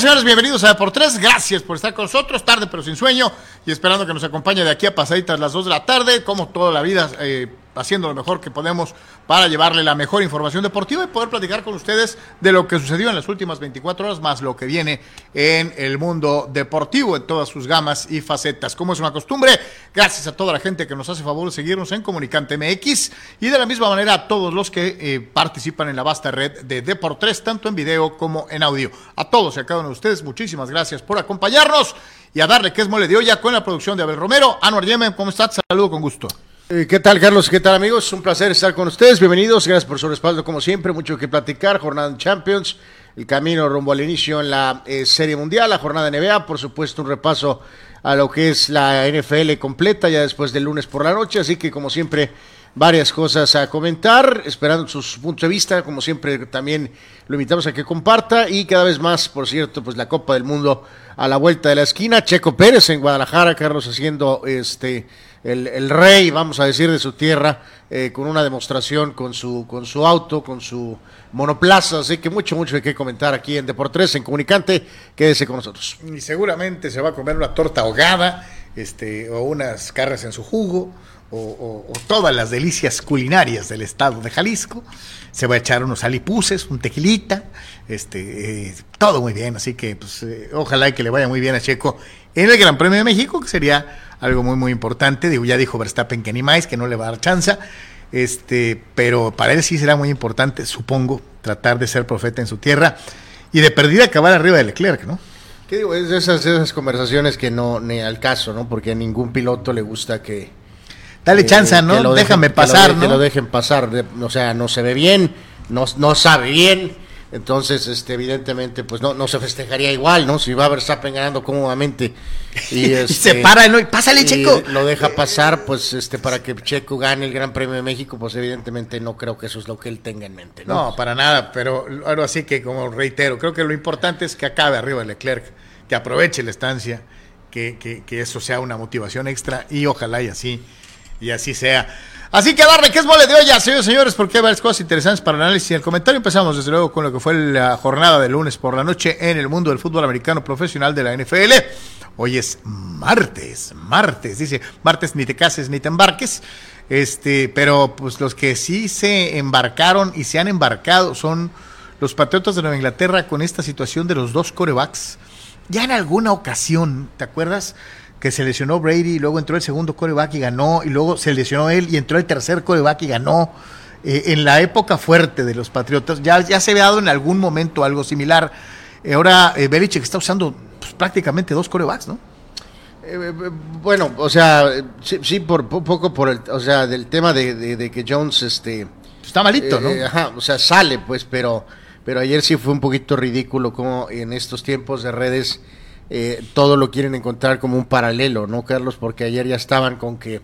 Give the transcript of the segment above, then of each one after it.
señoras y señores, bienvenidos a por tres. Gracias por estar con nosotros, tarde pero sin sueño, y esperando que nos acompañe de aquí a pasaditas las 2 de la tarde, como toda la vida, eh, haciendo lo mejor que podemos para llevarle la mejor información deportiva y poder platicar con ustedes de lo que sucedió en las últimas 24 horas, más lo que viene en el mundo deportivo en todas sus gamas y facetas. Como es una costumbre, gracias a toda la gente que nos hace favor de seguirnos en Comunicante MX y de la misma manera a todos los que eh, participan en la vasta red de Deportes, tanto en video como en audio. A todos y a cada uno de ustedes, muchísimas gracias por acompañarnos y a darle que es mole de olla con la producción de Abel Romero. Anuar Yemen, ¿cómo estás? Saludo con gusto. Eh, ¿Qué tal, Carlos? ¿Qué tal, amigos? Un placer estar con ustedes. Bienvenidos. Gracias por su respaldo, como siempre. Mucho que platicar. Jornada en Champions. El camino rumbo al inicio en la eh, Serie Mundial. La jornada de NBA. Por supuesto, un repaso a lo que es la NFL completa ya después del lunes por la noche. Así que, como siempre, varias cosas a comentar. Esperando sus puntos de vista. Como siempre, también lo invitamos a que comparta. Y cada vez más, por cierto, pues la Copa del Mundo a la vuelta de la esquina. Checo Pérez en Guadalajara. Carlos haciendo este el, el, rey, vamos a decir, de su tierra, eh, con una demostración con su, con su auto, con su monoplaza. Así que mucho, mucho hay que comentar aquí en Deportes, en Comunicante. Quédese con nosotros. Y seguramente se va a comer una torta ahogada, este, o unas carnes en su jugo, o, o, o todas las delicias culinarias del estado de Jalisco. Se va a echar unos alipuses, un tequilita, este, eh, todo muy bien. Así que, pues, eh, ojalá que le vaya muy bien a Checo en el Gran Premio de México, que sería algo muy, muy importante. Digo, ya dijo Verstappen que ni más, que no le va a dar chance. Este, pero para él sí será muy importante, supongo, tratar de ser profeta en su tierra y de perdida acabar arriba de Leclerc, ¿no? ¿Qué digo? Es esas, esas conversaciones que no, ni al caso, ¿no? Porque a ningún piloto le gusta que. Dale chance, ¿no? Déjame pasar, que lo, ¿no? que lo dejen pasar. O sea, no se ve bien, no, no sabe bien. Entonces, este, evidentemente, pues no, no se festejaría igual, ¿no? Si va a Verstappen ganando cómodamente y, Y este, se para, ¿no? Y pásale, y Checo. Lo deja pasar, pues, este, para que Checo gane el Gran Premio de México, pues evidentemente no creo que eso es lo que él tenga en mente, ¿no? No, para nada, pero ahora sí que como reitero, creo que lo importante es que acabe arriba Leclerc, que aproveche la estancia, que, que, que eso sea una motivación extra y ojalá y así, y así sea. Así que a darle que es mole de olla, señores señores, porque hay varias cosas interesantes para el análisis y el comentario. Empezamos desde luego con lo que fue la jornada de lunes por la noche en el mundo del fútbol americano profesional de la NFL. Hoy es martes, martes, dice, martes ni te cases ni te embarques. Este, pero pues los que sí se embarcaron y se han embarcado son los Patriotas de Nueva Inglaterra con esta situación de los dos corebacks. Ya en alguna ocasión, ¿te acuerdas? Que se lesionó Brady y luego entró el segundo coreback y ganó, y luego se lesionó él y entró el tercer coreback y ganó. Eh, en la época fuerte de los Patriotas, ya, ya se había dado en algún momento algo similar. Eh, ahora eh, Belichick está usando pues, prácticamente dos corebacks, ¿no? Eh, bueno, o sea, sí, sí, por poco por el, o sea, del tema de, de- de que Jones, este, Está malito, ¿no? ajá, o sea, sale, pues, pero, pero ayer sí fue un poquito ridículo como en estos tiempos de redes eh, todo lo quieren encontrar como un paralelo, ¿no, Carlos? Porque ayer ya estaban con que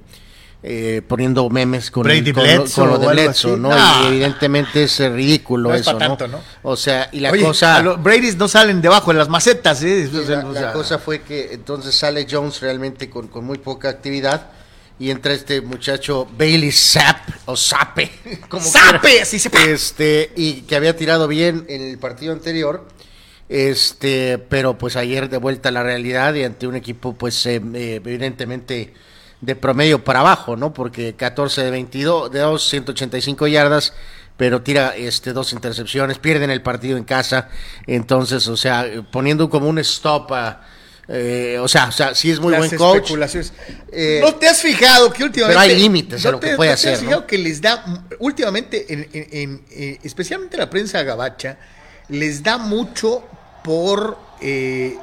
eh, poniendo memes con, Brady el- con, lo- con de Bledsoe. ¿no? Y evidentemente es eh, ridículo No es eso, tanto, ¿no? O sea, y la Oye, cosa... los Brady's no salen debajo de las macetas, ¿eh? O sea, La, o la sea, cosa fue que entonces sale Jones realmente con, con muy poca actividad y entra este muchacho Bailey Sapp o Sape, como ¡Sape! quiera. Se este y que había tirado bien en el partido anterior. Este, pero pues ayer de vuelta a la realidad y ante un equipo pues eh, eh, evidentemente de promedio para abajo, ¿no? Porque 14 de 22, de 2, 185 yardas, pero tira este dos intercepciones, pierden el partido en casa, entonces, o sea, poniendo como un stop a eh, o sea, o sea, sí es muy las buen coach. Eh, ¿No te has fijado que últimamente... pero hay límites a lo que puede ¿no hacer, te has fijado ¿no? que les da, últimamente, en, en- en, eh, especialmente la prensa gabacha, les da mucho por eh,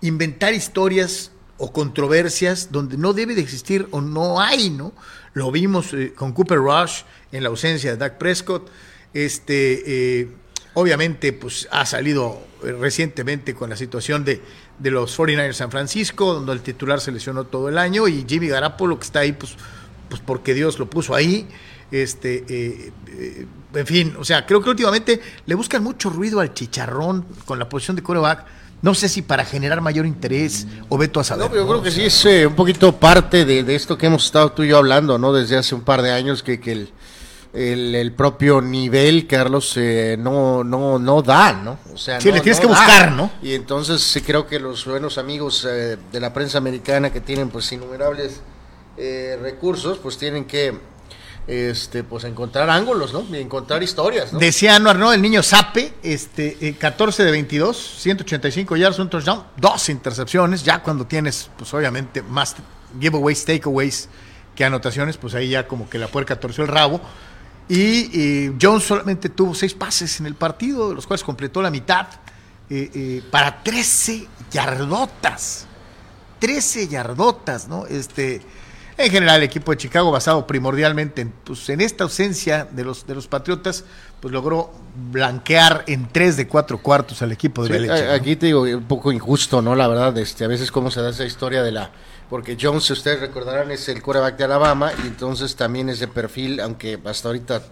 inventar historias o controversias donde no debe de existir o no hay, ¿no? Lo vimos eh, con Cooper Rush en la ausencia de Dak Prescott. Este, eh, obviamente, pues ha salido eh, recientemente con la situación de, de los 49ers San Francisco, donde el titular se lesionó todo el año y Jimmy Garapolo que está ahí, pues, pues porque Dios lo puso ahí. Este, eh, eh, en fin, o sea, creo que últimamente le buscan mucho ruido al chicharrón con la posición de coreback. No sé si para generar mayor interés o veto a saber. No, yo ¿no? creo que sí es eh, un poquito parte de, de esto que hemos estado tú y yo hablando, ¿no? Desde hace un par de años que, que el, el, propio nivel, Carlos, eh, no, no, no da, ¿no? O sea, sí, le tienes que buscar, ¿no? Y entonces sí creo que los buenos amigos eh, de la prensa americana que tienen pues innumerables eh, recursos, pues tienen que este pues encontrar ángulos, ¿no? Y encontrar historias. Decía Anuar, ¿no? El niño Sape, este, 14 de 22, 185 yards, un touchdown, dos intercepciones, ya cuando tienes, pues obviamente, más giveaways, takeaways que anotaciones, pues ahí ya como que la puerca torció el rabo. Y, Jones solamente tuvo seis pases en el partido, de los cuales completó la mitad, eh, eh, para 13 yardotas. 13 yardotas, ¿no? Este, en general, el equipo de Chicago, basado primordialmente en, pues, en esta ausencia de los, de los Patriotas, pues logró blanquear en tres de cuatro cuartos al equipo de sí, Aquí te digo, un poco injusto, ¿no? La verdad, este, a veces cómo se da esa historia de la porque Jones, ustedes recordarán, es el quarterback de Alabama y entonces también es de perfil, aunque hasta ahorita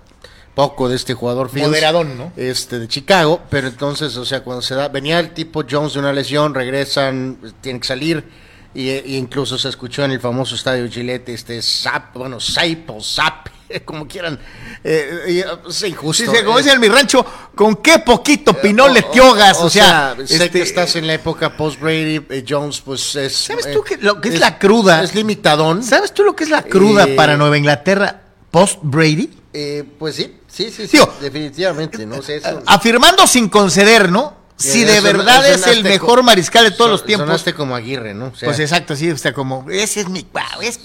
poco de este jugador Moderadón, ¿no? Este, de Chicago, pero entonces, o sea, cuando se da, venía el tipo Jones de una lesión, regresan, tiene que salir, y, incluso se escuchó en el famoso estadio Gillette, este Zap, bueno, Zap o Zap, como quieran, eh, es injusto. Sí, como dice en mi rancho, ¿con qué poquito pinole te ahogas? O, sea, sé que este, estás en la época post-Brady, eh, Jones, pues es... ¿Sabes tú que, lo que es, la cruda? Es limitadón. ¿Sabes tú lo que es la cruda eh, para Nueva Inglaterra post-Brady? pues sí, sí, sí, sí definitivamente, ¿no? sé eso. Afirmando sin conceder, ¿no? Si de verdad es el mejor mariscal de todos los tiempos. Sonaste como Aguirre, ¿no? pues exacto, sí, está como, ese es mi cuau, es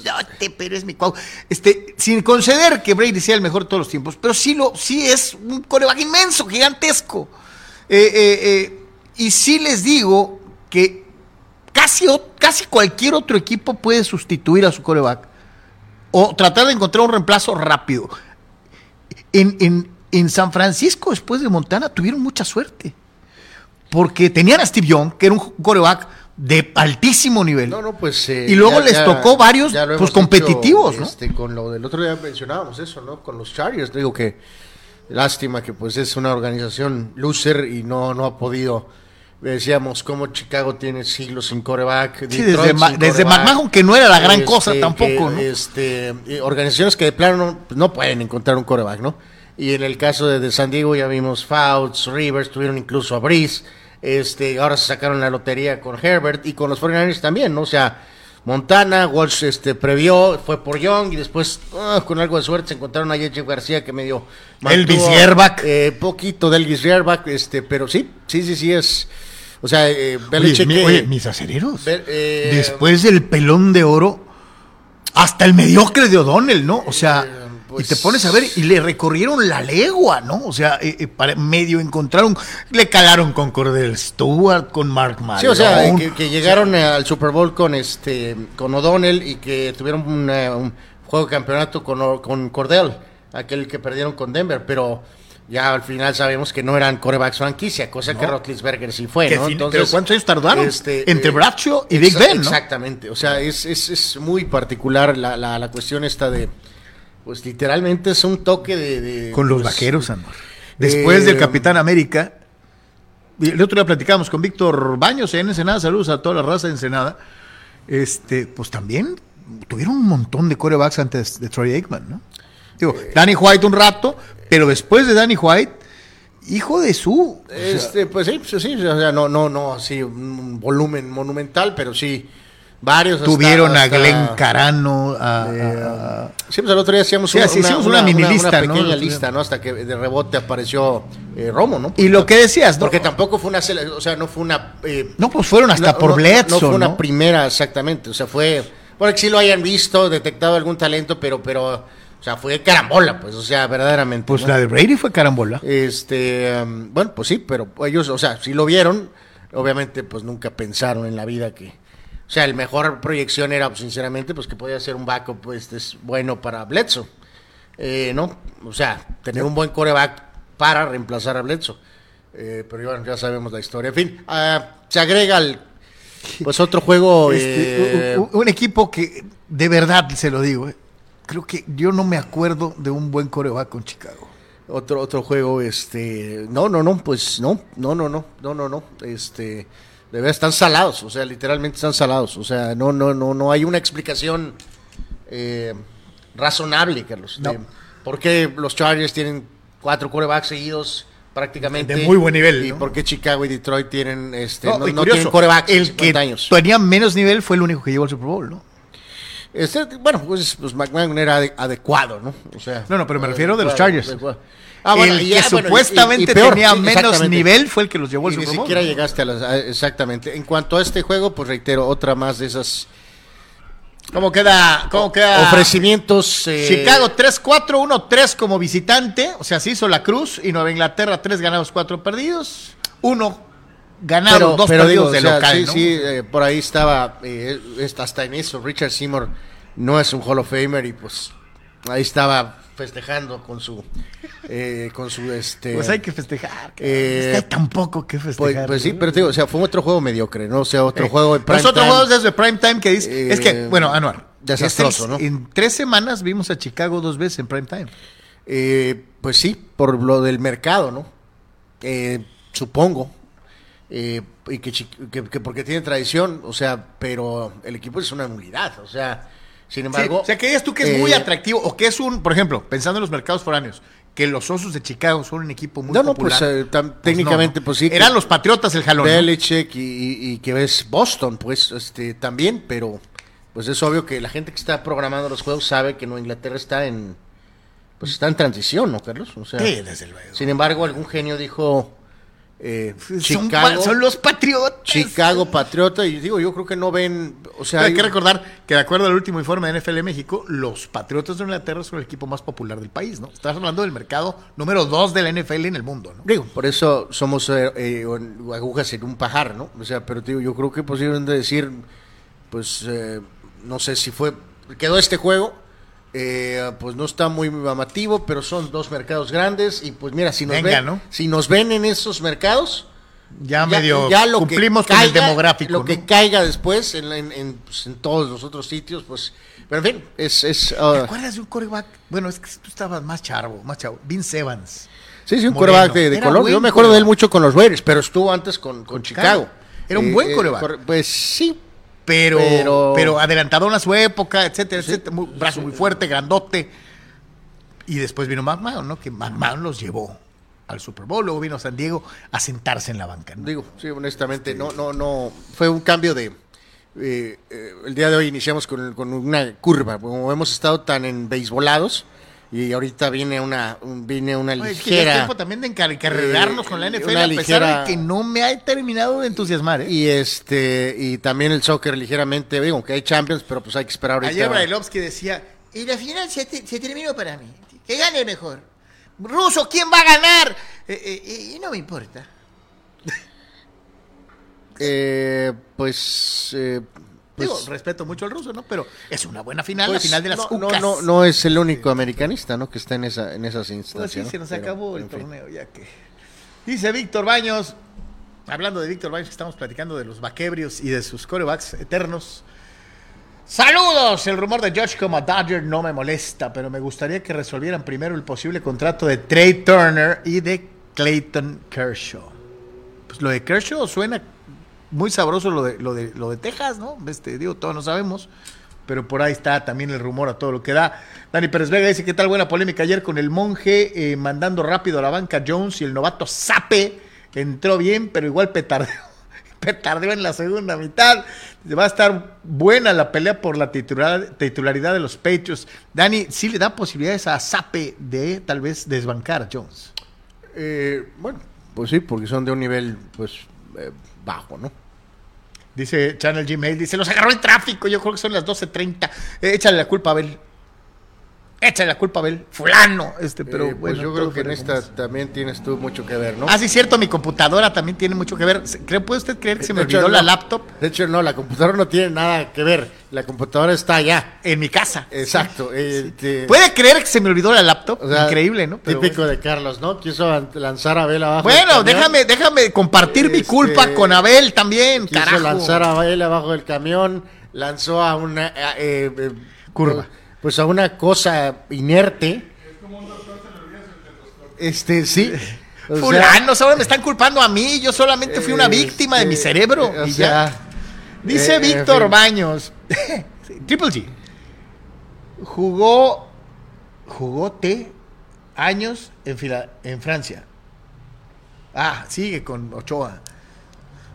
pero es mi cuau. Este, sin conceder que Brady sea el mejor de todos los tiempos, pero sí, lo, sí es un coreback inmenso, gigantesco. Eh, eh, eh, y sí les digo que casi, casi cualquier otro equipo puede sustituir a su coreback o tratar de encontrar un reemplazo rápido. En, en, en San Francisco, después de Montana, tuvieron mucha suerte porque tenían a Steve Young, que era un coreback de altísimo nivel. No, no, pues. Eh, y luego les tocó varios pues, competitivos, ¿no? Este, con lo del otro día mencionábamos eso, ¿no? Con los Chargers, digo que lástima que pues es una organización loser y no, no ha podido. Decíamos cómo Chicago tiene siglos sin coreback. Sí, desde, desde McMahon, que no era la gran cosa este, tampoco, ¿no? Este, organizaciones que de plano no, pueden encontrar un coreback, ¿no? Y en el caso de, San Diego ya vimos Fouts, Rivers, tuvieron incluso a Breeze. Este, ahora se sacaron la lotería con Herbert y con los 49ers también, ¿no? O sea, Montana, Walsh este, previó, fue por Young y después, ah, con algo de suerte, se encontraron a Jeff García que medio. Elvis Yerbach. Eh, poquito de Elvis Yerbach, este, pero sí, sí, sí, sí es. O sea, eh, oye, mis acereros. Eh, después del pelón de oro, hasta el mediocre de O'Donnell, ¿no? O sea. Eh, y te pones a ver, y le recorrieron la legua, ¿no? O sea, eh, eh, para medio encontraron, le calaron con Cordell Stewart, con Mark Malone. Sí, o sea, que, llegaron al Super Bowl con este con O'Donnell y que tuvieron un juego de campeonato con, con Cordell, aquel que perdieron con Denver, pero ya al final sabemos que no eran corebacks franquicia, cosa que Rotlisberger sí fue, ¿no? Entonces, ¿Pero cuántos años tardaron? Este, Entre eh, Bradshaw y Big Ben, ¿no? Exactamente, o sea, es, es, es muy particular la, la, la cuestión esta de pues literalmente es un toque de... con los pues, vaqueros, amor. Después del eh, Capitán América, el otro día platicamos con Víctor Baños en Ensenada, saludos a toda la raza de Ensenada, este, pues también tuvieron un montón de corebacks antes de Troy Aikman, ¿no? Digo, eh, Danny White un rato, pero después de Danny White, hijo de su... Este, pues sí, pues sí, o sea, no, no, no, así un volumen monumental, pero sí Varios. Tuvieron a Glenn Carano. A, sí, pues el otro día hacíamos una, mini lista, pequeña lista, ¿no? Hasta que de rebote apareció eh, Romo, ¿no? Y lo que decías, Porque tampoco fue una. O sea, no fue una. Eh, no, pues fueron hasta por Bledsoe. No, fue una primera, exactamente. O sea, fue. Bueno, que sí lo hayan visto, detectado algún talento, pero. pero o sea, fue carambola, pues, o sea, verdaderamente. Pues la de Brady fue carambola. Este, um, bueno, pues sí, pero ellos, o sea, sí lo vieron, obviamente, pues nunca pensaron en la vida que, o sea, el mejor proyección era, pues, sinceramente, pues que podía ser un backup, pues, es bueno para Bledsoe. Eh, ¿No? O sea, tener un buen coreback para reemplazar a Bledsoe. Eh, pero bueno, ya sabemos la historia. En fin, ah, se agrega al, pues otro juego. Este, eh, un, equipo que, de verdad, se lo digo, creo que yo no me acuerdo de un buen coreback con Chicago. Otro, otro juego, este, no, no, no, pues no, no, no, no, no, no, no, este, de verdad están salados, o sea, literalmente están salados. O sea, no, no, no, no hay una explicación eh, razonable, Carlos. ¿Por qué los Chargers tienen cuatro corebacks seguidos prácticamente? De muy buen nivel, ¿Y ¿no? por qué Chicago y Detroit tienen, este, No, no, no tienen corebacks el 50 que años? tenía menos nivel fue el único que llegó al Super Bowl, ¿no? Este, bueno, pues, pues McMahon era ade- adecuado, ¿no? O sea, No, no, pero me refiero de los Chargers. adecuado. Ah, bueno, el que ya, bueno, y- supuestamente y- peor, tenía menos nivel fue el que los llevó al ni Super Bowl. siquiera ¿no? llegaste a las... a- Exactamente. En cuanto a este juego, pues reitero, otra más de esas ¿Cómo queda? ¿Cómo queda? ofrecimientos... eh, Chicago 3-4, 1-3 como visitante, o sea, se hizo la cruz y Nueva Inglaterra 3 ganados, 4 perdidos, 1 ganado, pero, 2 pero perdidos digo, de o sea, local, sí, ¿no? sí, eh, por ahí estaba, eh, hasta en eso, Richard Seymour no es un Hall of Famer y pues ahí estaba festejando con su, eh, con su, este... Pues hay que festejar. Eh, hay tan poco que Pues, festejar. pues sí, pero te digo, o sea, fue otro juego mediocre, ¿no? O sea, otro Eh, juego de prime Los otros time. juegos desde prime time que dice. Eh, es que, bueno, Anuar. desastroso, es ¿no? En tres semanas vimos a Chicago dos veces en prime time. Eh, pues sí, por lo del mercado, ¿no? Eh, supongo. Eh, y que, que- que porque tiene tradición, o sea, pero el equipo es una nulidad, o sea, sin embargo. Sí, o sea, que digas tú que es muy eh, atractivo o que es un, por ejemplo, pensando en los mercados foráneos, que los Osos de Chicago son un equipo muy No, no, popular. pues, eh, tam- técnicamente, no. pues sí, Eran los Patriotas el jalón. ¿no? Belichick y, y- y que es Boston, pues este también, pero pues es obvio que la gente que está programando los juegos sabe que Nueva Inglaterra está en pues está en transición, ¿no, Carlos? O sea, Sí, desde luego. sin embargo, algún genio dijo eh, Son, Chicago, pa- son los Patriotas. Chicago Patriota y digo, yo creo que no ven, o sea, hay hay- que recordar que de acuerdo al último informe de NFL México, los Patriotas de Inglaterra son el equipo más popular del país, ¿no? Estás hablando del mercado número dos de la NFL en el mundo, ¿no? Digo, por eso somos eh, eh, agujas en un pajar, ¿no? O sea, pero digo, yo creo que posiblemente decir, pues, eh, no sé si fue, quedó este juego, eh, pues no está muy llamativo, pero son dos mercados grandes y pues mira, si nos, Venga, ven, ¿no? si nos ven en esos mercados, Ya, medio lo que cumplimos con el caiga- demográfico. Lo ¿no? que caiga después en, en- en, pues, en todos los otros sitios, pues, pero en fin, es... es ¿Te ah, acuerdas de un coreback? Bueno, es que tú estabas más charbo, más chavo. Vince Evans. Sí, sí, un coreback de, color. Yo me acuerdo de él mucho con los Raiders, pero estuvo antes con, con Chicago. Era un buen quarterback. corre- Pues sí, Pero, pero, Pero- adelantado a su época, etcétera, etcétera. Muy- brazo muy fuerte, grandote. Y después vino McMahon, ¿no? Que McMahon los llevó al Super Bowl. Luego vino San Diego a sentarse en la banca. ¿no? digo, sí, honestamente, no, no, no, fue un cambio de... eh, eh, el día de hoy iniciamos con, con una curva, como hemos estado tan en beisbolados y ahorita viene una, un- viene una Oye, es que ya es ligera... tiempo también de encar- encarrilarnos eh, con la NFL, a pesar ligera- de que no me ha terminado de entusiasmar. ¿eh? Y este y también el soccer ligeramente, digo, que hay Champions, pero pues hay que esperar ahorita. Ayer Brailovsky decía, y la final se, te- se terminó para mí. Que gane el mejor. Ruso, ¿quién va a ganar? Eh, eh, y no me importa. Eh, pues, eh, pues, Digo, respeto mucho al ruso, ¿no? Pero es una buena final, pues, la final de las no, no, UCAS. no, no es el único americanista, ¿no? Que está en esa, en esas Pues instancias. sí, ¿no? se nos Pero, acabó el en fin. torneo, ya que. Dice Víctor Baños, hablando de Víctor Baños, que estamos platicando de los vaquebrios y de sus corebacks eternos. Saludos, el rumor de Josh como Dodger no me molesta, pero me gustaría que resolvieran primero el posible contrato de Trey Turner y de Clayton Kershaw. Pues lo de Kershaw suena muy sabroso lo de, lo de, lo de Texas, ¿no? Este, digo, todos no sabemos. Pero por ahí está también el rumor a todo lo que da. Dani Pérez Vega dice: ¿Qué tal buena polémica ayer con el monje eh, mandando rápido a la banca Jones y el novato Sape? Entró bien, pero igual petardeó, petardeó en la segunda mitad. Va a estar buena la pelea por la titular- titularidad de los Patriots. Dani, ¿sí le da posibilidades a Sape de tal vez desbancar a Jones? Eh, bueno, pues sí, porque son de un nivel, pues, eh, bajo, ¿no? Dice Channel Gmail, dice, los agarró el tráfico, yo creo que son las 12.30. Eh, échale la culpa a Abel. Échale la culpa a Abel. Fulano. Este, pero Eh, bueno, pues yo todo creo que en esta también tienes tú mucho que ver, ¿no? Ah, sí, cierto, mi computadora también tiene mucho que ver. ¿Cree, ¿Puede usted creer que se me hecho, olvidó la laptop De hecho, no, la computadora no tiene nada que ver. La computadora está allá. en mi casa? Exacto. eh, te- ¿Puede creer que se me olvidó la laptop? o sea, Increíble, ¿no? Pero típico bueno. de Carlos, ¿no? Quiso an- lanzar a Abel abajo. Bueno, déjame, déjame compartir mi Este, culpa con Abel también, Quiso carajo. lanzar a Abel abajo del camión, lanzó a una eh, eh, Curva. Pues a una cosa inerte. Este, sí. O sea, ahora me están culpando a mí. Yo solamente fui una este, víctima de mi cerebro. o y sea, ya. Dice eh, Víctor. Baños. Triple G. Jugó. Jugó T años en, en Francia. Ah, sigue con Ochoa.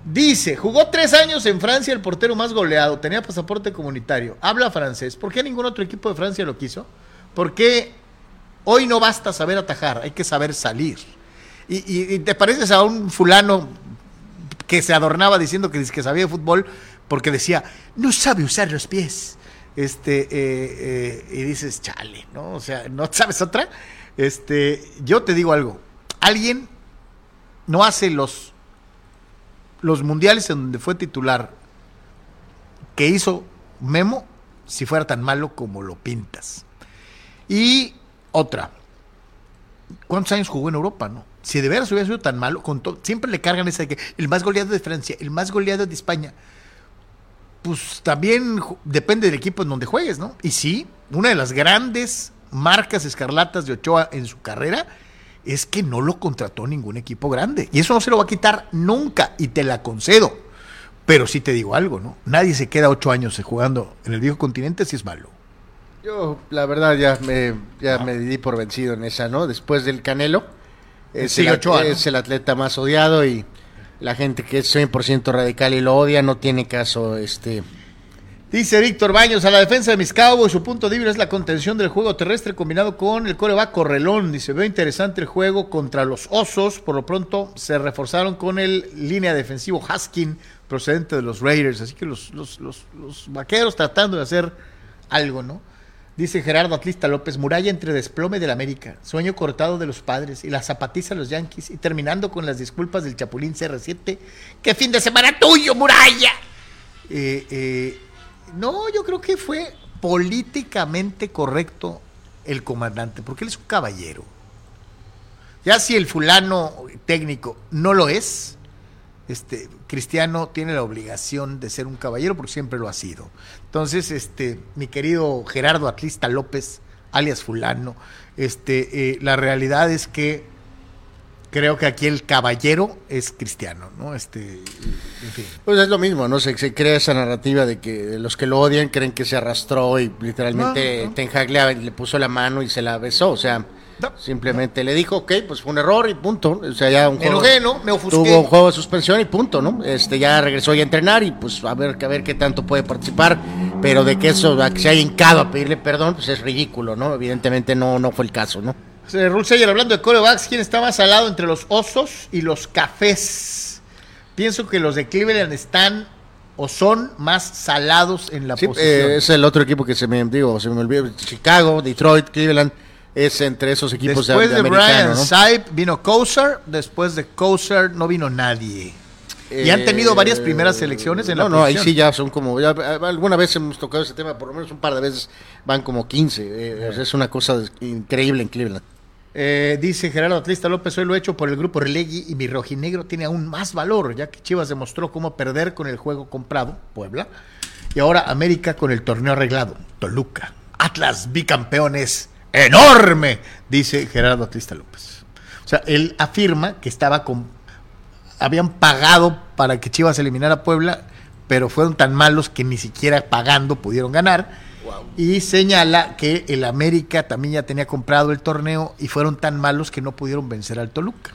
Dice, jugó tres años en Francia el portero más goleado, tenía pasaporte comunitario, habla francés. ¿Por qué ningún otro equipo de Francia lo quiso? Porque hoy no basta saber atajar, hay que saber salir. Y, te pareces a un fulano que se adornaba diciendo que, sabía de fútbol porque decía, no sabe usar los pies. Este, eh, eh, y dices, chale, ¿no? O sea, ¿no sabes otra? Este, yo te digo algo, alguien no hace los, los mundiales en donde fue titular que hizo Memo si fuera tan malo como lo pintas. Y otra, ¿cuántos años jugó en Europa, no? Si de veras hubiera sido tan malo, con siempre le cargan esa de que el más goleado de Francia, el más goleado de España. Pues también depende del equipo en donde juegues, ¿no? Y sí, una de las grandes marcas escarlatas de Ochoa en su carrera es que no lo contrató ningún equipo grande. Y eso no se lo va a quitar nunca, y te la concedo. Pero sí te digo algo, ¿no? Nadie se queda ocho años jugando en el viejo continente si es malo. Yo, la verdad, ya me, ya me di por vencido en esa, ¿no? Después del Canelo, es, el, es el atleta más odiado y la gente que es 100% radical y lo odia no tiene caso, este Dice Víctor Baños, a la defensa de mis Cowboys, su punto débil es la contención del juego terrestre combinado con el coreback correlón. Dice, veo interesante el juego contra los Osos. Por lo pronto se reforzaron con el línea defensivo Haskin, procedente de los Raiders. Así que los, los, los, vaqueros tratando de hacer algo, ¿no? Dice Gerardo Atlista López, muralla entre desplome del América, sueño cortado de los padres y la zapatiza de los Yankees y terminando con las disculpas del Chapulín CR7. ¡Qué fin de semana tuyo, muralla! Eh, eh, no, yo creo que fue políticamente correcto el comandante, porque él es un caballero. Ya si el fulano técnico no lo es, este Cristiano tiene la obligación de ser un caballero porque siempre lo ha sido. Entonces, este, mi querido Gerardo Atlista López, alias fulano, este, eh, la realidad es que creo que aquí el caballero es cristiano, ¿no? Este, en fin. Pues es lo mismo, ¿no? Se, crea esa narrativa de que los que lo odian creen que se arrastró y literalmente Ten Hag le, puso la mano y se la besó, o sea, simplemente le dijo, ok, pues fue un error y punto. O sea, ya un juego, Me Tuvo un juego de suspensión y punto, ¿no? Este, ya regresó ya a entrenar y pues a ver, a ver qué tanto puede participar, pero de que eso, que se haya hincado a pedirle perdón, pues es ridículo, ¿no? Evidentemente no, no fue el caso, ¿no? Rulseyer, hablando de corebacks, ¿quién está más salado entre los osos y los cafés? Pienso que los de Cleveland están o son más salados en la posición. Eh, es el otro equipo que se me digo, se me olvidó. Chicago, Detroit, Cleveland es entre esos equipos después de, de, Brian Saip vino Kosar, después de Kosar no vino nadie. y han tenido varias primeras selecciones en no, la No, no, ahí sí ya son como, alguna vez hemos tocado ese tema, por lo menos un par de veces van como 15. Eh, es una cosa increíble en Cleveland. Eh, dice Gerardo Atlista López, hoy lo he hecho por el grupo Relegui y mi rojinegro tiene aún más valor, ya que Chivas demostró cómo perder con el juego comprado, Puebla, y ahora América con el torneo arreglado, Toluca. Atlas bicampeones, enorme, dice Gerardo Atlista López. O sea, él afirma que estaba con... Habían pagado para que Chivas eliminara a Puebla, pero fueron tan malos que ni siquiera pagando pudieron ganar y señala que el América también ya tenía comprado el torneo y fueron tan malos que no pudieron vencer al Toluca.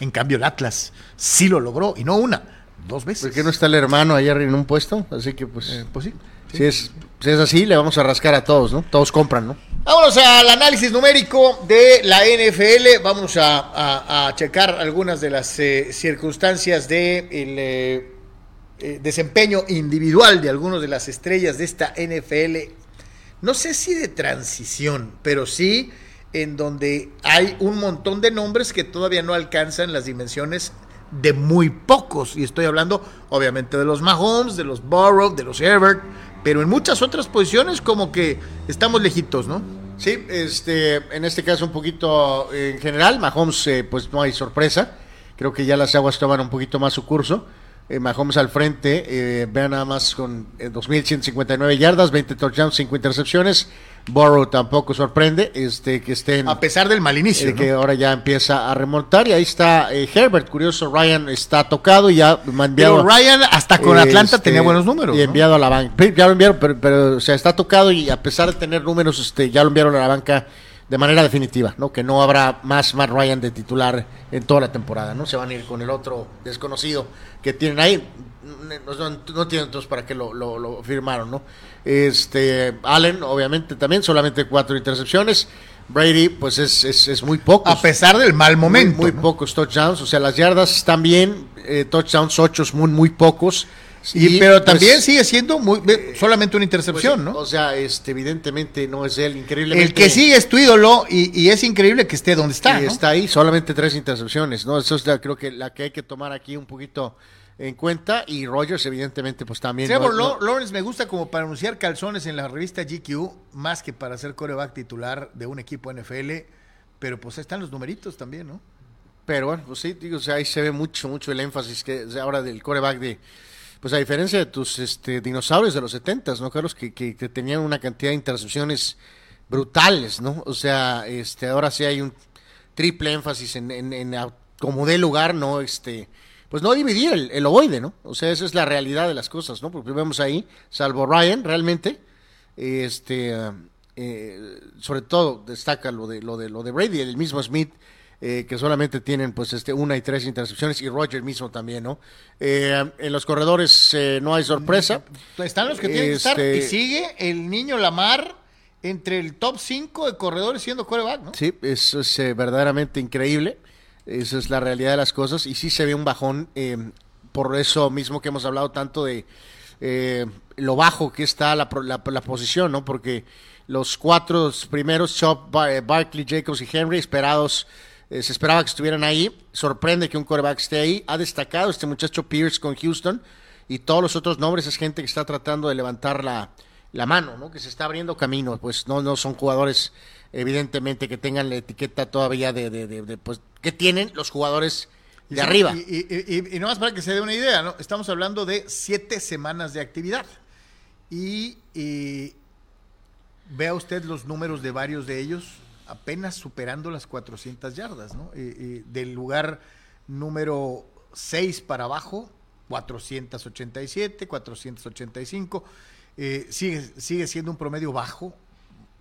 En cambio, el Atlas sí lo logró, y no una, dos veces. ¿Por qué no está el hermano allá en un puesto? Así que, pues, eh, pues sí. Si, es, si es así, le vamos a rascar a todos, ¿no? Todos compran, ¿no? Vámonos al análisis numérico de la NFL. Vamos a, checar algunas de las eh, circunstancias de eh, desempeño individual de algunas de las estrellas de esta NFL no sé si de transición, pero sí en donde hay un montón de nombres que todavía no alcanzan las dimensiones de muy pocos. Y estoy hablando, obviamente, de los Mahomes, de los Burrow, de los Herbert, pero en muchas otras posiciones como que estamos lejitos, ¿no? Sí, este, en este caso un poquito en general, Mahomes, eh, pues no hay sorpresa. Creo que ya las aguas toman un poquito más su curso. Eh, Mahomes al frente, eh, vean nada más con 2.159 eh, yardas, 20 touchdowns, 5 intercepciones. Burrow tampoco sorprende este que estén. A pesar del mal inicio. Que ahora ya empieza a remontar. Y ahí está Herbert, curioso. Ryan está tocado y ya enviado. Pero Ryan hasta con Atlanta este, tenía buenos números. Y enviado a la banca. Ya lo enviaron, pero, pero o sea, está tocado y a pesar de tener números, este, ya lo enviaron a la banca de manera definitiva, ¿no? Que no habrá más Matt Ryan de titular en toda la temporada, ¿no? Se van a ir con el otro desconocido que tienen ahí. No, no tienen entonces para qué lo, lo, firmaron, ¿no? Este, Allen, obviamente, también, solamente cuatro intercepciones. Brady, pues es, es, muy poco. A pesar del mal momento. Muy, pocos touchdowns, o sea, las yardas están bien, eh, touchdowns ocho, muy, muy pocos. Y, pero también pues, sigue siendo muy, solamente una intercepción, pues, ¿no? O sea, este, evidentemente no es él, increíblemente. El que sigue es tu ídolo y, es increíble que esté donde está. Y está ahí, solamente tres intercepciones, ¿no? Eso es la, creo que la que hay que tomar aquí un poquito en cuenta y Rogers evidentemente pues también. Trevor Lawrence me gusta como para anunciar calzones en la revista GQ más que para ser coreback titular de un equipo NFL, pero pues están los numeritos también, ¿no? Pero bueno, pues sí, digo, o sea, ahí se ve mucho, mucho el énfasis que ahora del coreback de pues a diferencia de tus este, dinosaurios de los setentas, ¿no, Carlos? Que, que, tenían una cantidad de intercepciones brutales, ¿no? O sea, este, ahora sí hay un triple énfasis en, en, como de lugar, ¿no? Este, pues no dividir el, el, ovoide, ¿no? O sea, esa es la realidad de las cosas, ¿no? Porque vemos ahí, salvo Ryan, realmente, este, eh, sobre todo destaca lo de, lo de, lo de Brady, el mismo Smith, eh, que solamente tienen pues este una y tres intercepciones y Roger mismo también, ¿no? Eh, en los corredores eh, no hay sorpresa. Están los que tienen que estar y este, sigue el niño Lamar entre el top 5 de corredores siendo coreback, ¿no? Sí, eso es verdaderamente increíble. Esa es la realidad de las cosas y sí se ve un bajón por eso mismo que hemos hablado tanto de lo bajo que está la, la, la posición, ¿no? Porque los cuatro primeros, Chop, Barkley, Jacobs y Henry, esperados eh, se esperaba que estuvieran ahí. Sorprende que un quarterback esté ahí. Ha destacado este muchacho Pierce con Houston y todos los otros nombres es gente que está tratando de levantar la, la mano, ¿no? Que se está abriendo camino. Pues no, no son jugadores, evidentemente, que tengan la etiqueta todavía de, de, pues, que tienen los jugadores de arriba. Y, y, y, no más para que se dé una idea, ¿no? Estamos hablando de siete semanas de actividad. Y vea usted los números de varios de ellos apenas superando las 400 yardas, ¿no? del lugar número 6 para abajo, 487, 485, eh, sigue, sigue siendo un promedio bajo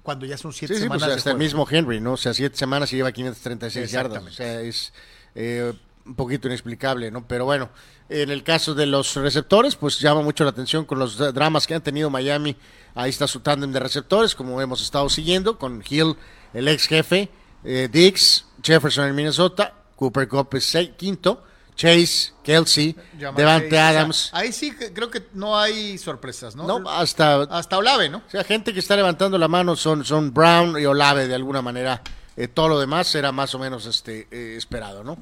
cuando ya son 7 semanas. Sí, pues hasta el mismo Henry, ¿no? O sea, 7 semanas y lleva 536 yardas. O sea, es eh, un poquito inexplicable, ¿no? Pero bueno, en el caso de los receptores, pues llama mucho la atención con los dramas que han tenido Miami. Ahí está su tándem de receptores, como hemos estado siguiendo, con Hill el ex jefe, eh, Dix, Jefferson en Minnesota, Cooper Cup es quinto, Chase, Kelsey, Devante Adams. ahí sí creo que no hay sorpresas, ¿no? No, hasta, hasta Olave, ¿no? O sea, gente que está levantando la mano son, son Brown y Olave de alguna manera. Eh, todo lo demás era más o menos este eh, esperado, ¿no?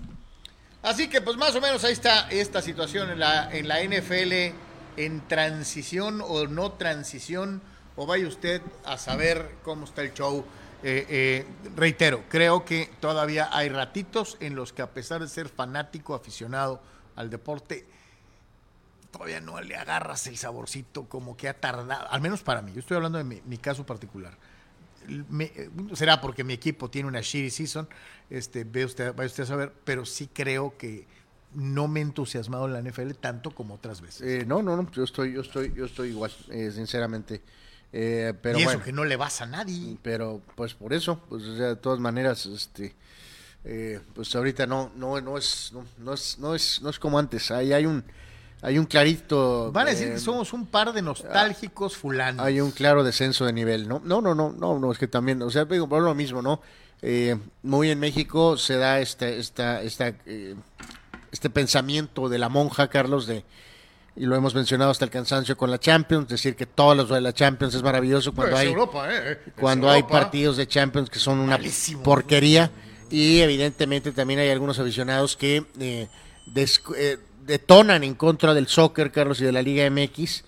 Así que pues más o menos ahí está esta situación en la, en la NFL en transición o no transición, o vaya usted a saber cómo está el show eh, eh, reitero, creo que todavía hay ratitos en los que a pesar de ser fanático, aficionado al deporte, todavía no le agarras el saborcito como que ha tardado, al menos para mí, yo estoy hablando de mi, caso particular. Eh, será porque mi equipo tiene una shitty season, este, ve usted, vaya usted a saber, pero sí creo que no me he entusiasmado en la NFL tanto como otras veces. no, no, no, yo estoy, yo estoy, yo estoy igual, sinceramente. Eh, pero y eso bueno, que no le vas a nadie. Pero pues por eso, pues de todas maneras, este, eh, pues ahorita no, no, no es, no, es, no es, no es como antes. Ahí hay un, hay un clarito. Van a decir que somos un par de nostálgicos fulanos. Hay un claro descenso de nivel, ¿no? No, no, no, no, no es que también, o sea, digo, por lo mismo, ¿no? Eh, muy en México se da esta, esta, esta, este pensamiento de la monja, Carlos, de y lo hemos mencionado hasta el cansancio con la Champions, decir que todos los de la Champions es maravilloso cuando hay ¿eh? cuando hay partidos de Champions que son una porquería. Y evidentemente también hay algunos aficionados que eh, eh, detonan en contra del soccer, Carlos, y de la Liga MX,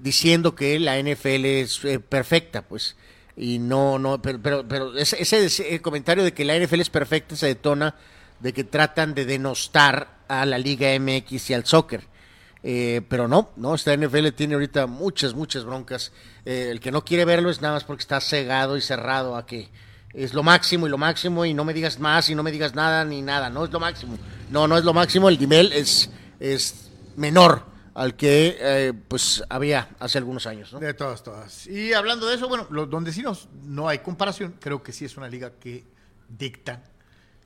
diciendo que la NFL es perfecta, pues. Y no no pero pero, pero ese, ese comentario de que la NFL es perfecta se detona de que tratan de denostar a la Liga MX y al soccer eh, pero no, no, esta NFL tiene ahorita muchas, muchas broncas. Eh, el que no quiere verlo es nada más porque está cegado y cerrado a que es lo máximo y lo máximo y no me digas más y no me digas nada ni nada, no es lo máximo. No, no es lo máximo, el nivel es, es menor al que eh, pues había hace algunos años. ¿no? De todas, todas. Y hablando de eso, bueno, lo, donde sí nos, no hay comparación, creo que sí es una liga que dicta.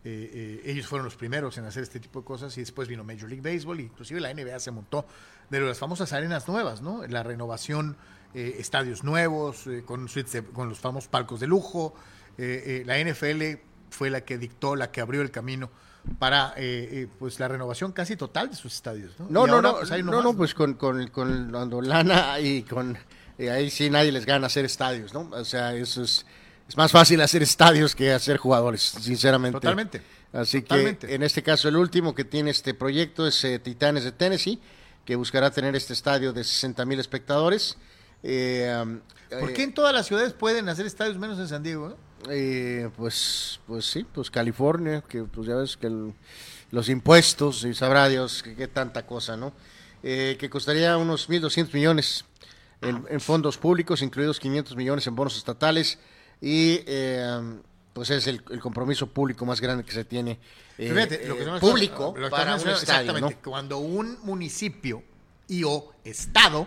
Eh, eh, ellos fueron los primeros en hacer este tipo de cosas y después vino Major League Baseball, inclusive la NBA se montó de las famosas arenas nuevas, ¿no? La renovación, estadios nuevos, con, suites con los famosos palcos de lujo. la NFL fue la que dictó, la que abrió el camino para eh, eh, pues la renovación casi total de sus estadios. No, no, no, pues, no, no, pues con, con, con lana y con eh, ahí sí nadie les gana hacer estadios, ¿no? O sea, eso es, es más fácil hacer estadios que hacer jugadores, sinceramente. Totalmente. Así que en este caso el último que tiene este proyecto es Titanes de Tennessee, que buscará tener este estadio de 60 mil espectadores. ¿Por qué en todas las ciudades pueden hacer estadios menos en San Diego? Eh, pues, pues sí, pues California, que pues ya ves que los impuestos, y sabrá Dios que, tanta cosa, ¿no? Eh, que costaría unos 1.200 millones en, fondos públicos, incluidos 500 millones en bonos estatales, y eh, pues es el, compromiso público más grande que se tiene público para un estadio, Cuando un municipio y o estado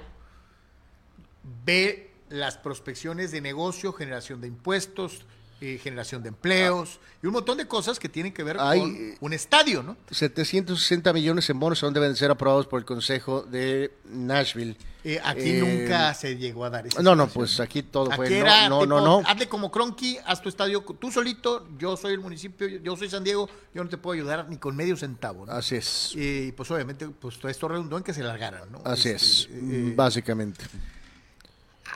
ve las prospecciones de negocio, generación de impuestos, eh, generación de empleos y un montón de cosas que tienen que ver con un estadio, ¿no? 760 millones en bonos son deben ser aprobados por el Consejo de Nashville. Eh, aquí eh, nunca se llegó a dar eso. No, no, pues aquí todo fue no, no, no, Hazle como Cronky, haz tu estadio tú solito, yo soy el municipio, yo soy San Diego, yo no te puedo ayudar ni con medio centavo. Así es. Y pues obviamente pues todo esto redundó en que se largaran, ¿no? Así es, este, básicamente.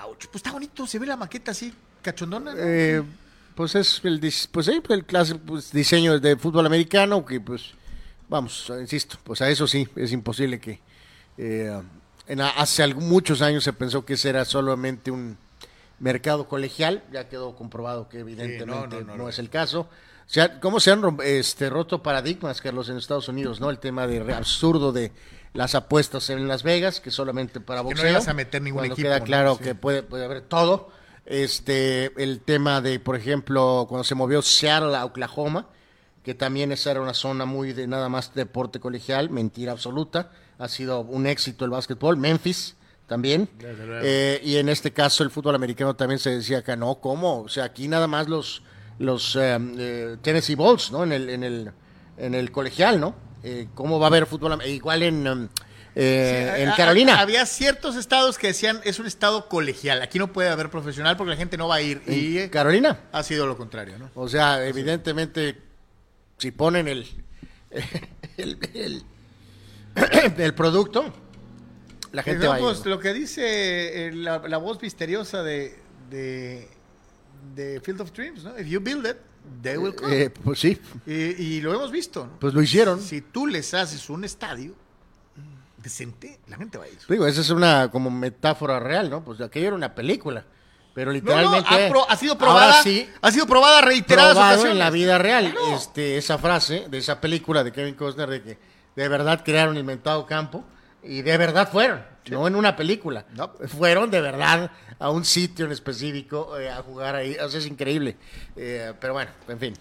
pues está bonito, se ve la maqueta así, cachondona. Eh, pues es el, pues, sí, el clase, pues, diseño de fútbol americano que pues vamos, insisto, pues a eso sí, es imposible que eh, en, hace muchos años se pensó que ese era solamente un mercado colegial, ya quedó comprobado que evidentemente no, es el caso. O sea, ¿cómo se han este, roto paradigmas, Carlos, en Estados Unidos, no? El tema de absurdo de las apuestas en Las Vegas, que solamente para boxeo. Que no a meter ningún equipo. queda claro que puede, puede haber todo este, el tema de, por ejemplo, cuando se movió Seattle a Oklahoma, que también esa era una zona muy de nada más deporte colegial, mentira absoluta. Ha sido un éxito el básquetbol. Memphis también. Eh, y en este caso el fútbol americano también se decía que no, ¿cómo? O sea, aquí nada más los, los eh, eh, Tennessee Balls, ¿no? En el, en el, en el colegial, ¿no? ¿Cómo va a haber fútbol? Igual en... Um, eh, en Carolina. había ciertos estados que decían es un estado colegial. Aquí no puede haber profesional porque la gente no va a ir. y eh, Carolina ha sido lo contrario, ¿no? O sea, evidentemente, si ponen el el, el, producto, la gente va a ir. Lo que dice eh, la, voz misteriosa de, de, de, Field of Dreams, ¿no? If you build it, they will come. pues sí. Y, lo hemos visto. Pues lo hicieron. Si tú les haces un estadio decente, la gente va a ir. Digo, esa es una como metáfora real, ¿no? Pues aquello era una película. Pero literalmente ha, sido probada, sí, ha sido probada reiteradas ocasiones. en la vida real. Este, esa frase de esa película de Kevin Costner de que de verdad crearon inventado campo y de verdad fueron, no en una película. No. Fueron de verdad a un sitio en específico eh, a jugar ahí. O sea, es increíble. Eh, pero bueno, en fin.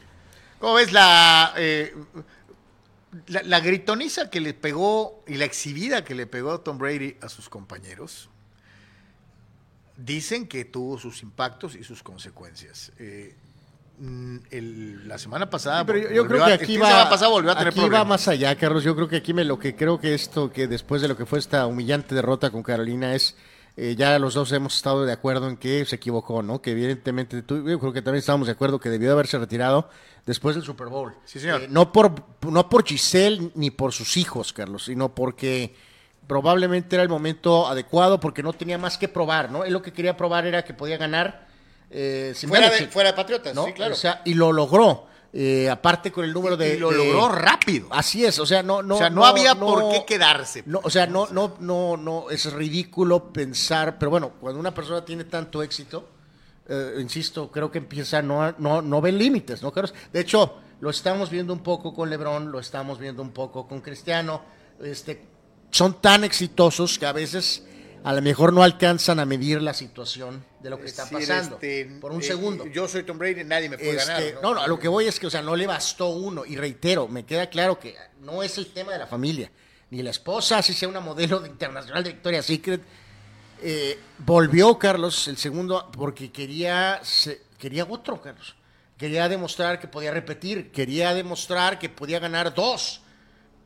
¿Cómo ves la eh, la, gritoniza que le pegó y la exhibida que le pegó Tom Brady a sus compañeros, dicen que tuvo sus impactos y sus consecuencias. Eh, mm, la semana pasada, pero yo, creo que aquí, va, aquí va más allá, Carlos. Yo creo que aquí me, lo que creo que esto, que después de lo que fue esta humillante derrota con Carolina es eh, ya los dos hemos estado de acuerdo en que se equivocó, ¿no? Que evidentemente, tú, yo creo que también estábamos de acuerdo que debió de haberse retirado después del Super Bowl. Sí, señor. Eh, no, por, no por Giselle ni por sus hijos, Carlos, sino porque probablemente era el momento adecuado porque no tenía más que probar, ¿no? Él lo que quería probar era que podía ganar eh, fuera, de, fuera de Patriotas, ¿no? sí, claro. O sea, y lo logró. Eh, aparte con el número de. Y lo logró rápido. Así es, o sea, no, no. O sea, no, había por qué quedarse. No, o sea, no, no, no, no, es ridículo pensar, pero bueno, cuando una persona tiene tanto éxito, eh, insisto, creo que empieza no, no, no ve límites, ¿no? De hecho, lo estamos viendo un poco con Lebron, lo estamos viendo un poco con Cristiano, este, son tan exitosos que a veces a lo mejor no alcanzan a medir la situación de lo que está pasando este, por un eh, segundo. Yo soy Tom Brady, nadie me puede ganar. Este, ¿no? ¿no? a lo que voy es que, o sea, no le bastó uno. Y reitero, me queda claro que no es el tema de la familia. ni la esposa, así sea una modelo de internacional de Victoria's Secret. Eh, volvió Carlos el segundo porque quería, se- quería otro, Carlos. Quería demostrar que podía repetir, quería demostrar que podía ganar dos.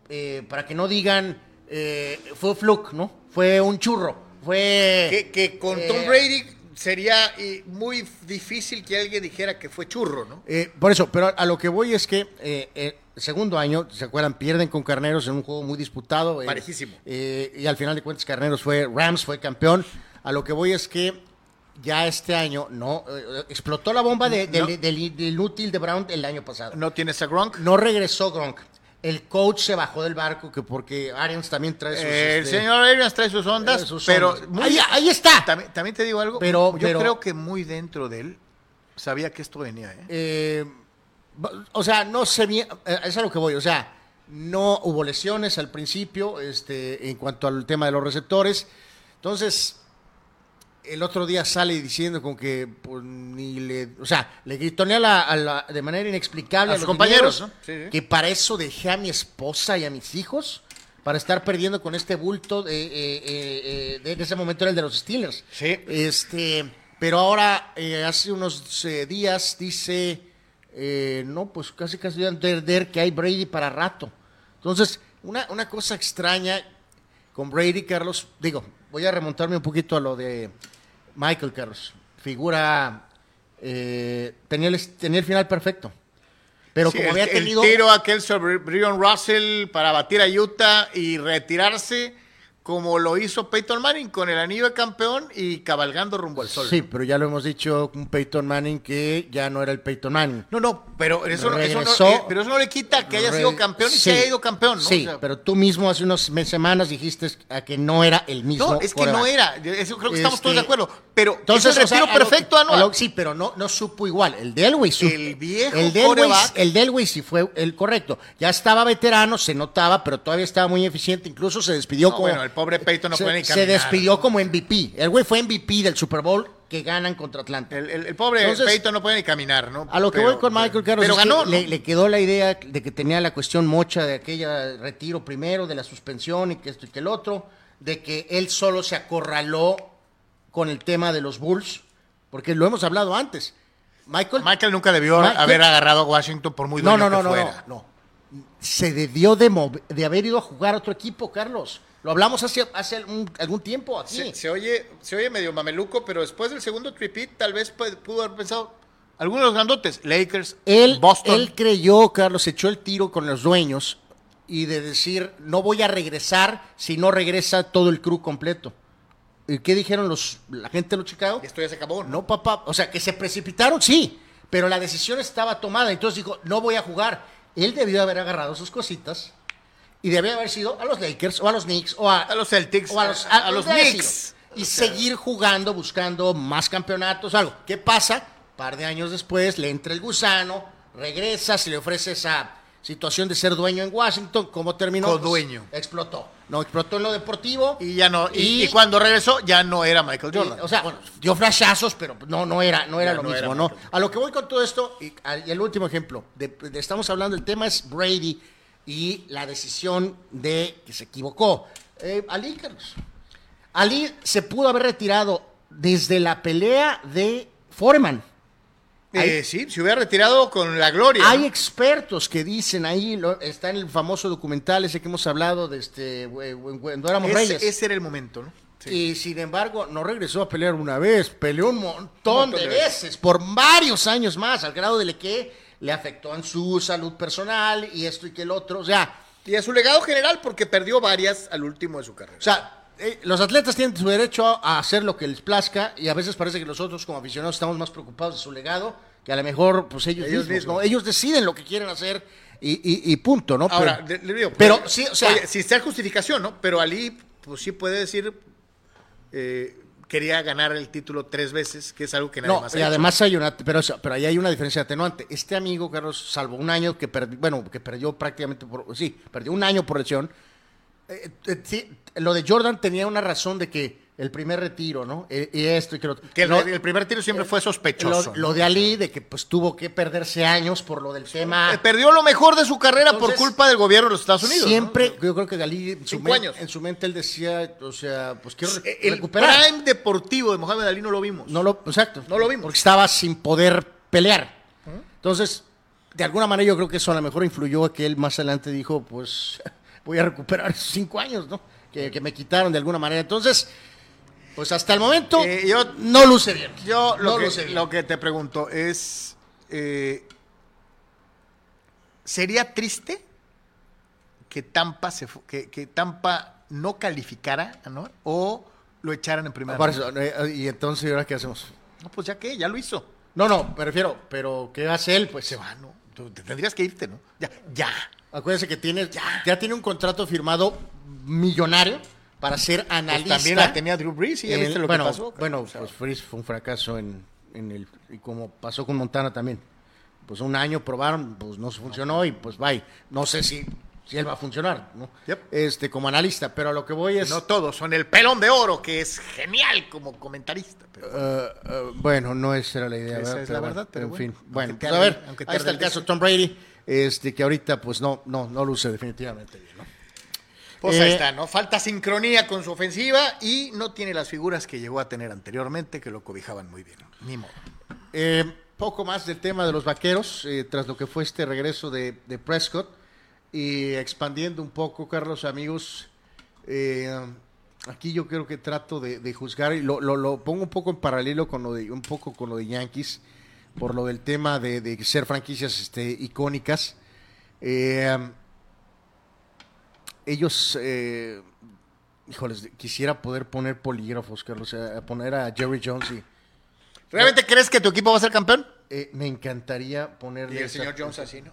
Eh, para que no digan, eh, fue fluke, ¿no? Fue un churro. Fue. Que, que con eh, Tom Brady sería eh, muy difícil que alguien dijera que fue churro, ¿no? Eh, por eso, pero a lo que voy es que eh, eh, segundo año, ¿se acuerdan? Pierden con Carneros en un juego muy disputado. eh, Parejísimo. eh, y al final de cuentas, Carneros fue, Rams fue campeón. A lo que voy es que ya este año no eh, explotó la bomba de- del, No. del- del inútil de Brown el año pasado. No tienes a Gronk. No regresó Gronk. El coach se bajó del barco que porque Arians también trae sus. Eh, el este, señor Arians trae sus ondas, sus pero ondas. muy- ahí, ahí está. También, también te digo algo. Pero- yo pero- creo que muy dentro de él sabía que esto venía. ¿eh? Eh, o sea, no sé bien, eh, es a lo que voy, o sea, no hubo lesiones al principio este, en cuanto al tema de los receptores. Entonces, el otro día sale diciendo con que pues, ni le, o sea, le gritonea de manera inexplicable A a, sus los compañeros, dineros ¿no? Sí, sí. que para eso dejé a mi esposa y a mis hijos para estar perdiendo con este bulto de, eh, eh, eh, de- ese momento era el de los Steelers. Sí. Este, pero ahora, eh, hace unos días, dice, eh, no, pues casi casi voy a entender que hay Brady para rato. Entonces, una, una cosa extraña con Brady, Carlos, digo, voy a remontarme un poquito a lo de Michael, Carlos. Figura, eh, tenía, el, tenía el final perfecto. Pero Sí, como el- había tenido... El tiro aquel sobre Brian Russell para batir a Utah y retirarse como lo hizo Peyton Manning con el anillo de campeón y cabalgando rumbo al sol. Sí, pero ya lo hemos dicho, un Peyton Manning que ya no era el Peyton Manning. No, no, pero eso, no- eso no, eh, pero eso no le quita que haya sido campeón y sí, se haya ido campeón, ¿no? Sí, O sea, pero tú mismo hace unas me- semanas dijiste a que no era el mismo. no, es que no era. Eso creo que estamos todos de Este, acuerdo. Pero Entonces, es el o sea, retiro a lo perfecto a lo- sí, pero no, no supo igual. El de Elway supo. El viejo el de Elway, quarterback. el de Elway sí fue el correcto. Ya estaba veterano, se notaba, pero todavía estaba muy eficiente. Incluso se despidió No, como. bueno, el pobre Peyton no se, puede ni se caminar. despidió como MVP. El güey fue MVP del Super Bowl que ganan contra Atlanta. El, el- el pobre Entonces, Peyton no puede ni caminar, ¿no? A lo que Pero- voy con Michael Carlos Pero es que ganó, ¿no? le, le quedó la idea de que tenía la cuestión mocha de aquella retiro primero, de la suspensión y que esto y que el otro, de que él solo se acorraló con el tema de los Bulls, porque lo hemos hablado antes. Michael, Michael nunca debió Michael- haber agarrado a Washington por muy no, dueño no, no, que no, fuera. no, no. Se debió de, de haber ido a jugar a otro equipo, Carlos. Lo hablamos hace, hace algún, algún tiempo aquí. Se, se oye, se oye medio mameluco, pero después del segundo tripit tal vez pudo haber pensado algunos de los grandotes, Lakers, Él, Boston. él creyó, Carlos, echó el tiro con los dueños y de decir, no voy a regresar si no regresa todo el crew completo. ¿Y qué dijeron los, la gente de los Chicago? Esto ya se acabó, ¿no? No, papá. O sea, que se precipitaron, sí, pero la decisión estaba tomada. Entonces dijo, no voy a jugar. Él debió haber agarrado sus cositas y debió haber sido a los Lakers o a los Knicks o a, A los Celtics, o a los, a- a los Knicks. Y seguir jugando, buscando más campeonatos, algo. ¿Qué pasa? par de años después le entra el gusano, regresa, se le ofrece esa situación de ser dueño en Washington. ¿Cómo terminó? Pues, Codueño. explotó. No, explotó en lo deportivo. Y ya no, y, Y- y cuando regresó ya no era Michael Y, Jordan. o sea, bueno, dio flashazos, pero no, no era, no era Ya lo no mismo, era ¿no? A lo que voy con todo esto, y, el último ejemplo, de, de- estamos hablando, el tema es Brady y la decisión de que se equivocó. Eh, Ali, Carlos. Ali se pudo haber retirado desde la pelea de Foreman. Eh, sí, se hubiera retirado con la gloria. Hay ¿no? expertos que dicen ahí, lo- está en el famoso documental ese que hemos hablado de este, eh, cuando éramos reyes. ese era el momento, ¿no? Sí. Y sin embargo, no regresó a pelear una vez, peleó un montón, Un montón de, de veces, por varios años más, al grado de que le afectó en su salud personal y esto y que el otro. O sea, Y a su legado general, porque perdió varias al último de su carrera. o sea eh, los atletas tienen su derecho a hacer lo que les plazca y a veces parece que nosotros como aficionados estamos más preocupados de su legado que a lo mejor pues ellos, Ellos mismos, mismos. ¿no? Ellos deciden lo que quieren hacer y, y- y punto, ¿no? Ahora, Pero- le- digo, pero pues, sí, o sea- oye, sin ser justificación, ¿no? Pero Ali, pues sí puede decir, eh, quería ganar el título tres veces, que es algo que nadie No, más ha y hecho. además hay una, pero, pero ahí hay una diferencia atenuante. Este amigo, Carlos, salvo un año que perdió, bueno, que perdió prácticamente por, sí, perdió un año por lesión. Eh, eh, sí, lo de Jordan tenía una razón de que el primer retiro, ¿no? E- Y esto y que lo Que el, lo- el primer tiro siempre fue sospechoso. lo, lo de Ali, de que pues tuvo que perderse años por lo del tema. Eh, Perdió lo mejor de su carrera por culpa del gobierno de los Estados Unidos. Siempre, yo creo que Ali, su, años. en su mente él decía, o sea, pues quiero re- El recuperar. prime deportivo de Mohamed Ali no lo vimos. No lo, exacto. No lo vimos. Porque estaba sin poder pelear. Entonces, de alguna manera yo creo que eso a lo mejor influyó a que él más adelante dijo, pues voy a recuperar esos cinco años, ¿no? Que, que me quitaron de alguna manera. Entonces, pues hasta el momento Eh, yo- no luce bien. Yo lo, No que, luce bien. lo que te pregunto es, eh, ¿sería triste que Tampa, se que, que Tampa no calificara ¿no? o lo echaran en primera? Eso, eh, y entonces, ¿y ahora qué hacemos? No, pues ya que, ya lo hizo. No, no, me refiero, pero ¿qué hace él? Pues Se va, ¿no? Tú te tendrías que irte, ¿no? Ya, ya. Acuérdense que tiene, ya. tiene un contrato firmado millonario para ser Pues analista. también la tenía Drew Brees y ya viste lo bueno, que pasó. Bueno, pues Freeze fue un fracaso en, en el y como pasó con Montana también. Pues un año probaron, pues no se funcionó y pues bye. No sé si, si él va a funcionar, ¿no? Yep. Este, como analista, pero a lo que voy es no todos son el pelón de oro, que es genial como comentarista. pero- Eh, eh, bueno, no esa era la idea, Esa ¿verdad? es la verdad, pero en bueno, fin. Bueno, pues a ver, ahí está el caso deseo. Tom Brady, este que ahorita pues no no no luce definitivamente bien, ¿no? Pues ahí Eh, está, ¿no? Falta sincronía con su ofensiva y no tiene las figuras que llegó a tener anteriormente que lo cobijaban muy bien. Ni modo. Eh, poco más del tema de los vaqueros, eh, tras lo que fue este regreso de, de Prescott. Y expandiendo un poco, Carlos, amigos, eh, aquí yo creo que trato de, de juzgar, y lo, lo- lo pongo un poco en paralelo con lo de, un poco con lo de Yankees, por lo del tema de, de ser franquicias este, icónicas. Eh, ellos, eh, híjoles, quisiera poder poner polígrafos, Carlos, o sea, poner a Jerry Jones y ¿Realmente crees que tu equipo va a ser campeón? eh, me encantaría ponerle Y el esa- señor Jones así, ¿no?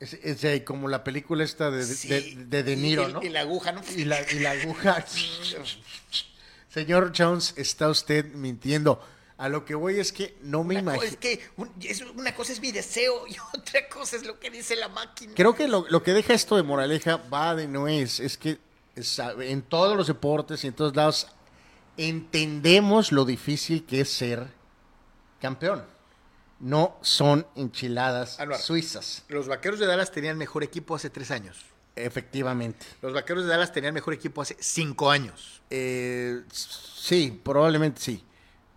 Es, es, eh, como la película esta de, de, Sí. de- de De Niro, Y- ¿no? Y la aguja, ¿no? Y la, y la aguja. Señor Jones, está usted mintiendo. A lo que voy es que no me imagino. es que un- es- una cosa es mi deseo y otra cosa es lo que dice la máquina. Creo que lo, lo que deja esto de moraleja va de nuez. Es que es, en todos los deportes y en todos lados entendemos lo difícil que es ser campeón. No son enchiladas Anuar. suizas, Los vaqueros de Dallas tenían mejor equipo hace tres años. efectivamente. Los vaqueros de Dallas tenían mejor equipo hace cinco años. Eh, sí, probablemente sí.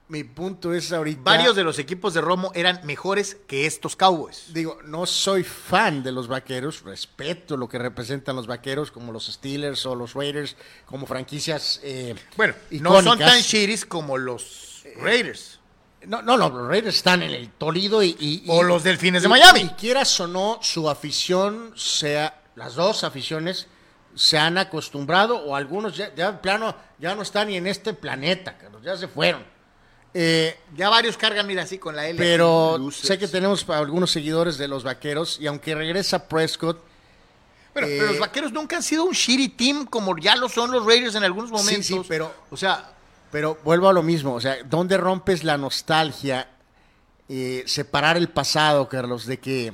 Mi punto es ahorita. Varios de los equipos de Romo eran mejores que estos Cowboys. Digo, no soy fan de los vaqueros, respeto lo que representan los vaqueros, como los Steelers o los Raiders, como franquicias. eh, Bueno, no son icónicas. tan shiris como los Raiders. No, no, no, los Raiders están en el Toledo y. y- O y- los Delfines de Miami. Y quieras o no, su afición, sea. Las dos aficiones se han acostumbrado, o algunos ya, ya plano, ya no están ni en este planeta, Carlos, ya se fueron. Eh, Ya varios cargan, mira, así con la L. pero sé que tenemos algunos seguidores de los vaqueros, y aunque regresa Prescott. Bueno, eh, pero los vaqueros nunca han sido un shitty team como ya lo son los Raiders en algunos Sí, momentos. sí, pero- O sea, Pero vuelvo a lo mismo, o sea, ¿dónde rompes la nostalgia? eh, separar el pasado, Carlos, de que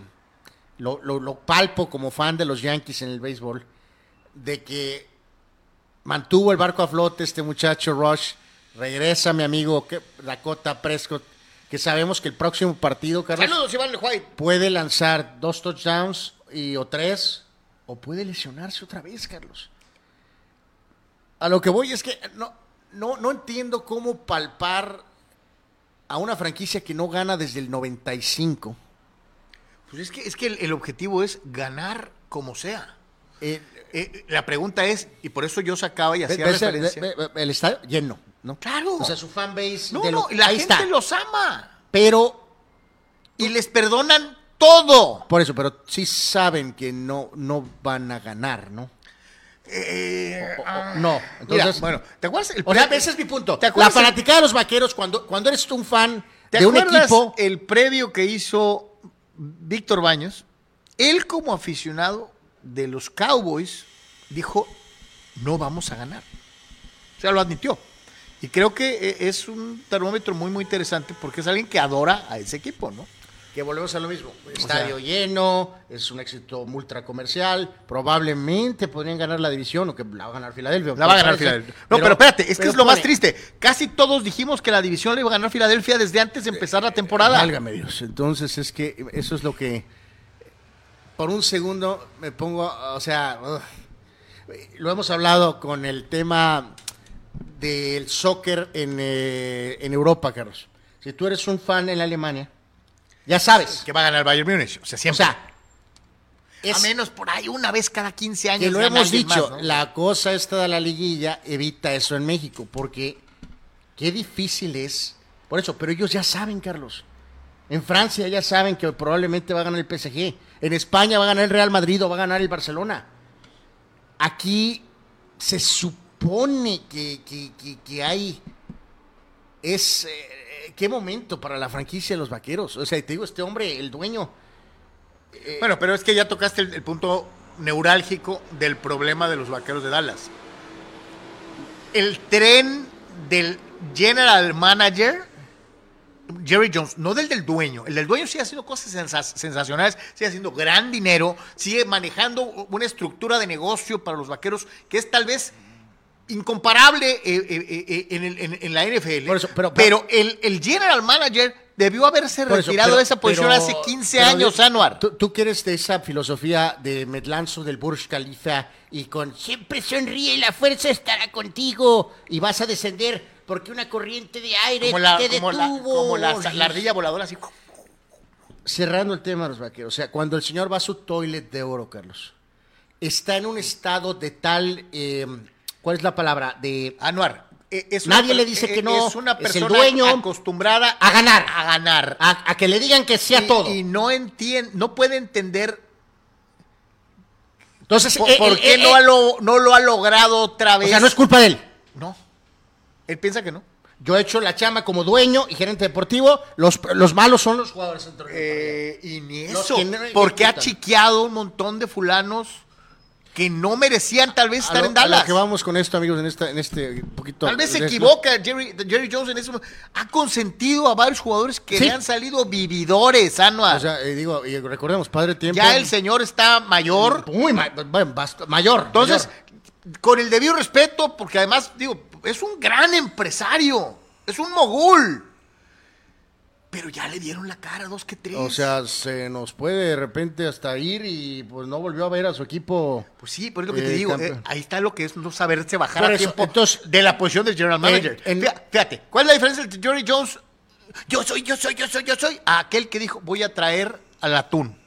lo, lo- lo palpo como fan de los Yankees en el béisbol, de que mantuvo el barco a flote este muchacho Rush, regresa mi amigo que- Dakota Prescott, que sabemos que el próximo partido, Carlos, saludos, Iván White. puede lanzar dos touchdowns y o tres, o puede lesionarse otra vez, Carlos. A lo que voy es que no, no, no entiendo cómo palpar a una franquicia que no gana desde el 95. Pues es que, es que el, el objetivo es ganar como sea. Eh, Eh, la pregunta es, y por eso yo sacaba y hacía el, referencia. el estadio lleno, ¿no? Claro. O sea, su fanbase. no, de no, lo- la ahí gente está. los ama. Pero, Y les perdonan todo. por eso, pero sí saben que no, no van a ganar, ¿no? Eh, O- o- ah. no, Mira, entonces. bueno, ¿te acuerdas? El O sea, ese es mi punto. ¿Te La fanaticada de los vaqueros, cuando, cuando eres tú un fan ¿Te de un equipo. el previo que hizo Víctor Baños? Él como aficionado de los Cowboys dijo, no vamos a ganar. O sea, lo admitió. Y creo que eh, es un termómetro muy, muy interesante porque es alguien que adora a ese equipo, ¿no? que volvemos a lo mismo. Estadio lleno, es un éxito ultra comercial. Probablemente podrían ganar la división o que la va a ganar Filadelfia. La va a ganar Filadelfia. No, pero, espérate, es que es lo más triste. Casi todos dijimos que la división la iba a ganar Filadelfia desde antes de empezar la temporada. Válgame Dios. Entonces es que eso es lo que. Por un segundo me pongo, o sea, lo hemos hablado con el tema del soccer en, eh, en Europa, Carlos. Si tú eres un fan en Alemania ya sabes. Que va a ganar Bayern Múnich. O sea, siempre. a menos por ahí una vez cada 15 años. Que lo hemos dicho, la cosa esta de la liguilla evita eso en México, porque qué difícil es. Por eso, pero ellos ya saben, Carlos. En Francia ya saben que probablemente va a ganar el PSG. En España va a ganar el Real Madrid o va a ganar el Barcelona. Aquí se supone que, que, hay. Es. Eh, qué momento para la franquicia de los vaqueros. O sea, te digo, este hombre, el dueño. Eh, bueno, pero es que ya tocaste el, punto neurálgico del problema de los vaqueros de Dallas. El tren del general manager, Jerry Jones, no del del dueño. El del dueño sigue haciendo cosas sensacionales, sigue haciendo gran dinero, sigue manejando una estructura de negocio para los vaqueros que es tal vez incomparable eh, eh, eh, en, la NFL. pero, el, general manager debió haberse retirado de esa posición hace 15 años, Anuar. ¿tú, ¿tú, quieres de esa filosofía de Medlanzo del Burj Khalifa y con siempre sonríe, la fuerza estará contigo y vas a descender porque una corriente de aire te detuvo. como la, ardilla voladora así. Cerrando el tema de los vaqueros, o sea, cuando el señor va a su toilet de oro, Carlos, está en un estado de tal... ¿Cuál es la palabra? De Anuar. E, Nadie le dice que e, no. Es una persona dueño acostumbrada a ganar. A ganar. A, que le digan que sea todo. Y no entiende, no puede entender. Entonces, ¿por, eh, qué eh, no, eh, lo, no lo ha logrado otra vez? O sea, no es culpa de él. No. Él piensa que no. Yo he hecho la chama como dueño y gerente deportivo. Los, los malos son los jugadores. y ni eso. porque ha chiqueado un montón de fulanos que no merecían tal vez estar en Dallas. A que vamos con esto, amigos, en, esta, en este poquito. Tal vez se equivoca Jerry, Jerry, Jones en eso. Ha consentido a varios jugadores que le han salido vividores, Anual. O sea, eh, digo, y recordemos, padre tiempo. Ya el señor está mayor. Muy mayor. Entonces, con el debido respeto, porque además, digo, es un gran empresario. Es un mogul pero ya le dieron la cara dos que tres. O sea, se nos puede de repente hasta ir y pues no volvió a ver a su equipo. Pues sí, por eso que te eh, digo, eh, ahí está lo que es no saberse bajar a tiempo de la posición del general manager. fíjate, ¿cuál es la diferencia entre Jerry Jones? Yo soy, yo soy, yo soy, yo soy, a aquel que dijo, voy a traer al atún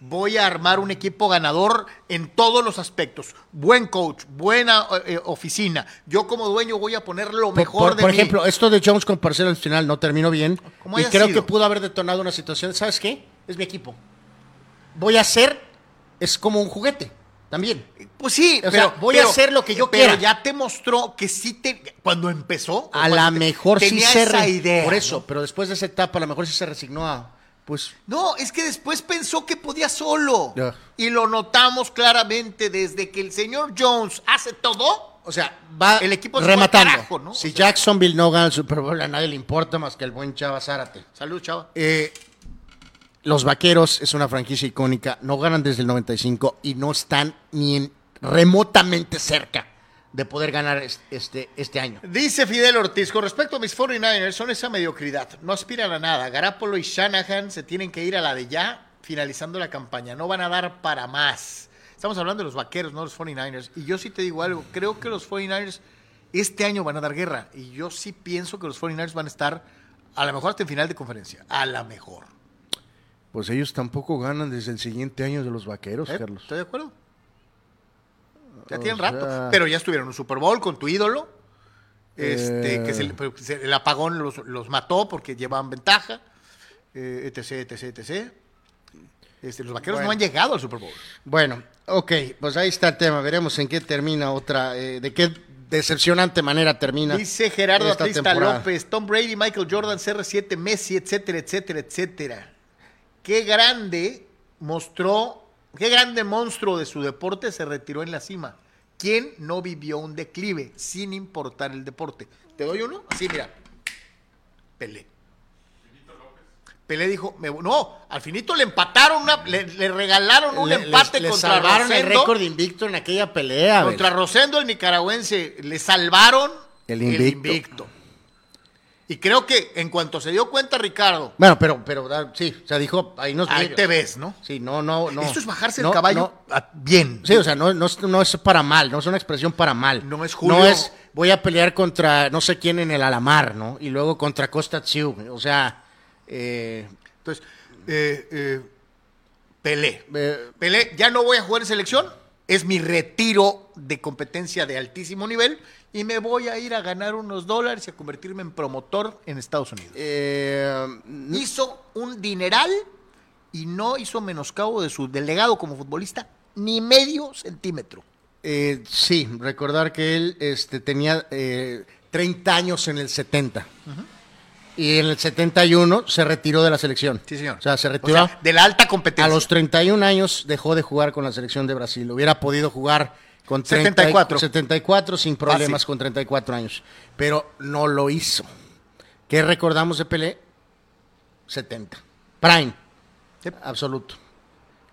voy a armar un equipo ganador en todos los aspectos. Buen coach, buena eh, oficina. Yo como dueño voy a poner lo mejor de Por ejemplo, esto de Jones con Parcero al final no terminó bien. Y creo que pudo haber detonado una situación. ¿Sabes qué? Es mi equipo. Voy a hacer, es como un juguete. También. Pues sí, pero, voy a hacer lo que yo quiero. Pero ya te mostró que sí te. Cuando empezó. A lo mejor sí se. Esa idea, por eso, pero después de esa etapa, a lo mejor sí se resignó a pues, no, es que después pensó que podía solo. Y lo notamos claramente desde que el señor Jones hace todo. O sea, va el equipo rematando. ¿no? Si Jacksonville no gana el Super Bowl, a nadie le importa más que el buen Chava Zárate. Salud, Chava. Eh, los Vaqueros es una franquicia icónica, no ganan desde el 95 y no están ni remotamente cerca de poder ganar este, este año. Dice Fidel Ortiz, con respecto a mis 49ers, son esa mediocridad, no aspiran a nada. Garapolo y Shanahan se tienen que ir a la de ya, finalizando la campaña, no van a dar para más. Estamos hablando de los vaqueros, no los 49ers. Y yo sí te digo algo, creo que los 49ers este año van a dar guerra. Y yo sí pienso que los 49ers van a estar a lo mejor hasta en final de conferencia, a la mejor. Pues ellos tampoco ganan desde el siguiente año de los vaqueros, ¿Eh? Carlos. ¿Estoy de acuerdo? Ya tienen rato. Pero ya estuvieron en un Super Bowl con tu ídolo. Este, que se, el apagón los, mató porque llevaban ventaja. Eh, etc, etc, etc. Este, los vaqueros no han llegado al Super Bowl. Bueno, ok, pues ahí está el tema. Veremos en qué termina otra, eh, de qué decepcionante manera termina. Dice Gerardo Atlista López, Tom Brady, Michael Jordan, CR7, Messi, etcétera, etcétera, etcétera. Qué grande mostró Qué grande monstruo de su deporte se retiró en la cima. ¿Quién no vivió un declive sin importar el deporte? ¿Te doy uno? Así, mira. Pelé. Pelé dijo, me- no, al finito le empataron, una- le, le regalaron un Le- empate contra salvaron el Rosendo. récord invicto en aquella pelea. Contra. Rosendo, el nicaragüense, le salvaron El el invicto. Y creo que en cuanto se dio cuenta Ricardo, Bueno, pero, pero da- sí, o sea, dijo, ahí nos ahí te ves, ¿no? Sí, no, no, no. Esto es bajarse No, el caballo no. a- bien. Sí, o sea, no, no, es- no es para mal, no es una expresión para mal. No es Julio. No es, voy a pelear contra no sé quién en el Alamar, ¿no? Y luego contra Costa Tsiu. O sea, eh, Entonces, eh, eh, Pelé. eh, Pelé, ya no voy a jugar en selección, es mi retiro de competencia de altísimo nivel y me voy a ir a ganar unos dólares y a convertirme en promotor en Estados Unidos. eh, Hizo un dineral y no hizo menoscabo de su delegado como futbolista ni medio centímetro. eh, sí, recordar que él este, tenía eh, 30 años en el 70. Y en el 71 se retiró de la selección. Sí, señor. O sea, se O retiró. sea, de la alta competencia. A los 31 años dejó de jugar con la selección de Brasil. Hubiera podido jugar con 30 y- 74. 74 sin problemas Fácil. con 34 años. Pero no lo hizo. ¿Qué recordamos de Pelé? 70. Prime. Absoluto.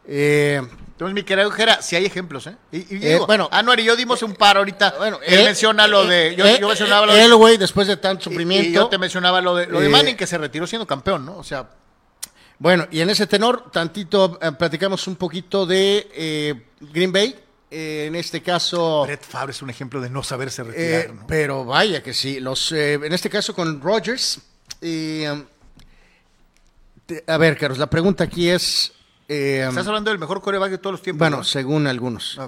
Eh, Entonces, mi querido Jera, si hay ejemplos, ¿eh? Y, y Eh, bueno, Anuar y yo dimos un par ahorita. bueno, él eh, menciona lo de. Yo, eh, yo mencionaba lo de. Él, güey, después de tanto y- sufrimiento. Y yo te mencionaba lo de, lo de Eh, Manning, que se retiró siendo campeón, ¿no? O sea, Bueno, y en ese tenor, tantito eh, platicamos un poquito de eh, Green Bay. Eh, en este caso. Brett Favre es un ejemplo de no saberse Eh, retirar, ¿no? Pero vaya que sí. Los, eh, en este caso con Rogers. y, um, a ver, Carlos, la pregunta aquí es. Estás hablando del mejor coreback de todos los tiempos. bueno, ¿no? según algunos.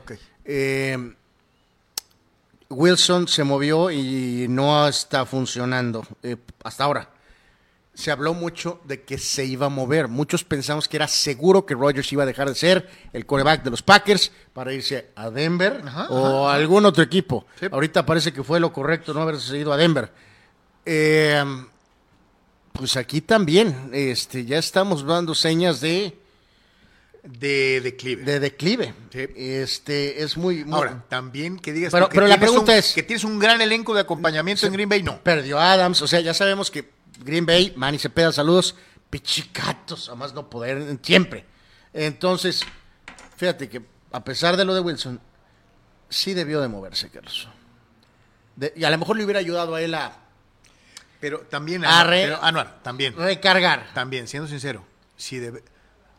Wilson se movió y no está funcionando hasta ahora. Se habló mucho de que se iba a mover. Muchos pensamos que era seguro que Rogers iba a dejar de ser el coreback de los Packers para irse a Denver Ajá, o a algún otro equipo. Sí. Ahorita parece que fue lo correcto no haberse ido a Denver. Eh, pues aquí también este, ya estamos dando señas de, De declive. de declive. Sí. Este, es muy, muy- Ahora, también que digas Pero- que pero la pregunta un- es- que tienes un gran elenco de acompañamiento en Green Bay, no. Perdió Adams, o sea, ya sabemos que Green Bay, Manny Cepeda, saludos, pichicatos, a más no poder, siempre. Entonces, fíjate que a pesar de lo de Wilson, sí debió de moverse, Carlos. De- y a lo mejor le hubiera ayudado a él a Pero también, Arre. Anuar, pero, Anuar, también, recargar. también, siendo sincero, si debe-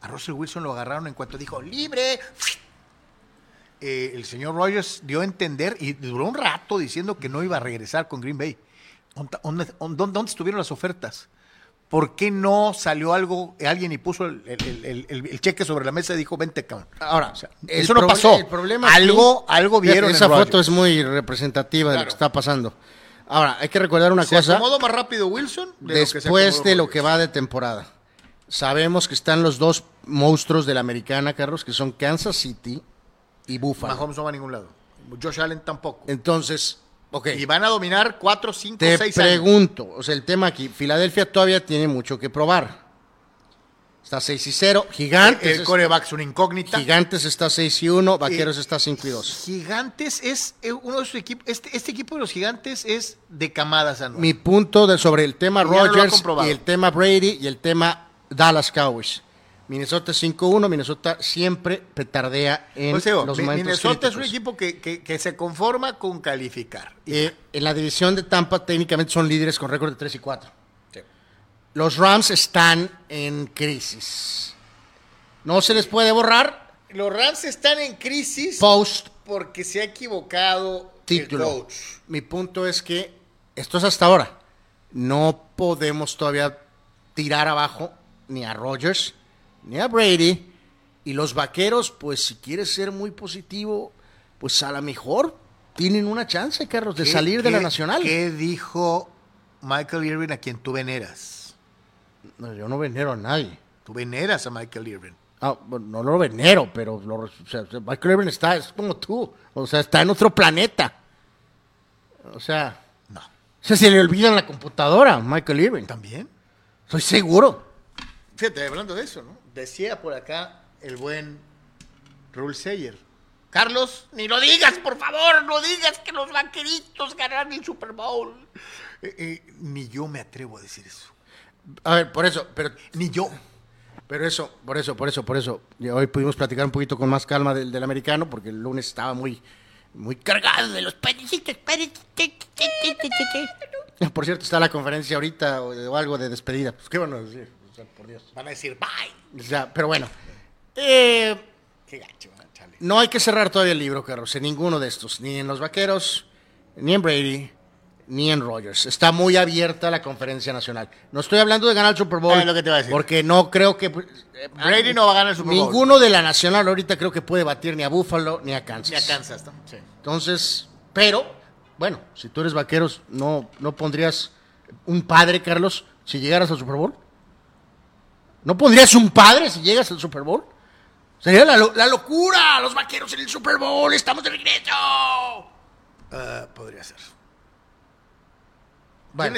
a Russell Wilson lo agarraron en cuanto dijo libre. Eh, el señor Rogers dio a entender y duró un rato diciendo que no iba a regresar con Green Bay. ¿Dónde, dónde- dónde- dónde estuvieron las ofertas? ¿Por qué no salió algo, alguien y puso el, el- el- el- el cheque sobre la mesa y dijo, vente, cabrón? Ahora, eso no pasó. el problema aquí- algo, algo vieron Esa en foto es muy representativa de lo que está pasando. Ahora, hay que recordar una Se cosa. acomodó más rápido Wilson de se después de lo que va de temporada. Sabemos que están los dos monstruos de la americana, Carlos, que son Kansas City y Buffalo. Mahomes no va a ningún lado. Josh Allen tampoco. Entonces, ok, Y van a dominar 4, 5, te 6 años. pregunto, o sea, el tema aquí, Filadelfia todavía tiene mucho que probar. Está 6 y 0, Gigantes, El coreback es una incógnita. Gigantes está 6 y 1, Vaqueros está 5 y 2. Gigantes es eh, uno de sus equipos. Este, este equipo de los Gigantes es de camadas anuales. Mi punto de, sobre el tema ya no y el tema Brady y el tema Dallas Cowboys. Minnesota 5-1, Minnesota siempre petardea en Pues digo, los momentos Minnesota es un equipo que, que- que se conforma con calificar. Eh, en la división de Tampa técnicamente son líderes con récord de 3 y 4. Los Rams están en crisis. No se les puede borrar los Rams están en crisis post porque se ha equivocado título. el coach. Mi punto es que esto es hasta ahora. No podemos todavía tirar abajo ni a Rodgers ni a Brady. Y los vaqueros, pues si quieres ser muy positivo, pues a lo mejor tienen una chance, Carlos, de ¿Qué- salir de la nacional. ¿Qué dijo Michael Irvin a quien tú veneras? No, yo no venero a nadie. Tú veneras a Michael Irvin. Ah, bueno, no lo venero, pero lo, o sea, Michael Irvin está, es como tú. O sea, está en otro planeta. O sea, No. o sea, se le olvida en la computadora, Michael Irvin. ¿También? Estoy seguro. Fíjate, hablando de eso, ¿no? Decía por acá el buen Rule Sayer. Carlos, ni lo digas, por favor, no digas que los vaqueritos ganaron el Super Bowl. Eh, eh, ni yo me atrevo a decir eso. A ver, por eso, pero Ni yo. Pero eso, por eso, por eso, por eso. Y hoy pudimos platicar un poquito con más calma del, del americano, porque el lunes estaba muy, muy cargado de los pericitos. Por cierto, está la conferencia ahorita o, o algo de despedida. Pues qué bueno decir, o sea, por Dios. Van a decir bye. Pero bueno. Eh, Qué gacho, chale. no hay que cerrar todavía el libro, Carlos, en ninguno de estos. Ni en los Vaqueros, ni en Brady, ni en Rogers. Está muy abierta la conferencia nacional. No estoy hablando de ganar el Super Bowl. Ah, es lo que te iba a decir. Porque no creo que... eh, Brady no va a ganar el Super Bowl. Ninguno de la nacional ahorita creo que puede batir ni a Buffalo ni a Kansas. Ni a Kansas, ¿no? Sí. Entonces, pero, bueno, si tú eres vaqueros, ¿no, ¿no pondrías un padre, Carlos, si llegaras al Super Bowl? ¿No pondrías un padre si llegas al Super Bowl? Sería la, la locura, los vaqueros en el Super Bowl, estamos de regreso. Ah, podría ser.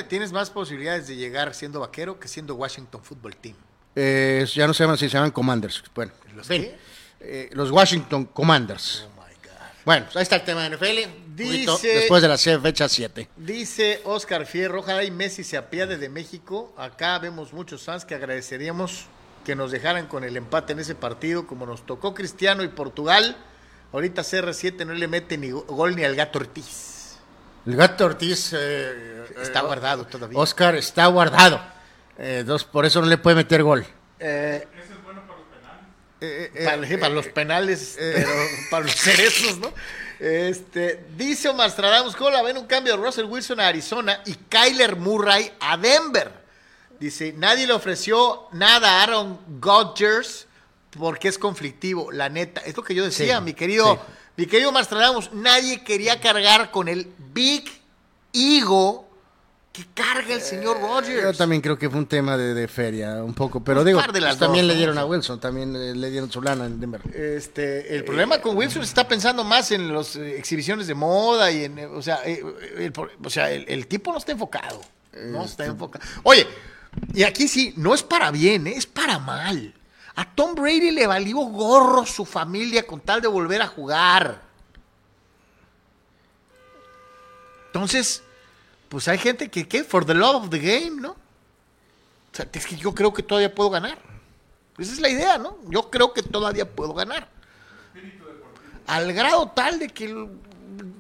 Tienes más posibilidades de llegar siendo vaquero que siendo Washington Football Team. Eh, ya no se llaman, si se llaman Commanders. Bueno, ¿Los eh, los Washington Commanders. Oh my God. Bueno, ahí está el tema de NFL. Dice- Después de la fecha 7. Dice Oscar Fierro, ojalá y Messi se apiade de México. Acá vemos muchos fans que agradeceríamos que nos dejaran con el empate en ese partido, como nos tocó Cristiano y Portugal. Ahorita CR7 no le mete ni go- gol ni al gato Ortiz. El gato Ortiz eh, Está eh, guardado todavía. Oscar está guardado. Eh, entonces, por eso no le puede meter gol. Eh, Eh, eh, para, sí, para los penales, pero para los cerezos, ¿no? Este, dice Omar Stradamus, ¿cómo la ven un cambio de Russell Wilson a Arizona y Kyler Murray a Denver? Dice, nadie le ofreció nada a Aaron Rodgers porque es conflictivo, la neta. Es lo que yo decía, Sí, mi querido, sí. mi querido Omar Stradamus, nadie quería cargar con el Big Ego que carga el señor. Eh, Yo también creo que fue un tema de, de feria, un poco. Pero Pues digo, de las pues también le dieron a Wilson, también eh, le dieron su lana en Denver. Este, el problema con Wilson está pensando más en las exhibiciones de moda y en, eh, o sea, eh, el, o sea, el, el tipo no está enfocado, no está enfocado. Oye, y aquí sí, no es para bien, eh, es para mal. A Tom Brady le valió gorro su familia con tal de volver a jugar. Entonces, pues hay gente que, ¿qué? For the love of the game, ¿no? O sea, es que yo creo que todavía puedo ganar. Esa es la idea, ¿no? Yo creo que todavía puedo ganar. Al grado tal de que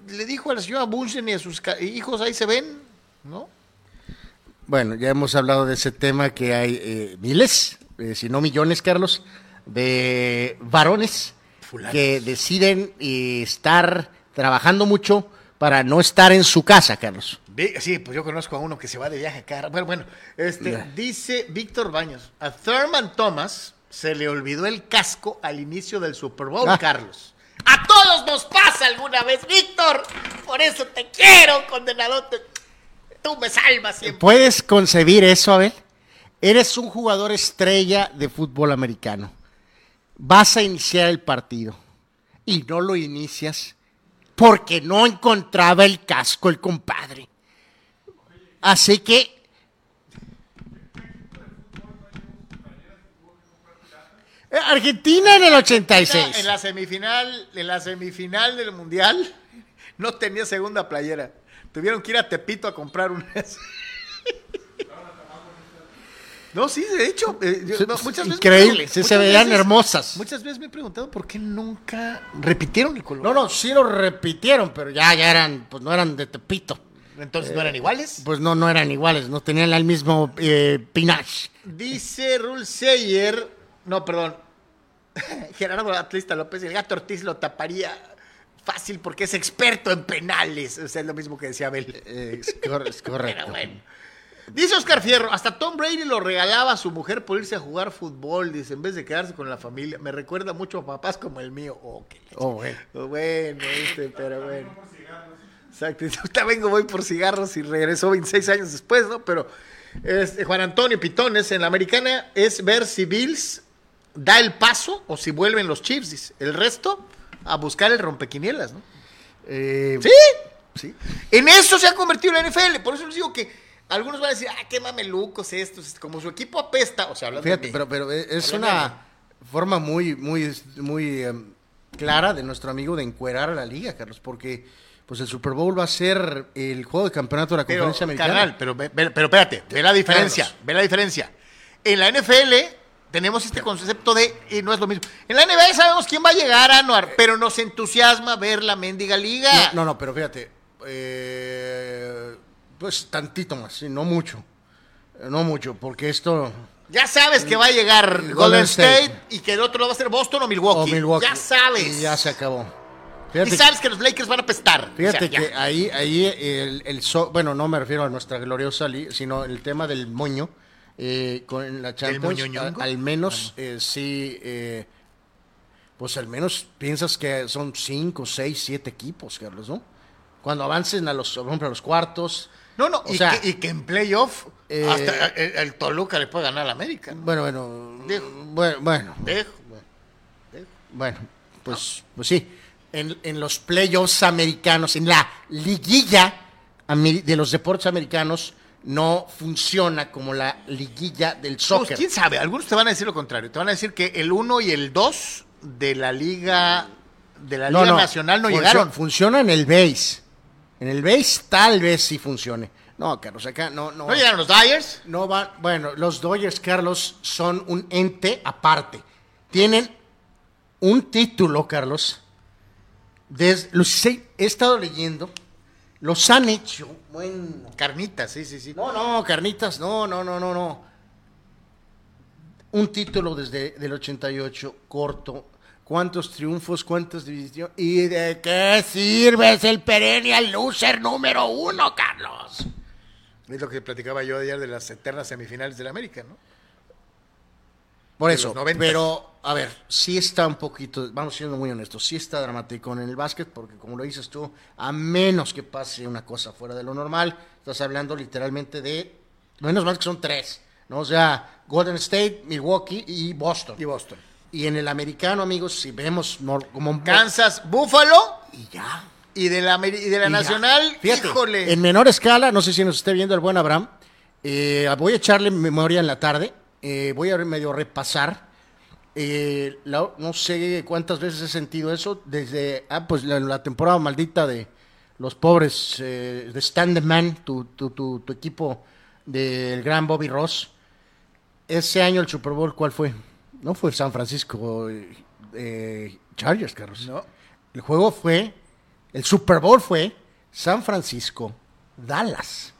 le dijo a la señora Bunsen y a sus hijos, ahí se ven, ¿no? Bueno, ya hemos hablado de ese tema que hay eh, miles, eh, si no millones, Carlos, de varones Fulanos. que deciden eh, estar trabajando mucho para no estar en su casa, Carlos. Sí, pues yo conozco a uno que se va de viaje acá. Bueno, bueno, este, dice Víctor Baños, a Thurman Thomas se le olvidó el casco al inicio del Super Bowl, Ah. Carlos. A todos nos pasa alguna vez, Víctor. Por eso te quiero, condenado. Te- Tú me salvas siempre. ¿Puedes concebir eso, Abel? Eres un jugador estrella de fútbol americano. Vas a iniciar el partido y no lo inicias porque no encontraba el casco el compadre. Así que... Argentina en el 86. En la semifinal, en la semifinal del mundial, no tenía segunda playera. Tuvieron que ir a Tepito a comprar unas. No, sí, de hecho, eh, yo- Sí, no, muchas veces. increíble, sí, se veían veces- hermosas. Muchas veces me he preguntado por qué nunca repitieron el color. No, no, sí lo repitieron, pero ya, ya eran, pues no eran de Tepito. Entonces no eran iguales. Pues no, no eran iguales, no tenían el mismo eh, pinache. Dice Rul Seyer, no, perdón, Gerardo Atlista López, el gato Ortiz lo taparía fácil porque es experto en penales. O sea, es lo mismo que decía Abel. Eh, es, cor- es correcto. Pero bueno. Dice Oscar Fierro, hasta Tom Brady lo regalaba a su mujer por irse a jugar fútbol, dice, en vez de quedarse con la familia. Me recuerda mucho a papás como el mío. Oh, qué leche. Oh, bueno. Oh, bueno, este, pero bueno. Exacto, yo vengo, voy por cigarros y regresó 26 años después, ¿no? Pero este, Juan Antonio Pitones, en la americana es ver si Bills da el paso o si vuelven los Chiefs. dice. El resto, a buscar el rompequinielas, ¿no? Eh, Sí, sí. En eso se ha convertido la NFL. Por eso les digo que algunos van a decir, ah, qué mamelucos estos. Como su equipo apesta, o sea, hablando Fíjate, de mí. pero, pero es Hablando una forma muy, muy, muy em, clara de nuestro amigo de encuerar a la liga, Carlos, porque pues el Super Bowl va a ser el juego de campeonato de la Pero, conferencia americana. carnal, pero, ve- pero espérate, ve la diferencia, Carlos. ve la diferencia. En la NFL tenemos este concepto de, y no es lo mismo. En la NBA sabemos quién va a llegar a Anuar, pero nos entusiasma ver la mendiga liga. No, no, no, pero fíjate, eh, pues tantito más, sí, no mucho, no mucho, porque esto Ya sabes que va a llegar Golden, Golden State, State. y que el otro lado va a ser Boston o o Milwaukee. Milwaukee, Ya sabes. y ya se acabó. Y Fíjate, sabes que los Lakers van a pestar. O fíjate ya. que ahí, ahí el, el so- bueno, no me refiero a nuestra gloriosa sino el tema del moño eh, con la Champions, moñoñongo? a- al menos eh, sí, eh, pues al menos piensas que son cinco, seis, siete equipos, Carlos, ¿no? Cuando avancen a los, por ejemplo, a los cuartos, No, no, o y, sea, que, y que en playoff eh, hasta el, el Toluca le puede ganar a la América. Bueno, bueno, Digo. bueno, bueno, Dejo. bueno, pues, pues sí. En, en los playoffs americanos, en la liguilla de los deportes americanos, no funciona como la liguilla del Pues, soccer. quién sabe, algunos te van a decir lo contrario. Te van a decir que el 1 y el 2 de la Liga de la Liga Nacional no funcio- llegaron. Funciona en el base. En el base tal vez sí funcione. No, Carlos, acá no, no. ¿No llegaron los Dyers? No van, bueno, los Dodgers, Carlos, son un ente aparte. Tienen un título, Carlos. Los he, estado leyendo. Los han hecho. Bueno. Carnitas, sí, sí, sí. No, no, carnitas, no, no, no, no, no. Un título desde el 88, corto. ¿Cuántos triunfos, cuántas divisiones? ¿Y de qué sirve? Es el perennial loser número uno, Carlos. Es lo que platicaba yo ayer de las eternas semifinales de la América, ¿no? Por eso, pero a ver, sí está un poquito, vamos siendo muy honestos, sí está dramático en el básquet, porque como lo dices tú, a menos que pase una cosa fuera de lo normal, estás hablando literalmente de, menos mal que son tres, ¿no? O sea, Golden State, Milwaukee y Boston. Y Boston. Y en el americano, amigos, si vemos como un... Kansas, Buffalo Y ya. y de la, y de la Y. Nacional, Fíjate, híjole. En menor escala, no sé si nos esté viendo el buen Abraham, eh, voy a echarle memoria en la tarde, eh, voy a medio repasar. eh, la- no sé cuántas veces he sentido eso desde ah, pues la, la temporada maldita de los pobres eh, de Stand the Man, tu, tu, tu, tu equipo del gran Bobby Ross. Ese año el Super Bowl, ¿cuál fue? No fue San Francisco eh, Chargers, Carlos. No. El juego fue, el Super Bowl fue San Francisco, Dallas.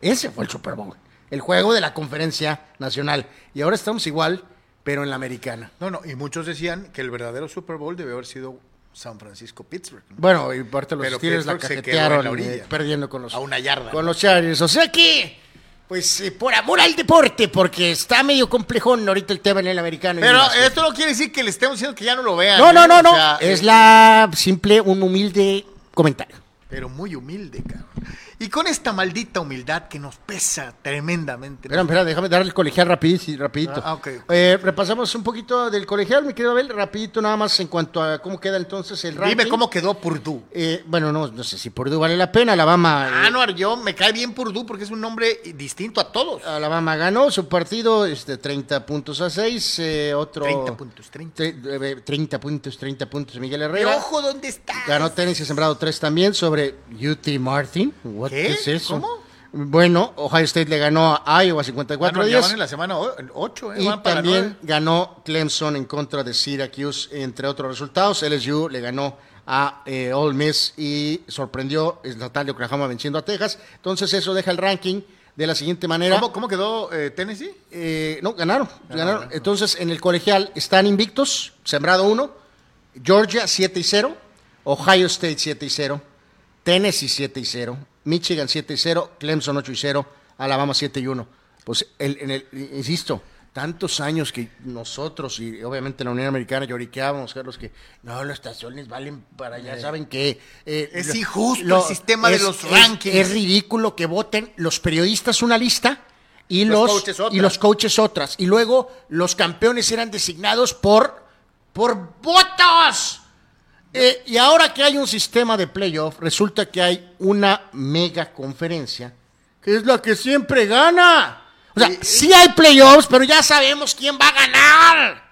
Ese fue el Super Bowl. El juego de la conferencia nacional. Y ahora estamos igual, pero en la americana. No, no, y muchos decían que el verdadero Super Bowl debe haber sido San Francisco-Pittsburgh. ¿no? Bueno, y parte los Pero Steelers la Pittsburgh cajetearon en la orilla. eh, perdiendo con los, A una yarda. con los Chargers. O sea que, pues eh, por amor al deporte, porque está medio complejón ahorita el tema en el americano. Pero esto no quiere decir que le estemos diciendo que ya no lo vean. No, no, ¿eh? no, O no. sea, es eh, la simple, un humilde comentario. Pero muy humilde, cabrón. Y con esta maldita humildad que nos pesa tremendamente. Espera, espera, déjame dar el colegial rapidito. rapidito. Ah, ok, ok. Eh, repasamos un poquito del colegial, mi querido Abel, rapidito nada más en cuanto a cómo queda entonces el ranking. Dime cómo quedó Purdue. Eh, bueno, no, no sé si Purdue vale la pena, Alabama... Ah, eh, no, yo me cae bien Purdue porque es un nombre distinto a todos. Alabama ganó su partido, este, 30 puntos a 6, eh, otro... 30 puntos, 30. tre- eh, 30 puntos, 30 puntos Miguel Y Herrera. ojo, ¿dónde está? Ganó tenis y sembrado 3 también sobre UT Martin. What ¿Qué? es eso? ¿Cómo? Bueno, Ohio State le ganó a Iowa Ah, 54 no, ya días. en la semana 8, ¿eh? Y para también ganó Clemson en contra de Syracuse, entre otros resultados. LSU le ganó a eh, Ole Miss y sorprendió el Natal de Oklahoma venciendo a Texas. Entonces eso deja el ranking de la siguiente manera. ¿Cómo, cómo quedó eh, Tennessee? Eh, no, ganaron. ganaron. ganaron. Entonces en el colegial están invictos, sembrado 1, Georgia 7 y 0, Ohio State 7 y 0, Tennessee 7 y 0, Michigan 7 y 0, Clemson 8 y 0, Alabama 7 y 1. Pues el, en el, insisto, tantos años que nosotros y obviamente la Unión Americana lloriqueábamos, Carlos, que no, las estaciones valen para allá, saben que... eh, Es lo- injusto el sistema de los rankings. Es ridículo que voten los periodistas una lista y Los los, coaches otra. y los coaches otras. Y luego los campeones eran designados por, por votos. Eh, y ahora que hay un sistema de playoff, resulta que hay una mega conferencia, que es la que siempre gana. O sea, sí hay playoffs, pero ya sabemos quién va a ganar.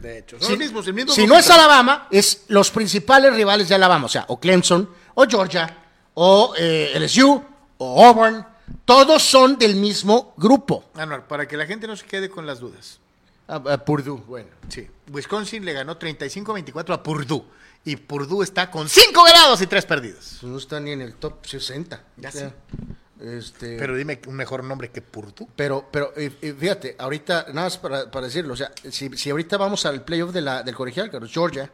De hecho, son Si, los mismos, el mismo si no es Alabama, es los principales rivales de Alabama, o sea, o Clemson, o Georgia, o eh, LSU, o Auburn, todos son del mismo grupo. Anual, para que la gente no se quede con las dudas. A, a Purdue, bueno. Sí, Wisconsin le ganó 35-24 a Purdue. Y Purdue está con 5 ganados y 3 perdidos. No está ni en el top 60. Ya O sea. Este, Pero dime un mejor nombre que Purdue. Pero, pero eh, eh, fíjate, ahorita, nada más para, para decirlo, o sea, si, si ahorita vamos al playoff de la, del colegial, Georgia,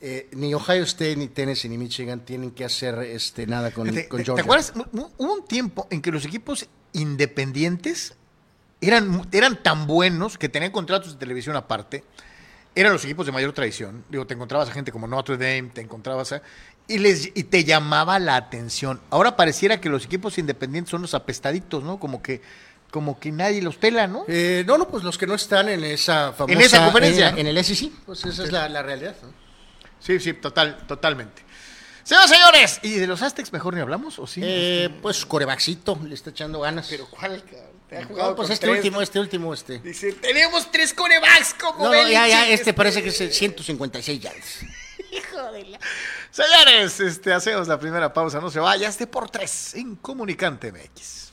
eh, ni Ohio State, ni Tennessee, ni Michigan tienen que hacer este, nada con, Fíjate, con ¿te- ¿Te Georgia. acuerdas? Hu- Hubo un tiempo en que los equipos independientes eran, eran tan buenos que tenían contratos de televisión aparte. Eran los equipos de mayor tradición. Digo, te encontrabas a gente como Notre Dame, te encontrabas a... Y, les, y te llamaba la atención. Ahora pareciera que los equipos independientes son los apestaditos, ¿no? Como que, como que nadie los pela, ¿no? Eh, no, no, pues los que no están en esa famosa... En esa conferencia, En, en el SEC, pues esa es la, la realidad. ¿no? Sí, sí, total, totalmente. Señoras señores, ¿y de los Aztecs mejor ni hablamos? ¿O sí? Eh, pues corebaxito, le está echando ganas. Pero ¿cuál? cabrón? No, pues este tres. último, este último, este. Dice, tenemos tres corebacks como No, no, ya, ya, Belichick". este parece que es el 156 yardas. Señores, este, hacemos la primera pausa, no se vaya, este por tres en Comunicante MX.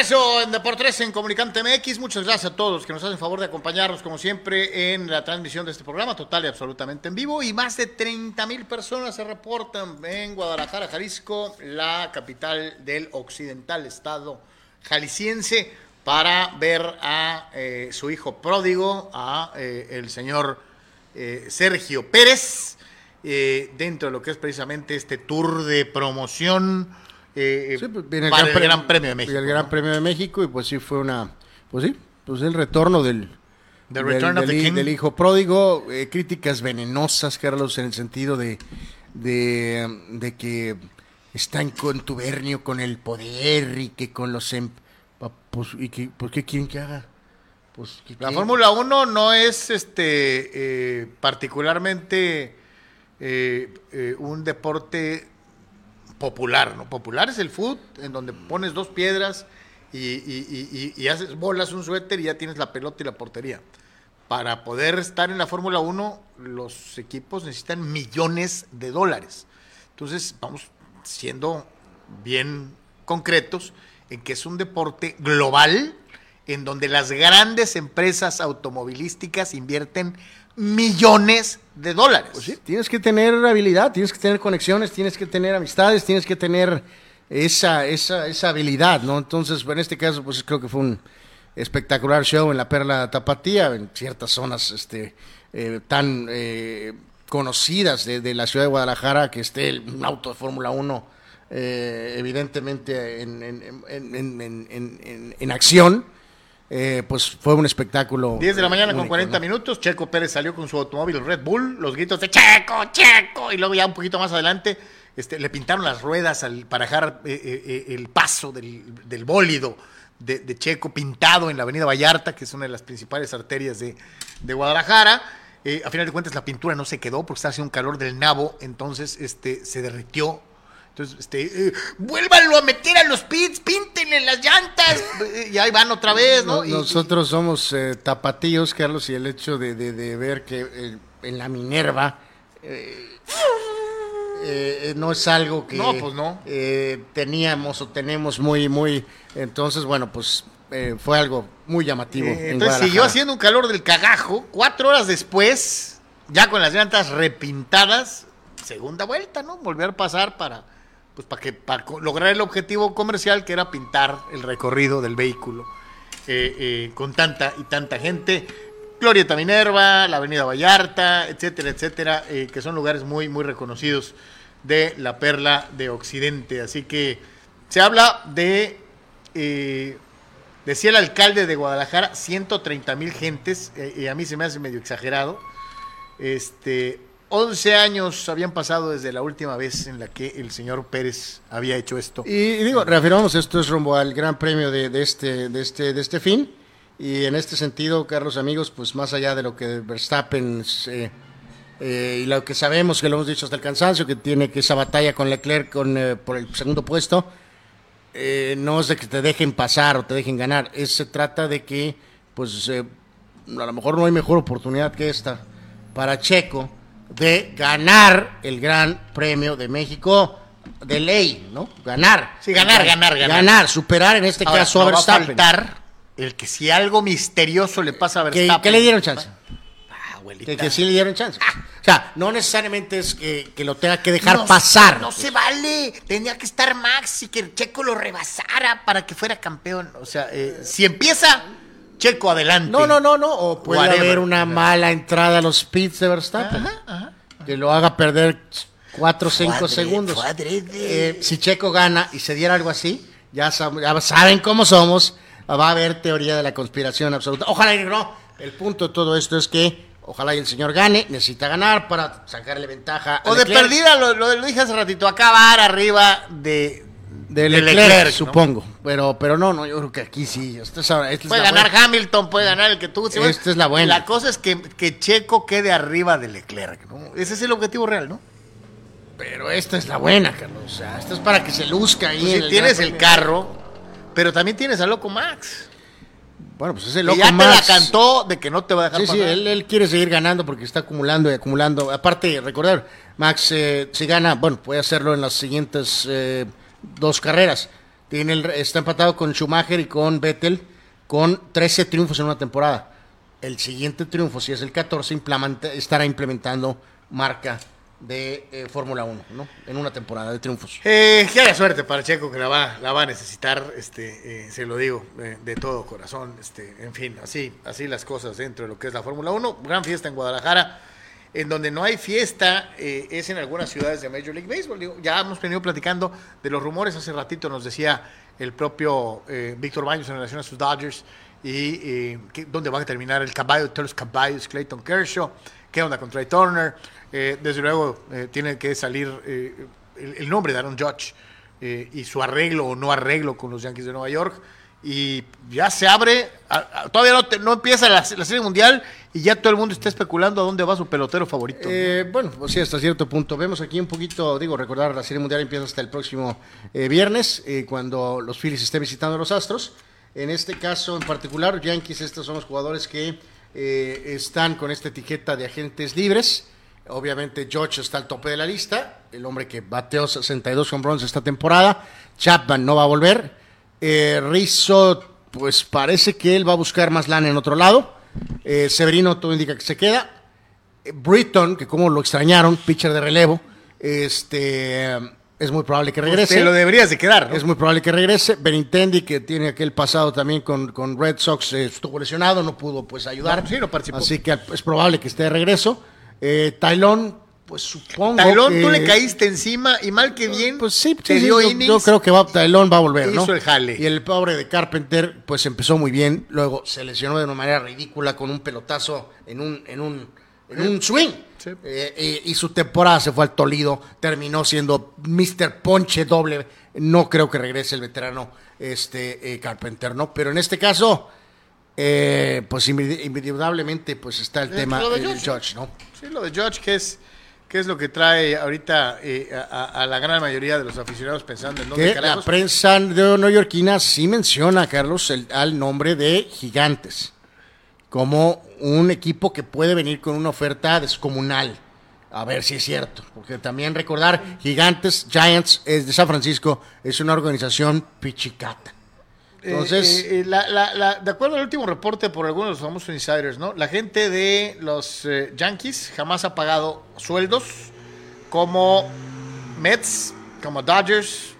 Regreso en Deportes en Comunicante MX. Muchas gracias a todos que nos hacen favor de acompañarnos, como siempre, en la transmisión de este programa, total y absolutamente en vivo. Y más de 30 mil personas se reportan en Guadalajara, Jalisco, la capital del occidental estado jalisciense, para ver a eh, su hijo pródigo, a eh, el señor eh, Sergio Pérez, dentro de lo que es precisamente este tour de promoción. Eh, Sí, pues, viene para el Pre- Gran Premio de México. y el Gran ¿no? Premio de México, y pues sí fue una. Pues sí, pues el retorno del. Del- del, del hijo pródigo, eh, críticas venenosas, Carlos, en el sentido de, de, de que está en contubernio con el poder y que con los... em- pues, y que, ¿Por qué quieren que haga? Pues, ¿qué La? Fórmula 1 no es este eh, particularmente eh, eh, un deporte popular, ¿no? Popular es el fútbol, en donde pones dos piedras y, y- y- y- y haces bolas un suéter y ya tienes la pelota y la portería. Para poder estar en la Fórmula 1, los equipos necesitan millones de dólares. Entonces, vamos siendo bien concretos en que es un deporte global en donde las grandes empresas automovilísticas invierten millones de dólares. Pues tienes que tener habilidad, tienes que tener conexiones, tienes que tener amistades, tienes que tener esa, esa, esa habilidad, ¿no? Entonces, en este caso, pues creo que fue un, espectacular show en la Perla Tapatía, en ciertas zonas este, eh, tan eh, conocidas de, de la ciudad de Guadalajara, que esté el- un auto de Fórmula 1 eh, evidentemente en, en- en- en- en- en- en- en acción, eh, pues fue un espectáculo. 10 de la mañana con único, 40 ¿no? minutos, Checo Pérez salió con su automóvil Red Bull, los gritos de Checo, Checo, y luego ya un poquito más adelante este, le pintaron las ruedas al, para dejar eh, eh, el paso del, del bólido de, de Checo pintado en la avenida Vallarta, que es una de las principales arterias de, de Guadalajara. A final de cuentas la pintura no se quedó porque estaba haciendo un calor del nabo, entonces este, se derritió. Entonces, este, eh, vuélvanlo a meter a los pits, píntenle las llantas. Y ahí van otra vez, ¿no? Y- nosotros somos eh, tapatíos, Carlos, y el hecho de, de- de ver que eh, en la Minerva eh, no es algo que No, pues no. teníamos o tenemos muy, muy. Entonces, bueno, pues fue algo muy llamativo. En entonces siguió haciendo un calor del cagajo. Cuatro horas después, ya con las llantas repintadas, segunda vuelta, ¿no? Volver a pasar para, pues, para que para lograr el objetivo comercial que era pintar el recorrido del vehículo eh, eh, con tanta y tanta gente. Glorieta Minerva, la Avenida Vallarta, etcétera, etcétera, eh, que son lugares muy, muy reconocidos de la perla de Occidente. Así que se habla de Decía el alcalde de Guadalajara, 130 mil gentes, y a mí se me hace medio exagerado. Este, 11 años habían pasado desde la última vez en la que el señor Pérez había hecho esto. Y, digo, reafirmamos, esto es rumbo al Gran Premio de, este, de, este, de este fin. Y en este sentido, Carlos, amigos, pues más allá de lo que Verstappen eh, y lo que sabemos, que lo hemos dicho hasta el cansancio, que tiene que esa batalla con Leclerc con, eh, por el segundo puesto, eh, no es de que te dejen pasar o te dejen ganar, es, se trata de que, pues, a lo mejor no hay mejor oportunidad que esta para Checo de ganar el Gran Premio de México de ley, ¿no? Ganar. Sí, ganar, ganar, ganar. Ganar, superar en este Ahora, caso no a va a Verstappen. faltar el que si algo misterioso le pasa a Verstappen. que le dieron chance. Ah, abuelita. Que, que sí le dieron chance. O sea, no necesariamente es que, que lo tenga que dejar No, pasar. No se vale. Tenía que estar Max y que Checo lo rebasara para que fuera campeón. O sea, eh, si empieza Checo adelante. No, no, no, no. O puede Whatever. haber una mala entrada a los pits de Verstappen. Que lo haga perder 4 o 5 Fue adrede, segundos. Eh, si Checo gana y se diera algo así, ya, sab- ya saben cómo somos. Va a haber teoría de la conspiración absoluta. Ojalá y no. El punto de todo esto es que ojalá y el señor gane. Necesita ganar para sacarle ventaja. a O de perdida, lo, lo, lo dije hace ratito, acabar arriba de, De Leclerc, supongo. Pero, pero no, no, yo creo que aquí sí. Es, es Puede ganar buena. Hamilton, puede ganar el que tú. Esta es la buena. La cosa es que, que Checo quede arriba de Leclerc. ¿no? Ese es el objetivo real, ¿no? Pero esta es la buena, Carlos. O sea, esta es para que se luzca ahí. Pues sí, tienes el carro, pero también tienes a Loco Max. Bueno, pues ese loco ya te la cantó de que no te va a dejar Sí, sí, él quiere seguir ganando porque está acumulando y acumulando. Aparte, recordar, Max, eh, si gana, bueno, puede hacerlo en las siguientes eh, dos carreras. Tiene el- está empatado con Schumacher y con Vettel con 13 triunfos en una temporada. El siguiente triunfo, si es el 14, implementa- estará implementando marca de eh, Fórmula 1, ¿no? En una temporada de triunfos. Eh, que haya suerte para Checo que la va, la va a necesitar, este, eh, se lo digo eh, de todo corazón, este, en fin, así, así las cosas dentro de lo que es la Fórmula 1, gran fiesta en Guadalajara, en donde no hay fiesta eh, es en algunas ciudades de Major League Baseball, ya hemos venido platicando de los rumores, hace ratito nos decía el propio eh, Víctor Baños en relación a sus Dodgers y eh, dónde va a terminar el caballo todos los caballos, Clayton Kershaw, qué onda con Trey Turner, Eh, desde luego eh, tiene que salir eh, el, el nombre de Aaron Judge y su arreglo o no arreglo con los Yankees de Nueva York. Y ya se abre, todavía no, te- no empieza la, Serie Mundial y ya todo el mundo está especulando a dónde va su pelotero favorito. Eh, bueno, pues sí, hasta cierto punto. Vemos aquí un poquito, digo, recordar, la Serie Mundial empieza hasta el próximo eh, viernes, eh, cuando los Phillies estén visitando a los Astros. En este caso en particular, Yankees, estos son los jugadores que eh, están con esta etiqueta de agentes libres. Obviamente, George está al tope de la lista, el hombre que bateó 62 home runs esta temporada. Chapman no va a volver. Eh, Rizzo, pues parece que él va a buscar más lana en otro lado. Eh, Severino, todo indica que se queda. Eh, Britton, que como lo extrañaron, pitcher de relevo, este es muy probable que regrese. te lo deberías de quedar, ¿no? Es muy probable que regrese. Benintendi, que tiene aquel pasado también con, con Red Sox, eh, estuvo lesionado, no pudo pues ayudar. No, sí, no participó. Así que es probable que esté de regreso. Eh, Tylon, pues supongo Tailón, que- tú le caíste encima y mal que bien. Pues sí, te sí, dio yo, innings. yo creo que va, Tylon va a volver, ¿no? Hizo el jale. Y el pobre de Carpenter, pues empezó muy bien, luego se lesionó de una manera ridícula con un pelotazo en un, en un, en un swing. Sí. Eh, y, y su temporada se fue al Tolido, terminó siendo Mr. Ponche doble. No creo que regrese el veterano este, eh, Carpenter, ¿no? Pero en este caso, eh, pues indudablemente pues está el tema lo de del Judge. Judge, ¿no? Sí, lo de Judge, que es, que es lo que trae ahorita eh, a, a la gran mayoría de los aficionados pensando en dónde Que la prensa neoyorquina sí menciona, Carlos, el, al nombre de Gigantes como un equipo que puede venir con una oferta descomunal. A ver si es cierto, porque también recordar, Gigantes, Giants es de San Francisco, es una organización pichicata. Entonces, Eh, eh, la- la- de acuerdo al último reporte por algunos de los famosos insiders, ¿no? La gente de los eh, Yankees jamás ha pagado sueldos como Mets, como Dodgers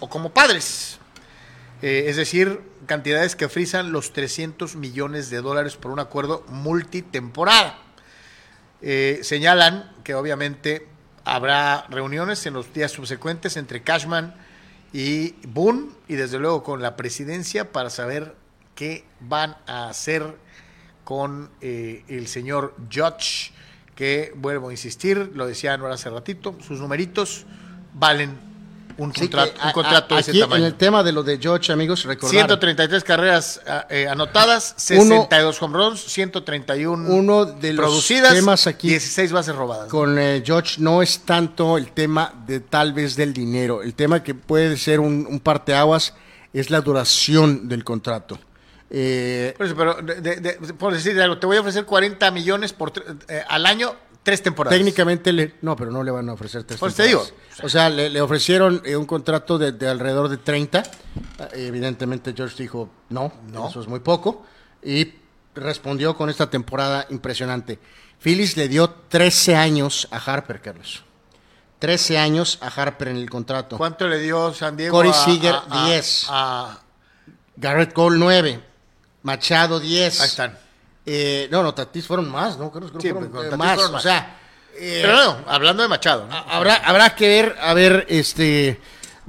o como Padres. Eh, es decir, cantidades que frisan los 300 millones de dólares por un acuerdo multitemporada. Eh, señalan que obviamente habrá reuniones en los días subsecuentes entre Cashman y Boone y desde luego con la presidencia para saber qué van a hacer con eh, el señor Judge, que vuelvo a insistir, lo decía Anuar hace ratito, sus numeritos valen un sí contrato, que un a- contrato a- de ese aquí tamaño. en el tema de lo de George, amigos, recordar 133 carreras ah, eh, anotadas, Uno- 62 home runs, 131 uno de los producidas, temas aquí 16 bases robadas. con eh, George no es tanto el tema de tal vez del dinero. El tema que puede ser un, un parteaguas es la duración del contrato. Eh, Por eso, pero de- por decir algo, te voy a ofrecer 40 millones por eh, al año, tres temporadas. técnicamente, le, no, pero no le van a ofrecer tres Pues te temporadas. digo. O sea, le, le ofrecieron eh, un contrato de, de alrededor de 30. Eh, Evidentemente, George dijo no, No. eso es muy poco. Y respondió con esta temporada impresionante. Phillies le dio 13 años a Harper, Carlos. 13 años a Harper en el contrato. ¿Cuánto le dio San Diego? Corey Seager, a- a- 10. a- Garrett Cole 9. Machado 10. Ahí están. Eh, no, no, Tatis fueron más, ¿no? Creo, creo Sí, fueron, con eh, más. fueron O sea, eh, Pero no, hablando de Machado. ¿no? habrá, habrá que ver, a ver, este,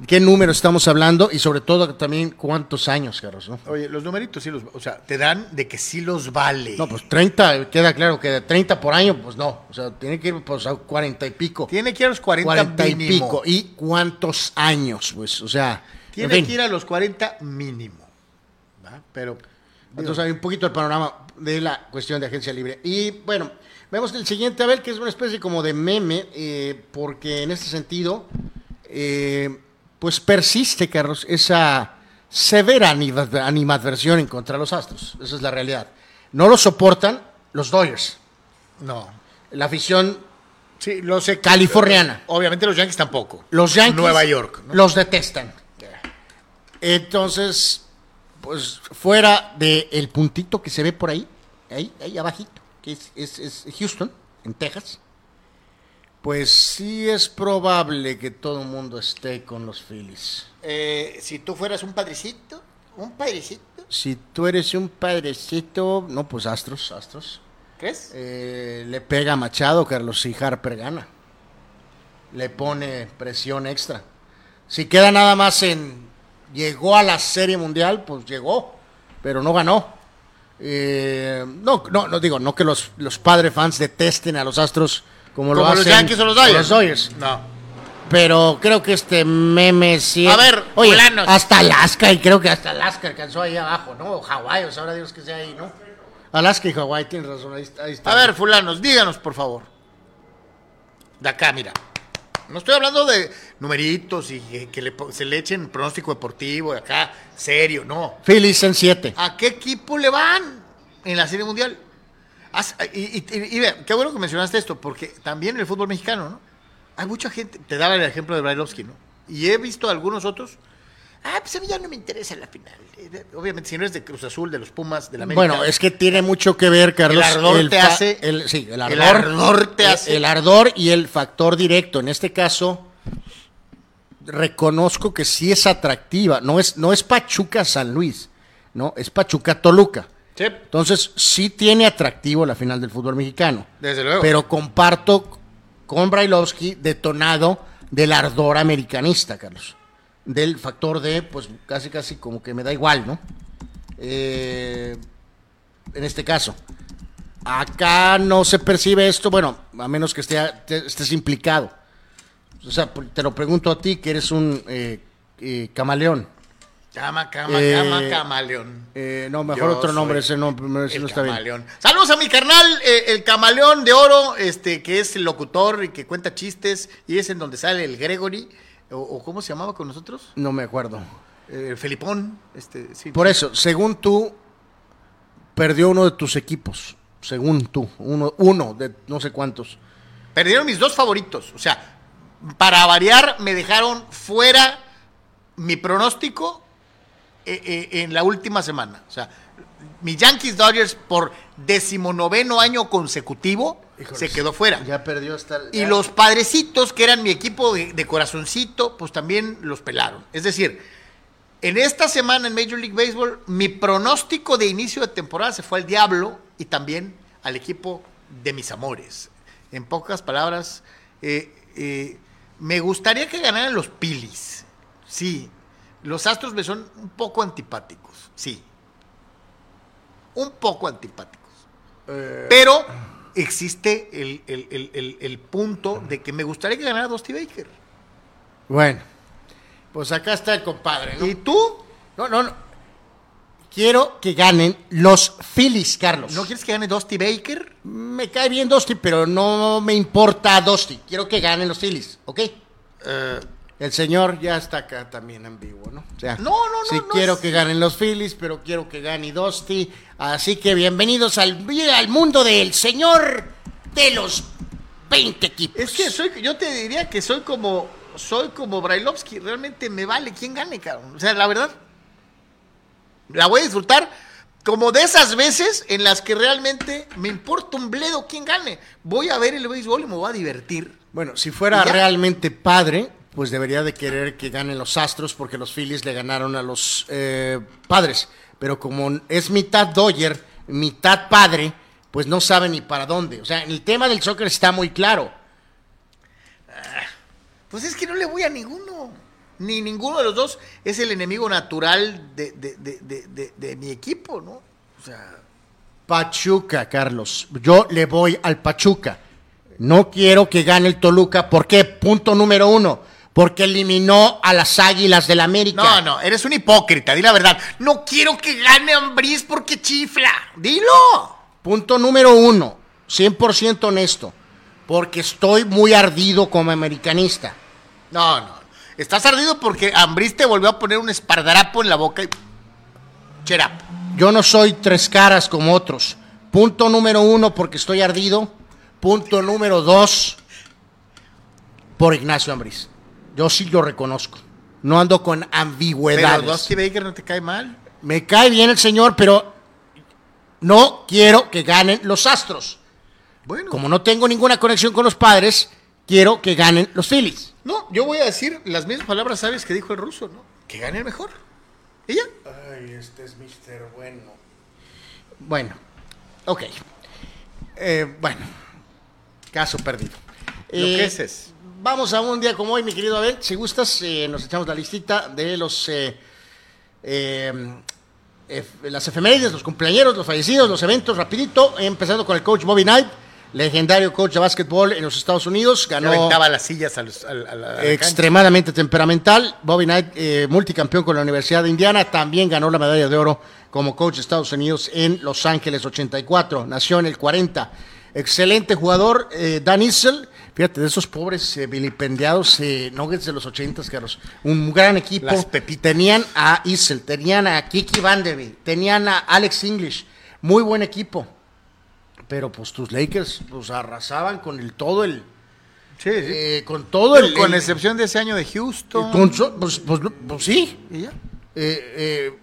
qué número estamos hablando y sobre todo también cuántos años, Carlos, ¿no? Oye, los numeritos sí los, o sea, te dan de que sí los vale. No, pues 30, queda claro que de 30 por año, pues no. O sea, tiene que ir pues, a 40 y pico. Tiene que ir a los 40, 40 y pico. ¿Y cuántos años? Pues, o sea. Tiene en fin. que ir a los 40 mínimo. ¿va? Pero Entonces hay un poquito el panorama de la cuestión de agencia libre. Y bueno, vemos el siguiente, a ver, que es una especie como de meme, eh, porque en este sentido, eh, pues persiste, Carlos, esa severa anima- animadversión en contra de los Astros. Esa es la realidad. No lo soportan los Dodgers, no. la afición, Sí, lo sé. Californiana. Obviamente los Yankees tampoco. los Yankees. Nueva York. ¿no? Los detestan. Entonces, pues fuera del puntito que se ve por ahí, ahí, ahí abajito, que es, es- es Houston, en Texas, pues sí es probable que todo el mundo esté con los Phillies. Eh, si tú fueras un padrecito, un padrecito, Si tú eres un padrecito, no, pues Astros, Astros. ¿crees? Eh, le pega a Machado, Carlos, y Harper gana. Le pone presión extra. Si queda nada más en. Llegó a la Serie Mundial, pues llegó, pero no ganó. Eh, no, no, no digo, no que los, los padres fans detesten a los Astros como, lo Como los Yankees o los Dodgers. los Dodgers. No. Pero creo que este meme sí. A ver, oye, fulanos. hasta Alaska, y creo que hasta Alaska alcanzó ahí abajo, ¿no? O Hawái, o sabrá Dios que sea ahí, ¿no? Alaska y Hawái, tienes razón. Ahí está. A ver, fulanos, díganos, por favor. De acá, mira. No estoy hablando de numeritos y que, le se le echen pronóstico deportivo, de acá, serio, no. Phillies en 7. ¿A qué equipo le van en la Serie Mundial? Y, y- y- y ve, qué bueno que mencionaste esto, porque también en el fútbol mexicano, ¿no? Hay mucha gente, te daba el ejemplo de Brailovsky, ¿no? Y he visto algunos otros. Ah, pues a mí ya no me interesa la final. Eh, Obviamente, si no es de Cruz Azul, de los Pumas, de la América. Bueno, es que tiene mucho que ver, Carlos. El ardor te hace- el- sí, el ardor. el ardor te el- hace- El ardor y el factor directo. En este caso, reconozco que sí es atractiva. No es, no es Pachuca San Luis, ¿no? Es Pachuca Toluca. Sí. Entonces, sí tiene atractivo la final del fútbol mexicano. Desde luego. Pero comparto con Brailovsky detonado del ardor americanista, Carlos. Del factor de, pues casi, casi como que me da igual, ¿no? Eh, en este caso. Acá no se percibe esto, bueno, a menos que esté, te- estés implicado. O sea, te lo pregunto a ti, que eres un eh, eh, camaleón. Cama, cama, Eh, cama, camaleón. Eh, no, mejor Yo otro nombre, ese no, ese El no está bien. camaleón. Saludos a mi carnal, eh, el camaleón de oro, este, que es el locutor y que cuenta chistes, y es en donde sale el Gregory, o, o ¿cómo se llamaba con nosotros? No me acuerdo. Eh, Felipón, este, sí. Por eso, según tú, perdió uno de tus equipos. Según tú, uno, uno de no sé cuántos. Perdieron mis dos favoritos, o sea, para variar me dejaron fuera mi pronóstico eh, eh, en la última semana. O sea, mi Yankees Dodgers por decimonoveno año consecutivo se quedó fuera. Ya perdió hasta. Y los padrecitos, que eran mi equipo de, de corazoncito, pues también los pelaron. Es decir, en esta semana en Major League Baseball, mi pronóstico de inicio de temporada se fue al diablo y también al equipo de mis amores. En pocas palabras, eh, eh, me gustaría que ganaran los Pilis. Sí, los Astros me son un poco antipáticos. Sí, un poco antipáticos. Pero existe el, el- el- el- punto de que me gustaría que ganara Dusty Baker. Bueno, pues acá está el compadre, ¿no? ¿Y tú? No, no, no. Quiero que ganen los Phillies, Carlos. ¿No quieres que gane Dusty Baker? Me cae bien Dusty, pero no me importa Dusty. Quiero que ganen los Phillies, ¿ok? El señor ya está acá también ambiguo, ¿no? O sea, No, no, no, Sí no quiero que ganen los Phillies, pero quiero que gane Dusty. Así que bienvenidos al, al mundo del señor de los 20 equipos. Es que soy, yo te diría que soy como, soy como Brailovsky. Realmente me vale quién gane, cabrón. O sea, la verdad, la voy a disfrutar como de esas veces en las que realmente me importa un bledo quién gane. Voy a ver el béisbol y me voy a divertir. Bueno, si fuera realmente padre, pues debería de querer que ganen los Astros porque los Phillies le ganaron a los eh, Padres. Pero como es mitad Dodger, mitad padre, pues no sabe ni para dónde. O sea, el tema del soccer está muy claro. Pues es que no le voy a ninguno. Ni ninguno de los dos es el enemigo natural de, de- de- de- de- de mi equipo, ¿no? O sea, Pachuca, Carlos. Yo le voy al Pachuca. No quiero que gane el Toluca. ¿Por qué? Punto número uno. Porque eliminó a las Águilas del América. no, no, eres un hipócrita, di la verdad. No quiero que gane Ambriz porque chifla. Dilo. Punto número uno, 100% honesto, porque estoy muy ardido como americanista. No, no. Estás ardido porque Ambriz te volvió a poner un espardarapo en la boca y. Check up. Yo no soy tres caras como otros. Punto número uno, porque estoy ardido. Punto número dos, por Ignacio Ambriz. Yo sí lo reconozco. No ando con Pero ambigüedades. Dusty Baker no te cae mal. Me cae bien el señor, pero no quiero que ganen los Astros. Bueno. Como no tengo ninguna conexión con los padres, quiero que ganen los Phillies. No, yo voy a decir las mismas palabras, ¿sabes? Que dijo el ruso, ¿no? Que gane el mejor. ¿Y ya? Ay, este es Mister Bueno. Bueno, ok. Eh, bueno, caso perdido. Lo Eh, que es es. Vamos a un día como hoy, mi querido Abel. Si gustas, eh, nos echamos la listita de los eh, eh, las efemérides, los cumpleaños, los fallecidos, los eventos, rapidito, empezando con el coach Bobby Knight, legendario coach de básquetbol en los Estados Unidos, ganó aventaba las sillas a, los- a la- a la- a la cancha. extremadamente temperamental. Bobby Knight, multicampeón con la Universidad de Indiana, también ganó la medalla de oro como coach de Estados Unidos en Los Ángeles 84. Nació en el 40. Excelente jugador, Dan Issel. Fíjate, de esos pobres eh, vilipendiados eh, Nuggets de los 80, Carlos. Un gran equipo. Las pepitas. Tenían a Issel, tenían a Kiki Vanderbilt, tenían a Alex English. Muy buen equipo. Pero pues tus Lakers pues arrasaban con el todo el... Sí, sí. eh, con todo el... con el- excepción de ese año de Houston. con pues, pues, pues sí, ¿Y ya? eh, eh,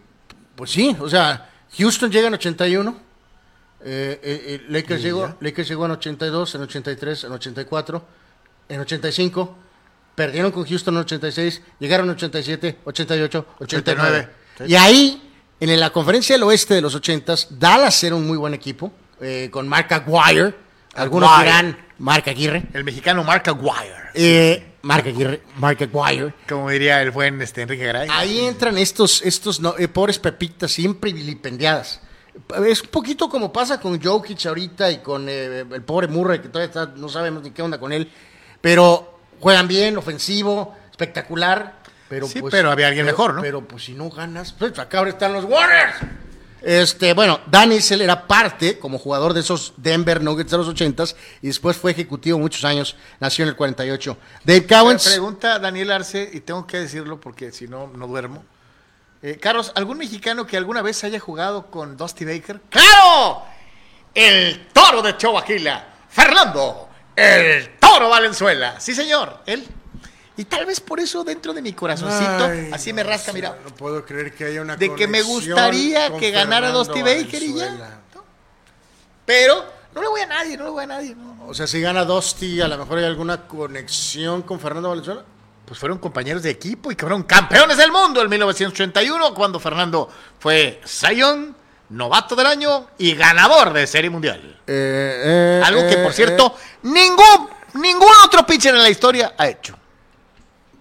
pues sí, o sea, Houston llega en 81, eh, eh, eh, Lakers, llegó, Lakers llegó en 82, en 83, en 84, en 85, perdieron con Houston en 86, llegaron en 87, 88, 89. 89. Y ahí, en la conferencia del oeste de los 80s, Dallas era un muy buen equipo, eh, con Mark Aguirre, algunos dirán Mark Aguirre, El mexicano Mark Aguirre. eh, Mark Aguirre, Mark Aguirre. Como diría el buen este, Enrique Garay. Ahí entran estos, estos no, eh, pobres pepitas siempre vilipendiadas. Es un poquito como pasa con Jokic ahorita y con eh, el pobre Murray, que todavía está- no sabemos ni qué onda con él. Pero juegan bien, ofensivo, espectacular. Pero Sí, pues, pero había alguien pero- mejor, ¿no? Pero pues si no ganas, pues acá ahora están los Warriors. Este, bueno, Dan Issel era parte como jugador de esos Denver Nuggets de los 80s y después fue ejecutivo muchos años, nació en el 48. Dave Me Cowens, pregunta Daniel Arce, y tengo que decirlo porque si no, no duermo. Eh, Carlos, ¿algún mexicano que alguna vez haya jugado con Dusty Baker? ¡Claro! El toro de Choaquila, Fernando, el toro Valenzuela. Sí, señor, él. Y tal vez por eso dentro de mi corazoncito, Ay, así no me rasca, sé, mira. No puedo creer que haya una De que me gustaría que ganara Dusty Baker y ya. Pero no le voy a nadie, no le voy a nadie. no. O sea, si gana Dusty, a lo mejor hay alguna conexión con Fernando Valenzuela. Pues fueron compañeros de equipo y que fueron campeones del mundo en 1981 cuando Fernando fue Zion, novato del año y ganador de Serie Mundial. Eh, Algo que, por cierto, ningún, ningún otro pitcher en la historia ha hecho.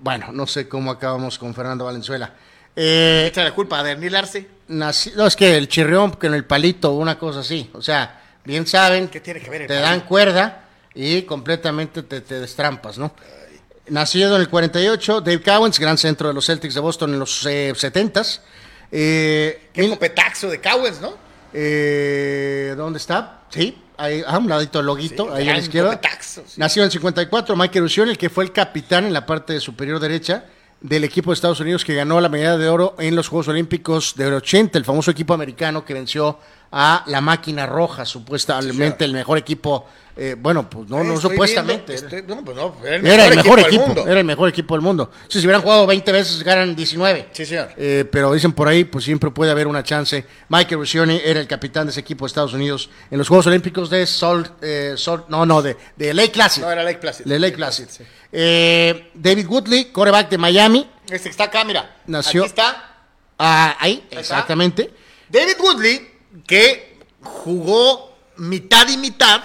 bueno, no sé cómo acabamos con Fernando Valenzuela. Eh, Echa la culpa a Daniel Arce. nací- no, es que el chirrión con el palito, una cosa así. O sea, bien saben, ¿Qué tiene que ver el te palito? dan cuerda y completamente te, te destrampas, ¿no? Nacido en el 48, Dave Cowens, gran centro de los Celtics de Boston en los eh, 70s. Eh, Qué copetaxo de Cowens, ¿no? Eh, ¿Dónde está? Sí, ahí, a un ladito del loguito, Sí, ahí a la izquierda. sí. Nació en el 54, Michael Usión, el que fue el capitán en la parte superior derecha del equipo de Estados Unidos que ganó la medalla de oro en los Juegos Olímpicos de 80, el famoso equipo americano que venció a la máquina roja, supuestamente el mejor equipo, eh, bueno, pues no, no supuestamente. viendo- estoy- no, pues no, era el Era el mejor equipo, era el mejor equipo del mundo. Si se hubieran jugado 20 veces, ganan 19. Sí, señor. Eh, pero dicen por ahí, pues siempre puede haber una chance. Michael Ruscioni era el capitán de ese equipo de Estados Unidos en los Juegos Olímpicos de Salt, eh, Salt- no, no, de, de Lake Placid. No, era Lake Placid. De Lake Placid. David Woodley, coreback de Miami. Este que está acá, mira. Nació- Aquí está. Ah, ahí, exactamente. David Woodley, que jugó mitad y mitad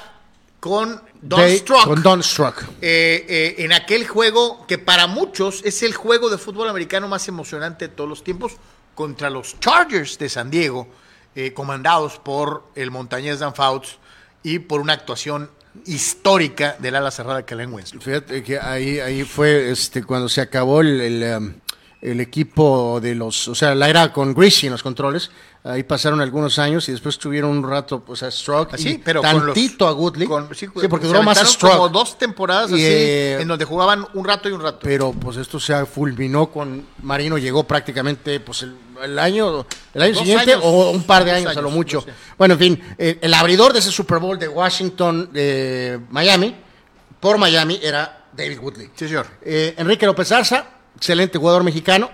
con Don De- Strock. Con Don Struck. eh, eh, en aquel juego que para muchos es el juego de fútbol americano más emocionante de todos los tiempos contra los Chargers de San Diego, eh, comandados por el montañés Dan Fouts y por una actuación histórica del ala cerrada Kellen Winslow. Fíjate que ahí, ahí fue este, cuando se acabó el, el, um, el equipo de los, o sea, la era con Greasy en los controles. Ahí pasaron algunos años y después tuvieron un rato, pues a Stroke Así, y pero con los- tantito a Goodley. con- sí, sí, porque duró más Stroke. como dos temporadas Y, así, eh, en donde jugaban un rato y un rato. Pero pues esto se fulminó con Marino, llegó prácticamente pues el, el año, el año Dos siguiente años, o un par de años, a lo mucho. Bueno, en fin, eh, el abridor de ese Super Bowl de Washington, de Miami, por Miami, era David Woodley. Sí, señor. Eh, Enrique López Arza, excelente jugador mexicano,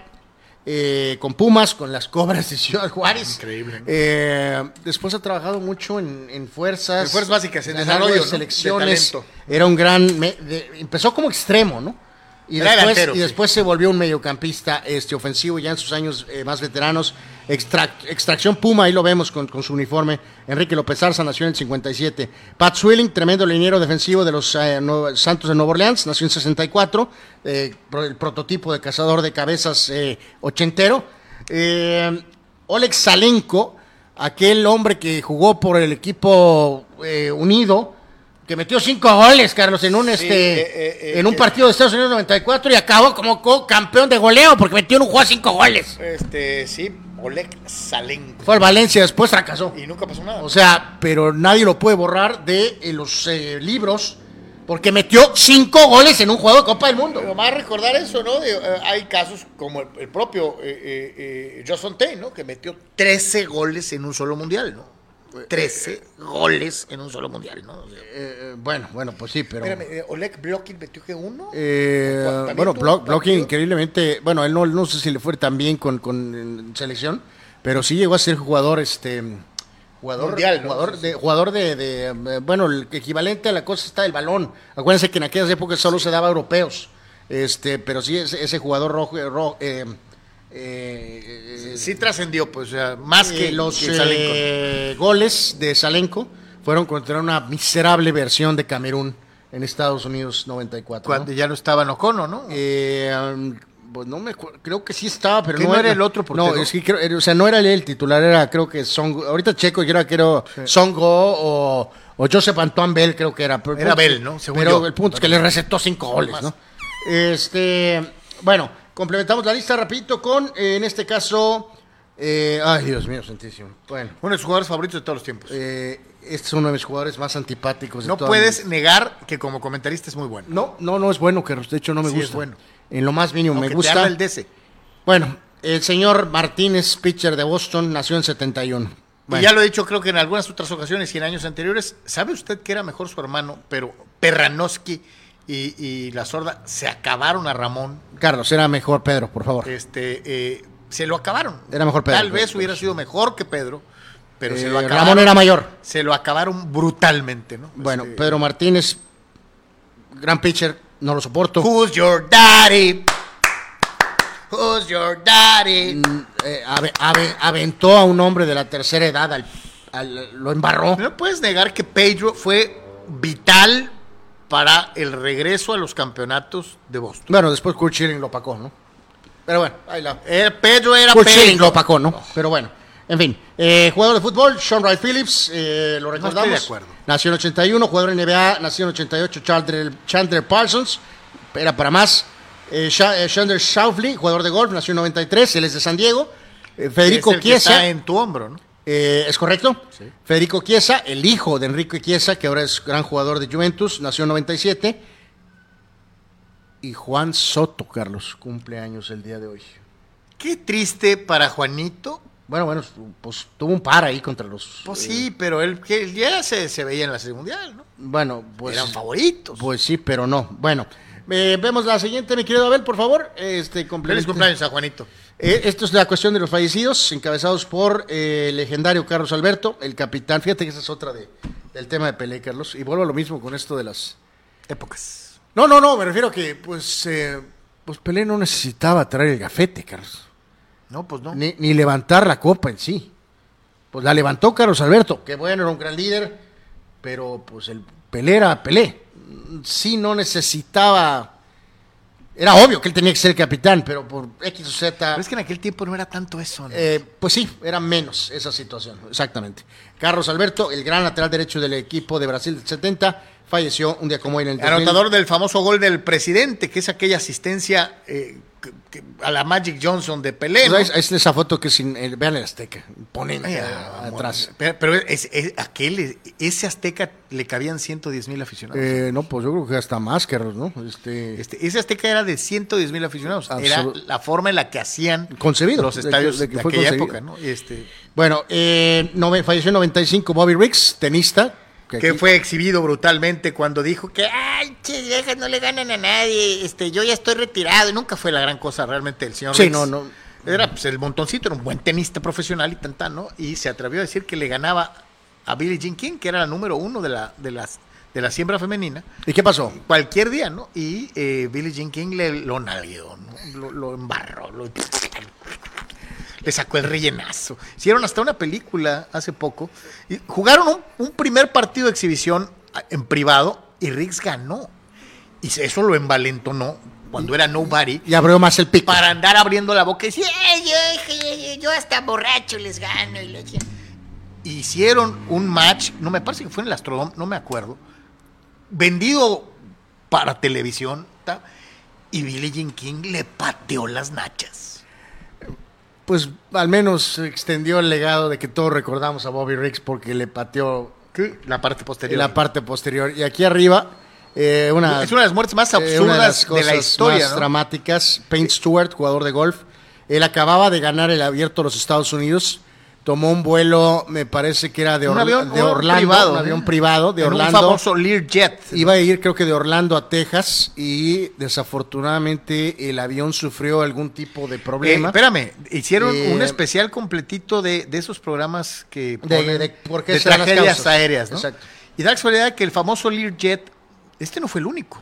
eh, con Pumas, con las Cobras de Ciudad Juárez. Increíble. Eh, después ha trabajado mucho en, en fuerzas. En fuerzas básicas, en desarrollo, de ¿no? De selecciones. talento. Era un gran. me- de- empezó como extremo, ¿no? Y después, y se volvió un mediocampista este, ofensivo ya en sus años eh, más veteranos. Extra- extracción Puma, ahí lo vemos con, con su uniforme. Enrique López Arza nació en el 57. Pat Swilling, tremendo liniero defensivo de los eh, Santos de Nueva Orleans, nació en 64. eh, el prototipo de cazador de cabezas ochentero. Oleg Salenko, aquel hombre que jugó por el equipo unido, que metió cinco goles, Carlos, en un este eh, eh, eh, en un partido de Estados Unidos 94 y acabó como co- campeón de goleo porque metió en un juego cinco goles. Este, sí, Oleg Salenko. Fue al Valencia, después fracasó. Y nunca pasó nada. O sea, pero nadie lo puede borrar de los libros porque metió cinco goles en un juego de Copa del Mundo. Pero más recordar eso, ¿no? De, hay casos como el, el propio eh, eh, eh, Josh Fontaine, ¿no? Que metió 13 goles en un solo mundial, ¿no? 13 goles en un solo mundial, ¿no? O sea, Eh, bueno, bueno, pues sí, pero... espérame, eh, Oleg Blokin metió que uno. Eh, ¿También bueno, Blo- partido? increíblemente, bueno, él no, no sé si le fue tan bien con, selección, pero sí llegó a ser jugador, este, jugador, Mundial, ¿no? jugador, de, jugador de, de, eh, bueno, el equivalente a la cosa está el balón. Acuérdense que en aquellas épocas solo se daba a europeos. Este, pero sí, ese, ese jugador rojo, eh, ro- eh, Sí trascendió, pues, o sea, más que los que eh, goles de Salenko fueron contra una miserable versión de Camerún en Estados Unidos 94. ¿no? Cuando ya no estaba en Ocono, ¿no? Eh, pues no me acuerdo, creo que sí estaba, pero ¿Que no, no era el otro portero? No, es que creo- o sea, no era él el titular, era creo que Songo, ahorita checo, yo era creo Songo o, o Joseph Antoine Bell, creo que era. Pero Era Bell, que- ¿no? Según pero yo. el punto es que le recetó cinco goles, ¿no? Este, bueno, complementamos la lista rapidito con, eh, en este caso, eh, ay Dios mío, santísimo. Bueno, Uno de sus jugadores favoritos de todos los tiempos. eh, este es uno de mis jugadores más antipáticos. de no toda puedes mi- negar que como comentarista es muy bueno. No, no, no es bueno, Carlos. De hecho, no me Sí, gusta. es bueno. En lo más mínimo Aunque me te gusta. arda el DC. Bueno, el señor Martínez, pitcher de Boston, nació en 71. Bueno, Y ya lo he dicho, creo que en algunas otras ocasiones y en años anteriores. ¿Sabe usted que era mejor su hermano? Pero Perranowski y, y la sorda se acabaron a Ramón. Carlos, era mejor Pedro, por favor. Este, eh, se lo acabaron. Era mejor Pedro, Tal vez hubiera sido mejor que Pedro, pero se Eh, lo acabaron. Ramón era mayor. Se lo acabaron brutalmente, ¿no? Bueno, Este, Pedro Martínez, gran pitcher, no lo soporto. Who's your daddy? Who's your daddy? Eh, ave- ave- aventó a un hombre de la tercera edad, al- al- lo embarró. No puedes negar que Pedro fue vital para el regreso a los campeonatos de Boston. Bueno, después Kurt Schilling lo opacó, ¿no? Pero bueno, ahí la... Eh, Pedro era Kurt Schilling Pedro. lo opacó, ¿no? Pero bueno, en fin. Eh, jugador de fútbol, Sean Wright Phillips, eh, lo recordamos. estoy de acuerdo. Nació en 81, jugador en NBA, nació en 88, Chandler, Chandler Parsons, era para más. Eh, Sha- eh, Chandler Shoufley, jugador de golf, nació en 93, él es de San Diego. Eh, Federico Es el que está en tu hombro, ¿no? Eh, ¿es correcto? Federico Chiesa, el hijo de Enrique Chiesa, que ahora es gran jugador de Juventus, nació en 97. Y Juan Soto, Carlos, cumple años el día de hoy. Qué triste para Juanito. Bueno, bueno, pues tuvo un par ahí contra los. Pues eh, sí, pero él que ya se, se veía en la serie mundial, ¿no? bueno, pues. Eran favoritos. Pues sí, pero no. Bueno, eh, vemos la siguiente, mi querido Abel, por favor. Este Feliz cumpleaños a Juanito. Eh, esto es la cuestión de los fallecidos, encabezados por eh, el legendario Carlos Alberto, el capitán. Fíjate que esa es otra de, del tema de Pelé, Carlos. Y vuelvo a lo mismo con esto de las. Épocas. No, no, no, me refiero a que, pues, eh, pues Pelé no necesitaba traer el gafete, Carlos. No, pues no. Ni, ni levantar la copa en sí. Pues la levantó Carlos Alberto, que bueno, era un gran líder, pero pues el Pelé era Pelé. Sí no necesitaba... Era obvio que él tenía que ser capitán, pero por X o Z... Pero es que en aquel tiempo no era tanto eso, ¿no? eh, pues sí, era menos esa situación, exactamente. Carlos Alberto, el gran lateral derecho del equipo de Brasil del 70, falleció un día como hoy en el 2000. Anotador del famoso gol del presidente, que es aquella asistencia eh, que- que- a la Magic Johnson de Pelé. ¿no? Pues, es, es esa foto que sin, eh, vean el Azteca, imponente ah, atrás. Pero, pero es- es- aquel, ese Azteca le cabían 110 mil aficionados. Eh, no, pues yo creo que hasta más, Carlos, ¿no? Este, Este, ese Azteca era de 110 mil aficionados. Era la forma en la que hacían Concebido, los de que- estadios de aquella concebido. época. ¿no? Este, Bueno, eh, nove- falleció en 95 Bobby Riggs, tenista. Que fue exhibido brutalmente cuando dijo que, ay, che, viejas no le ganan a nadie, este, yo ya estoy retirado. Y nunca fue la gran cosa realmente el señor Sí, no, no. Era pues, el montoncito, era un buen tenista profesional y tanta, ¿no? Y se atrevió a decir que le ganaba a Billie Jean King, que era la número uno de la, de las, de la siembra femenina, ¿Y qué pasó? cualquier día, ¿no? Y eh, Billie Jean King le, lo nalgueó, ¿no? Lo, lo embarró, lo- le sacó el rellenazo. Hicieron hasta una película hace poco. Y jugaron un, un primer partido de exhibición en privado y Riggs ganó. Y eso lo envalentonó cuando era nobody Y abrió más el pico. para andar abriendo la boca y decir, "Ay, yo, yo- yo hasta borracho les gano. Y Hicieron un match, no me parece que fue en el Astrodome, no me acuerdo, vendido para televisión, y Billie Jean King le pateó las nachas. Pues al menos extendió el legado de que todos recordamos a Bobby Riggs porque le pateó La parte posterior. la parte posterior. Y aquí arriba, eh, una, es una de las muertes más eh, absurdas una de las de, cosas la historia. más ¿no? dramáticas. Payne Stewart, jugador de golf. Él acababa de ganar el abierto de los Estados Unidos. Tomó un vuelo, me parece que era de, Orla- avión- de Orlando, privado, un ¿eh? avión privado de En Orlando. Un famoso Learjet. Iba a ir, creo que de Orlando a Texas, y desafortunadamente el avión sufrió algún tipo de Eh, problema. espérame, hicieron Eh, un especial completito de, de esos programas que De- ponen de de las tragedias aéreas, ¿no? Exacto. Y da la casualidad que el famoso Learjet, este no fue el único.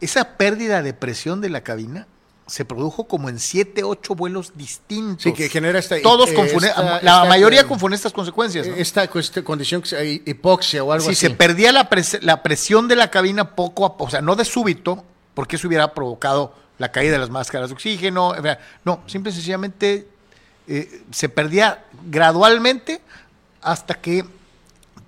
esa pérdida de presión de la cabina se produjo como en siete, ocho vuelos distintos. Sí, que genera esta- Todos eh, confunden, esta- la esta- mayoría confunden estas consecuencias. ¿no? Esta condición que hipoxia o algo si así. se perdía la, pres- la presión de la cabina poco a poco, o sea, no de súbito, porque eso hubiera provocado la caída de las máscaras de oxígeno. No, simple y sencillamente eh, se perdía gradualmente hasta que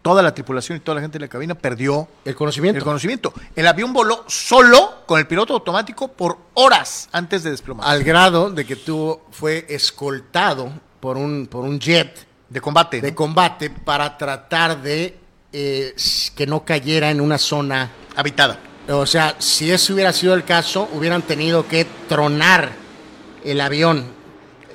toda la tripulación y toda la gente de la cabina perdió El conocimiento. el conocimiento. El avión voló solo con el piloto automático por horas antes de desplomar. Al grado de que tuvo, fue escoltado por un, por un jet de combate. de ¿no? combate para tratar de eh, que no cayera en una zona. Habitada. O sea, si ese hubiera sido el caso, hubieran tenido que tronar el avión.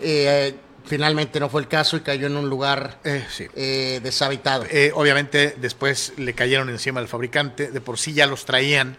Eh, finalmente no fue el caso y cayó en un lugar Eh, sí. eh, deshabitado. Eh, obviamente después le cayeron encima al fabricante, de por sí ya los traían.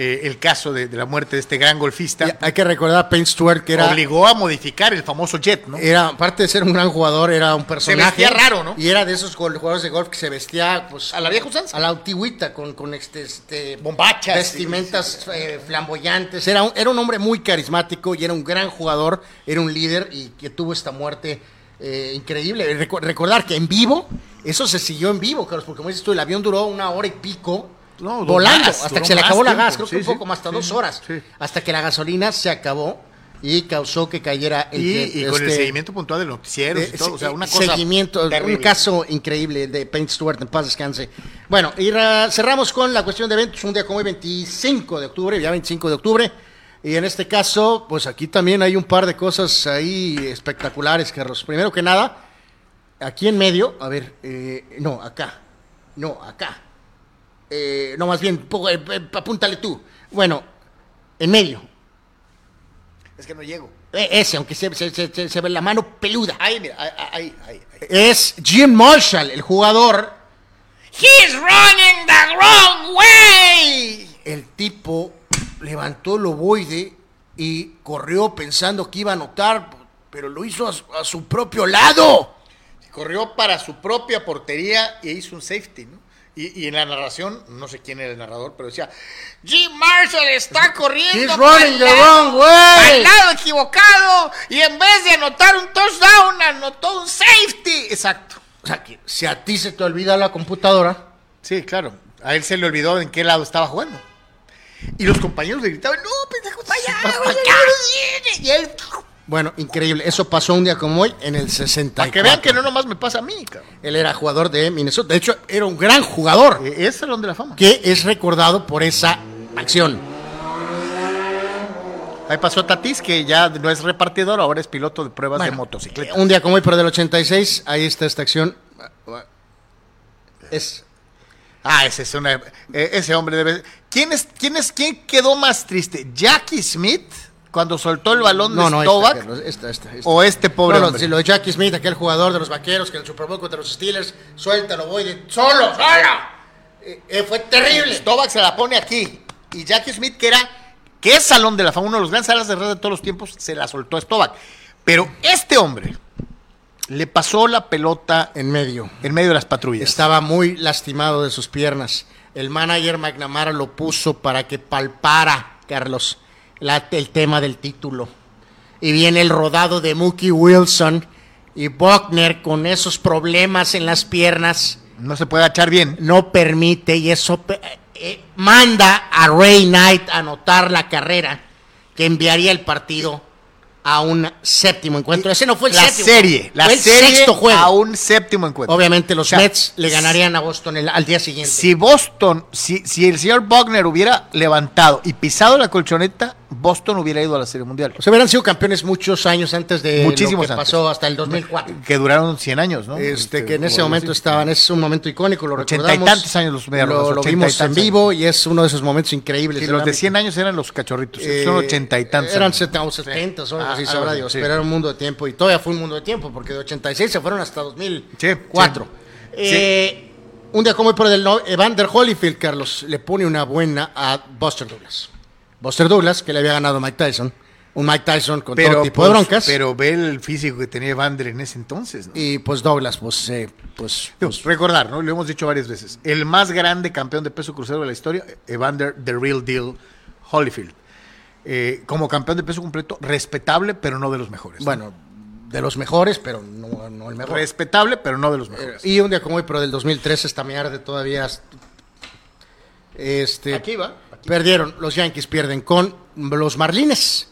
Eh, el caso de, de la muerte de este gran golfista Y hay que recordar a Payne Stewart que era, obligó a modificar el famoso jet, ¿no? era, aparte de ser un gran jugador, era un personaje. vestía raro, ¿no? Y era de esos jugadores de golf que se vestía pues, A la vieja usanza. a la antigüita, con, con este, este, Bombachas. vestimentas eh, flamboyantes. Era un, era un hombre muy carismático y era un gran jugador, era un líder y que tuvo esta muerte eh, increíble. Recordar que en vivo, eso se siguió en vivo, Carlos, porque como dices tú, el avión duró una hora y pico. No, volando más, hasta que se le acabó la tiempo. gas, creo Sí, que un sí, poco más, hasta sí, dos horas, hasta que la gasolina se acabó y causó que cayera el y, que- y con el este, seguimiento puntual de noticieros eh, y todo, o sea, una cosa seguimiento, terrible. un caso increíble de Payne Stewart, en paz descanse. Bueno, y ra- cerramos con la cuestión de eventos, un día como hoy, 25 de octubre, ya 25 de octubre, y en este caso, pues aquí también hay un par de cosas ahí espectaculares, Carlos. Primero que nada, aquí en medio, a ver, eh, no, acá, no, acá, Eh, no, más bien, eh, eh, apúntale tú. Bueno, en medio, Es que no llego. Eh, ese, aunque se, se- se- se- se ve la mano peluda. Ahí, mira, ahí, ahí, es Jim Marshall, el jugador. He's running the wrong way. El tipo levantó el ovoide y corrió pensando que iba a anotar, pero lo hizo a, su- a su propio lado. Corrió para su propia portería e hizo un safety, ¿no? Y, y en la narración, no sé quién era el narrador, pero decía, Jim Marshall está corriendo running the wrong way. al lado equivocado y en vez de anotar un touchdown, anotó un safety. Exacto. O sea, que si a ti se te olvida la computadora, Sí, claro. A él se le olvidó en qué lado estaba jugando. Y los compañeros le gritaban, no, pendejo, allá, para güey, acá". Y él, bueno, increíble. Eso pasó un día como hoy, en el 64. para que vean que no nomás me pasa a mí, cabrón. Él era jugador de Minnesota. De hecho, era un gran jugador Eh, Es Salón de la Fama. que es recordado por esa acción. Ahí pasó Tatis, que ya no es repartidor, ahora es piloto de pruebas de motocicleta. Un día como hoy, pero del 86, ahí está esta acción. Es Ah, ese es una. eh, ese hombre debe. ¿Quién es, quién es, quién quedó más triste? ¿Jackie Smith cuando soltó el balón No, de no, Stovak? esta, Carlos, esta, esta, esta. ¿O este pobre No, sí, lo de Jackie Smith, aquel jugador de los vaqueros que en el Super Bowl contra los Steelers, suéltalo, voy de solo, solo. Eh, eh, fue terrible. Stovak se la pone aquí. Y Jackie Smith, que era. que es Salón de la Fama, uno de los grandes alas de red de todos los tiempos, se la soltó a Stovak. Pero este hombre le pasó la pelota En medio. en medio de las patrullas. Estaba muy lastimado de sus piernas. El manager McNamara lo puso para que palpara, Carlos, la- el tema del título. Y viene el rodado de Mookie Wilson y Buckner con esos problemas en las piernas. No se puede echar bien. no permite y eso pe- eh, manda a Ray Knight a anotar la carrera que enviaría el partido a un séptimo encuentro. Ese no fue el la séptimo, serie, la fue el serie sexto juego. a un séptimo encuentro. Obviamente los O sea, Mets le ganarían a Boston el- al día siguiente. Si Boston, si, si el señor Buckner hubiera levantado y pisado la colchoneta, Boston hubiera ido a la Serie Mundial. O sea, hubieran sido campeones muchos años antes de Muchísimos lo que antes. pasó hasta el 2004. Que duraron 100 años, ¿no? Este, que en ese momento decir. estaban, es un momento icónico, lo Ochenta y recordamos. tantos años los Medias lo, y vimos en vivo y es uno de esos momentos increíbles. Sí, del los de ámbito. 100 años eran los cachorritos. Eh, son ochenta y tantos. Eran años. 70 o 70 o algo Ah, así, algo sabrá Dios. sí. Pero era un mundo de tiempo y todavía fue un mundo de tiempo porque de 86 se fueron hasta 2004. Sí. Eh, Un día como hoy por el Evander Holyfield, Carlos, le pone una buena a Buster Douglas. Buster Douglas, que le había ganado a Mike Tyson. Un Mike Tyson con todo tipo pues, de broncas. Pero ve el físico que tenía Evander en ese entonces, ¿no? y pues Douglas, pues, eh, pues, Digo, recordar, ¿no? Lo hemos dicho varias veces. El más grande campeón de peso crucero de la historia, Evander, The Real Deal Holyfield. Eh, como campeón de peso completo, respetable, pero no de los mejores. Bueno, de los mejores, pero no, no el mejor. respetable, pero no de los Eh, mejores. y un día como hoy, pero del 2013 está me arde todavía. Este, Aquí va, Perdieron, los Yankees pierden con los Marlines.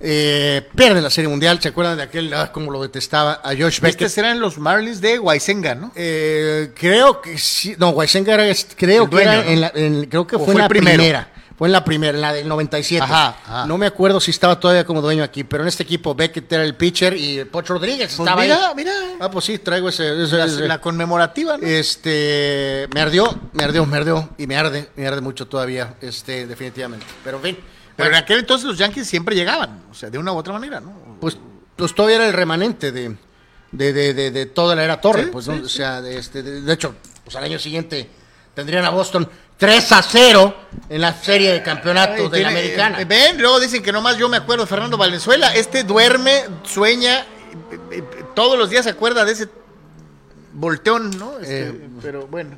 Eh, pierden la Serie Mundial. ¿Se acuerdan de aquel, ah, como lo detestaba a Josh Beckett? Estos eran los Marlins de Waisenga, ¿no? Eh, creo que sí. No, Weisenga era, creo que dueño, era ¿no? en la, en- creo que ¿O fue, la primero? primera. Fue en la primera, en la del 97. Ajá, ajá. No me acuerdo si estaba todavía como dueño aquí, pero en este equipo Beckett era el pitcher y Pocho Rodríguez Pues estaba mira, ahí. mira. Ah, pues sí, traigo ese. ese- La, ese- la conmemorativa, ¿no? este, me ardió, me ardió, me ardió y me arde, me arde mucho todavía, este, definitivamente. Pero en fin, pero en aquel entonces los Yankees siempre llegaban, o sea, de una u otra manera, ¿no? pues, pues todavía era el remanente de, de, de, de- de toda la era Torre, Sí, pues, sí, ¿no? sí. o sea, de, este, de, de hecho, pues al año siguiente tendrían a Boston 3 a 0 en la serie de campeonato Ay, de la americana. eh, ven, luego dicen que nomás yo me acuerdo de Fernando Valenzuela. Este duerme, sueña, eh, eh, todos los días se acuerda de ese volteón, ¿no? Este, Eh, pero bueno.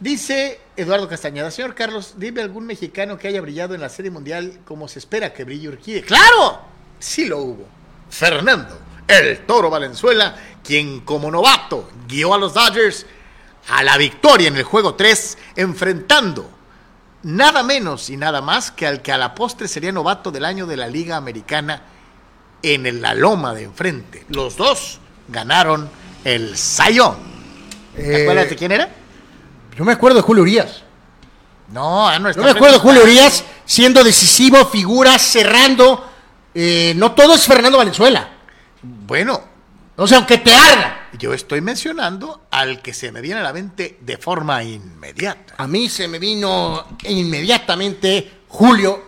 Dice Eduardo Castañeda, señor Carlos, dime algún mexicano que haya brillado en la Serie Mundial como se espera que brille Urquide. ¡Claro! Sí lo hubo. Fernando, el Toro Valenzuela, quien como novato guió a los Dodgers a la victoria en el juego 3, enfrentando nada menos y nada más que al que a la postre sería novato del año de la Liga Americana en el- la loma de enfrente. Los dos ganaron el Sayón. ¿Te Eh, acuerdas de quién era? Yo me acuerdo de Julio Urias. No, ah, no Yo está me acuerdo de Julio Urias siendo decisivo, figura, cerrando. Eh, no todo es Fernando Valenzuela. Bueno, O sea, aunque te arda. yo estoy mencionando al que se me viene a la mente de forma inmediata. A mí se me vino inmediatamente Julio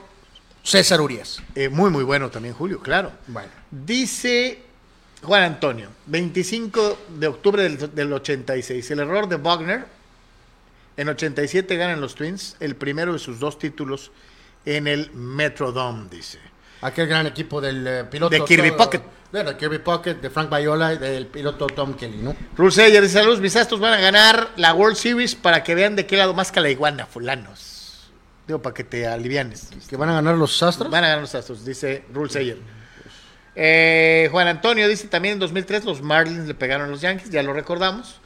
César Urias. Eh, muy, muy bueno también, Julio, claro. Bueno. Dice Juan Antonio, 25 de octubre del, del 86, el error de Wagner. En 87 ganan los Twins el primero de sus dos títulos en el Metrodome, dice. Aquel gran equipo del eh, piloto. De Kirby todo- Puckett. Bueno, Kirby Pocket, de Frank Viola y del piloto Tom Kelly, ¿no? Ruseyer dice, saludos, mis astros van a ganar la World Series para que vean de qué lado más que la iguana, fulanos. Digo, para que te alivianes. Que van a ganar los Astros. Van a ganar los Astros, dice Rule Sayer. Eh, Juan Antonio dice también en 2003 los Marlins le pegaron a los Yankees, ya lo recordamos.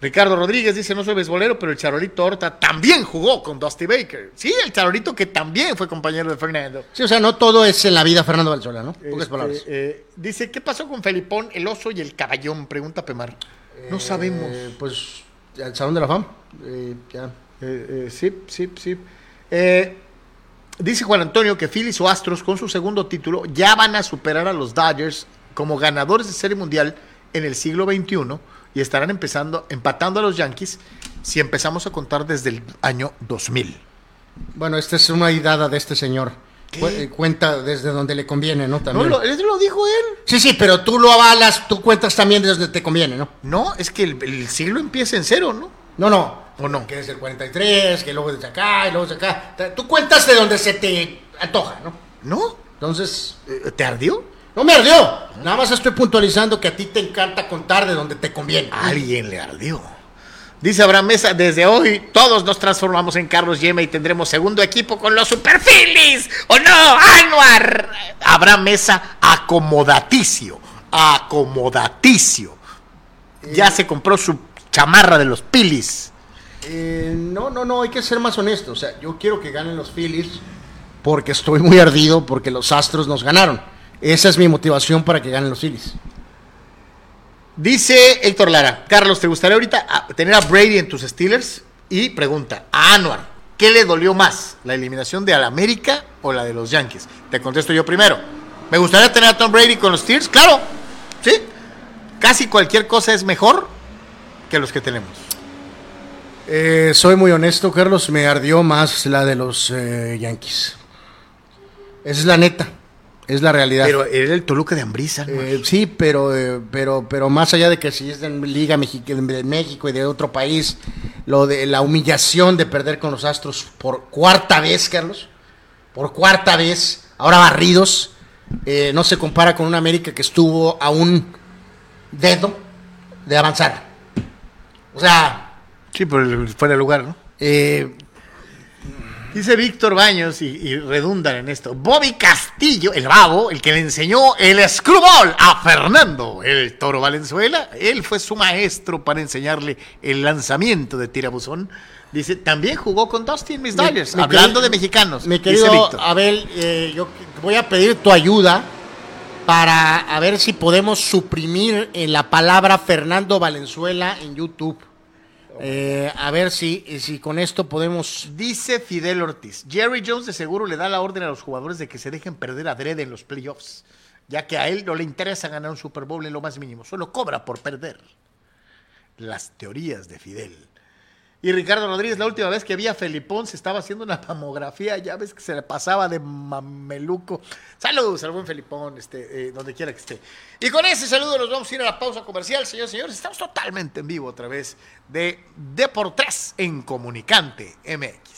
Ricardo Rodríguez dice no soy beisbolero, pero el Charolito Horta también jugó con Dusty Baker. Sí, el Charolito que también fue compañero de Fernando. Sí, o sea, no todo es en la vida Fernando Valenzuela, ¿no? Pocas Este, palabras. eh, dice, ¿qué pasó con Felipón, el oso y el caballón? Pregunta Pemar. No sabemos. Eh, pues, el Salón de la Fama. Eh, ya. Eh, eh, sí, sí, sí. Dice Juan Antonio que Phillies o Astros con su segundo título ya van a superar a los Dodgers como ganadores de Serie Mundial en el siglo XXI y estarán empezando, empatando a los Yankees si empezamos a contar desde el año 2000. Bueno, esta es una idada de este señor. ¿Qué? Eh, Cuenta desde donde le conviene, ¿no? No, También. lo, eso lo dijo él. Sí, sí, pero tú lo avalas, tú cuentas también desde donde te conviene, ¿no? No, es que el, el siglo empieza en cero, ¿no? No, no. ¿O no? Que desde el 43, que luego desde acá, y luego desde acá. Tú cuentas de donde se te antoja, ¿no? ¿No? Entonces, Eh, ¿Te ardió? No me ardió. Nada más estoy puntualizando que a ti te encanta contar de donde te conviene. A alguien le ardió. Dice Abraham Mesa, desde hoy todos nos transformamos en Carlos Yema y tendremos segundo equipo con los Superfilis. ¿O no? Anuar. Abraham Mesa, acomodaticio. Acomodaticio. Ya se compró su chamarra de los Pilis. Eh, no, no, no, hay que ser más honesto. O sea, yo quiero que ganen los Phillies porque estoy muy ardido porque los Astros nos ganaron. Esa es mi motivación para que ganen los Phillies. Dice Héctor Lara, Carlos, ¿te gustaría ahorita ah, tener a Brady en tus Steelers? Y pregunta, a Anuar, ¿qué le dolió más? ¿La eliminación de América o la de los Yankees? Te contesto yo primero. ¿Me gustaría tener a Tom Brady con los Steelers? Claro, sí. Casi cualquier cosa es mejor que los que tenemos. Eh, soy muy honesto, Carlos. Me ardió más la de los eh, Yankees. Esa es la neta. Es la realidad. Pero era el Toluca de Ambrisa, ¿no? Eh, sí, pero, eh, pero, pero más allá de que si es de Liga Mexi- de México y de otro país, lo de la humillación de perder con los Astros por cuarta vez, Carlos, por cuarta vez, ahora barridos, eh, no se compara con una América que estuvo a un dedo de avanzar. O sea, Sí, pero fuera de lugar, ¿no? eh, Dice Víctor Baños, y, y redundan en esto, Bobby Castillo, el babo, el que le enseñó el screwball a Fernando, el toro Valenzuela, él fue su maestro para enseñarle el lanzamiento de tirabuzón. Dice, también jugó con Dustin Miss Dodgers, mi hablando querido- de mexicanos. Mi querido. Abel, eh, yo voy a pedir tu ayuda para a ver si podemos suprimir en la palabra Fernando Valenzuela en YouTube. Eh, a ver si, si con esto podemos... Dice Fidel Ortiz, Jerry Jones de seguro le da la orden a los jugadores de que se dejen perder adrede en los playoffs, ya que a él no le interesa ganar un Super Bowl en lo más mínimo, solo cobra por perder. Las teorías de Fidel. Y Ricardo Rodríguez, la última vez que vi a Felipón se estaba haciendo una mamografía, ya ves que se le pasaba de mameluco. Saludos al buen Felipón, este, eh, donde quiera que esté. Y con ese saludo nos vamos a ir a la pausa comercial, señores y señores. Estamos totalmente en vivo a través de Deportes en Comunicante MX.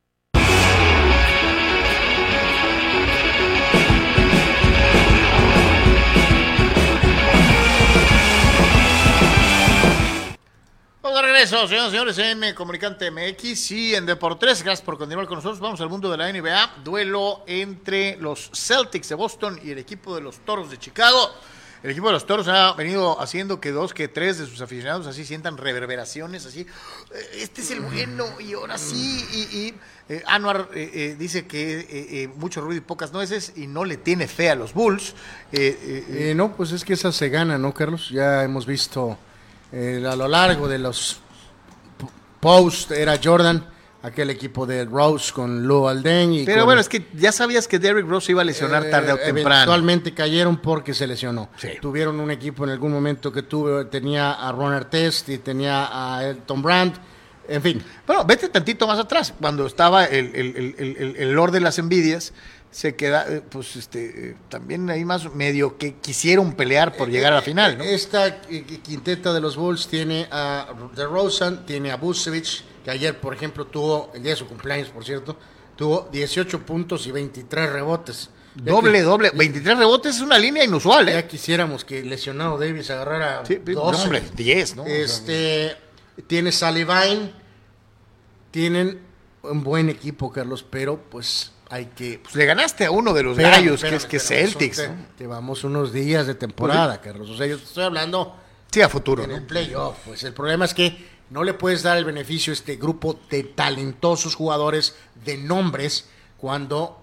Vamos de regreso, señoras y señores, en Comunicante MX y en Deportes. Gracias por continuar con nosotros. Vamos al mundo de la NBA. Duelo entre los Celtics de Boston y el equipo de los Toros de Chicago. El equipo de los Toros ha venido haciendo que dos, que tres de sus aficionados así sientan reverberaciones, así. "Eh, Este es el bueno, y ahora sí. Y, y, eh, Anwar eh, eh, dice que eh, eh, mucho ruido y pocas nueces y no le tiene fe a los Bulls. Eh, eh, eh, Eh, no, pues es que esa se gana, ¿no, Carlos? Ya hemos visto eh, a lo largo de los posts, era Jordan, aquel equipo de Rose con Lou Alden. Y pero con- bueno, es que ya sabías que Derrick Rose iba a lesionar tarde o Eh, temprano. Eventualmente cayeron porque se lesionó. Sí. Tuvieron un equipo en algún momento que tuvo, tenía a Ron Artest y tenía a Elton Brand. En fin, Bueno, vete tantito más atrás. Cuando estaba el, el- el- el Lord de las Envidias, se queda, eh, pues este, eh, también ahí más medio que quisieron pelear por llegar a la final, ¿no? Esta eh, quinteta de los Bulls tiene a DeRozan, tiene a Busevich, que ayer, por ejemplo, tuvo, el día de su cumpleaños, por cierto, tuvo 18 puntos y 23 rebotes. Ya Doble, que- doble. 23 rebotes es una línea inusual, ¿eh? Ya quisiéramos que lesionado Davis agarrara Sí, no, 12. hombre, 10, ¿no? Este, tiene Sullivan, tienen un buen equipo, Carlos, pero pues hay que... pues le ganaste a uno de los Espérame, gallos, espérame, que es que espérame, Celtics. Llevamos unos días de temporada, Carlos. O sea, yo te estoy hablando Sí, a futuro, en ¿no? el playoff. Pues el problema es que no le puedes dar el beneficio a este grupo de talentosos jugadores de nombres cuando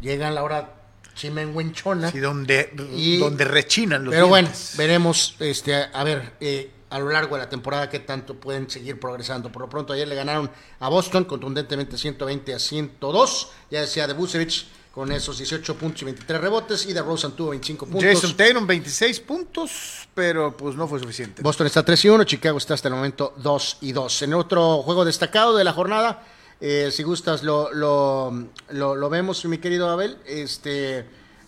llegan la hora chimenguenchona. Sí, donde, Y- donde rechinan los Pero bueno, veremos, este, a ver, eh, a lo largo de la temporada qué tanto pueden seguir progresando. Por lo pronto ayer le ganaron a Boston contundentemente 120 a 102, ya decía de Busevich con esos 18 puntos y 23 rebotes y de Rosen tuvo 25 puntos. Jason Tatum 26 puntos, pero pues no fue suficiente. Boston está 3 y 1, Chicago está hasta el momento 2 y 2. En otro juego destacado de la jornada, eh, si gustas lo, lo, lo, lo vemos, mi querido Abel, este,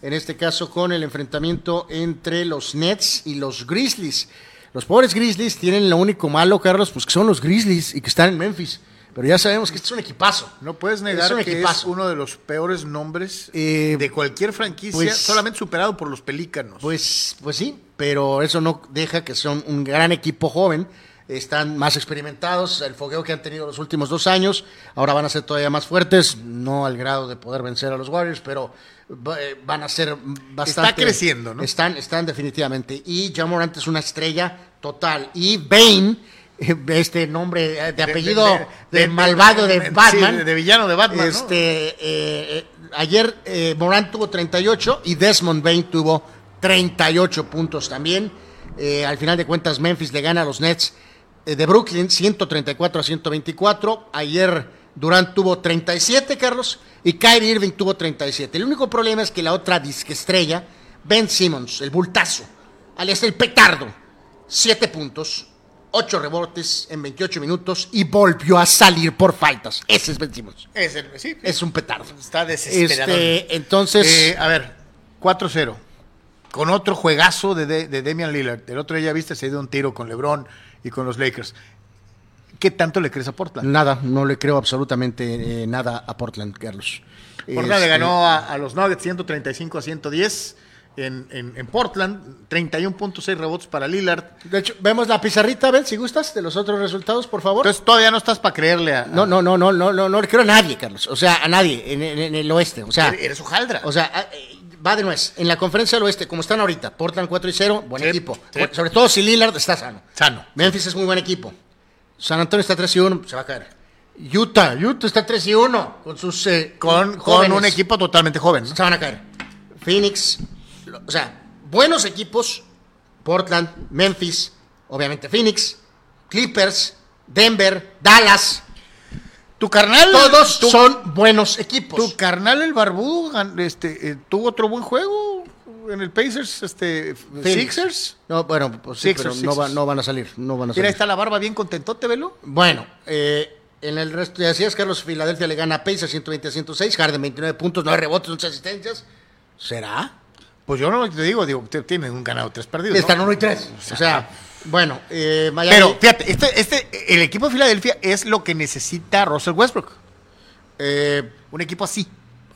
en este caso con el enfrentamiento entre los Nets y los Grizzlies. Los pobres Grizzlies tienen lo único malo, Carlos, pues que son los Grizzlies y que están en Memphis. Pero ya sabemos que este es un equipazo. No puedes negar Es que es uno de los peores nombres Eh, de cualquier franquicia, pues- solamente superado por los Pelícanos. Pues, pues sí, pero eso no deja que son un gran equipo joven. Están más experimentados, el fogueo que han tenido los últimos dos años, ahora van a ser todavía más fuertes, no al grado de poder vencer a los Warriors, pero eh, van a ser bastante... Está creciendo, ¿no? Están, están definitivamente. Y Jamorant es una estrella total. Y Bane, eh, este nombre eh, de apellido de, malvado de, sí, Batman. de- de villano de Batman, ¿no? Este, eh, ayer eh, Morant tuvo 38 y Desmond Bain tuvo 38 puntos también. Eh, al final de cuentas, Memphis le gana a los Nets de Brooklyn 134 a 124. Ayer Durant tuvo 37, Carlos, y Kyrie Irving tuvo 37. El único problema es que la otra disque estrella, Ben Simmons, el bultazo, alias el petardo, 7 puntos, 8 rebotes en 28 minutos y volvió a salir por faltas. Ese es Ben Simmons. Es, el- sí, Es un petardo. está desesperado. Este, entonces, Eh, a ver, 4-0. Con otro juegazo de, de, de Damian Lillard. El otro día viste, se dio un tiro con LeBron y con los Lakers. ¿Qué tanto le crees a Portland? nada, no le creo absolutamente eh, nada a Portland, Carlos. Portland le Este, ganó a, a los Nuggets 135 a 110 en, en, en Portland. 31.6 rebotes para Lillard. De hecho, vemos la pizarrita, Abel, si gustas, de los otros resultados, por favor. Entonces todavía no estás para creerle a... no, no, no, no, no, no, no le creo a nadie, Carlos. O sea, a nadie en, el oeste. O sea, Eres hojaldra. o sea, va de nuez. En la conferencia del oeste, como están ahorita, Portland 4 y 0, buen Sí, equipo. sí. Sobre todo si Lillard está sano. Sano. Memphis es muy buen equipo. San Antonio está 3 y 1, se va a caer. Utah, Utah está 3 y 1 con sus eh, con, con un equipo totalmente joven. ¿no? se van a caer. Phoenix, o sea, buenos equipos, Portland, Memphis, obviamente Phoenix, Clippers, Denver, Dallas, Tu carnal... todos tu- son buenos equipos. Tu carnal, el barbudo, este, eh, tuvo otro buen juego en el Pacers, este, Phoenix. Sixers. No, bueno, pues sí, Sixers, pero no, va- no van a salir, no van a Mira, salir. ahí está la barba bien contentote, velo. Bueno, eh, en el resto, ya decías, Carlos, Filadelfia le gana a Pacers 120 a 106, Harden 29 puntos, 9 rebotes, 11 asistencias. ¿Será? Pues yo no te digo, digo, tienen un ganado, tres perdidos. ¿no? Están 1 y 3. O sea, bueno, eh, Miami. Pero fíjate, este, este, el equipo de Filadelfia es lo que necesita Russell Westbrook. eh, Un equipo así.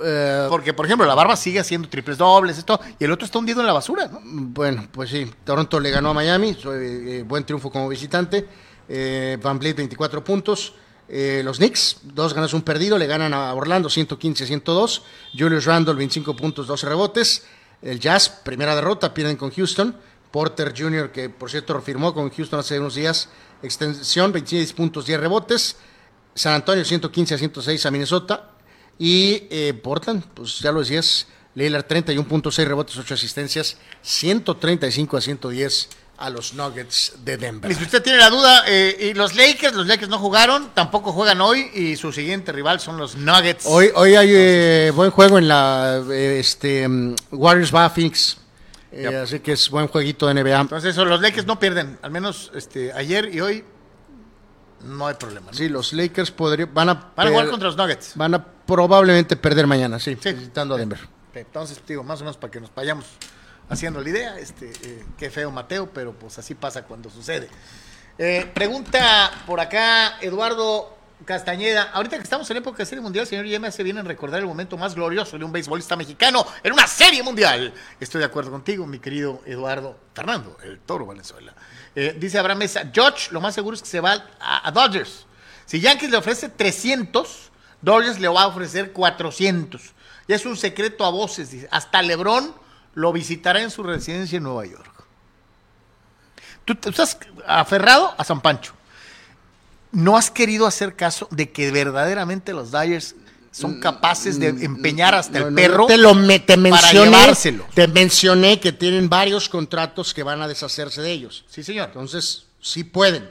eh, Porque, por ejemplo, la barba sigue haciendo triples dobles, esto, y el otro está hundido en la basura, ¿no? Bueno, pues sí, Toronto le ganó a Miami, soy, eh, buen triunfo como visitante. Eh, Van Vliet 24 puntos. Eh, los Knicks, dos ganas, un perdido, le ganan a Orlando 115 a 102. Julius Randle 25 puntos, 12 rebotes. El Jazz, primera derrota, pierden con Houston. Porter Jr., que por cierto firmó con Houston hace unos días, extensión, 26 puntos, 10 rebotes. San Antonio 115 a 106 a Minnesota. Y eh, Portland, pues ya lo decías, Lillard 31.6 rebotes, 8 asistencias, 135 a 110 a los Nuggets de Denver. Y si usted tiene la duda, eh, y los Lakers, los Lakers no jugaron, tampoco juegan hoy, y su siguiente rival son los Nuggets. Hoy, hoy hay eh, buen juego en la eh, este mm, Warriors va Phoenix. Eh, Yep. Así que es buen jueguito de NBA. Entonces, eso, los Lakers no pierden, al menos este, ayer y hoy no hay problema. ¿no? Sí, los Lakers podrían, van a, Van a jugar contra los Nuggets. van a probablemente perder mañana, sí, Sí. visitando a Denver. Entonces, digo, más o menos para que nos vayamos haciendo la idea, este, eh, qué feo Mateo, pero pues así pasa cuando sucede. Eh, pregunta por acá Eduardo Castañeda, ahorita que estamos en época de serie mundial, señor, ya me hace bien en recordar el momento más glorioso de un beisbolista mexicano en una serie mundial. Estoy de acuerdo contigo, mi querido Eduardo Fernando, el toro Valenzuela. Eh, dice Abraham Mesa, George, lo más seguro es que se va a, Dodgers. Si Yankees le ofrece 300, Dodgers le va a ofrecer 400. Ya es un secreto a voces, dice. Hasta LeBron lo visitará en su residencia en Nueva York. Tú, tú estás aferrado a San Pancho. No has querido hacer caso de que verdaderamente los Dodgers son capaces de empeñar hasta No, el no, perro te lo me- te mencioné, te mencioné que tienen varios contratos que van a deshacerse de ellos. Sí, señor. Entonces, sí pueden.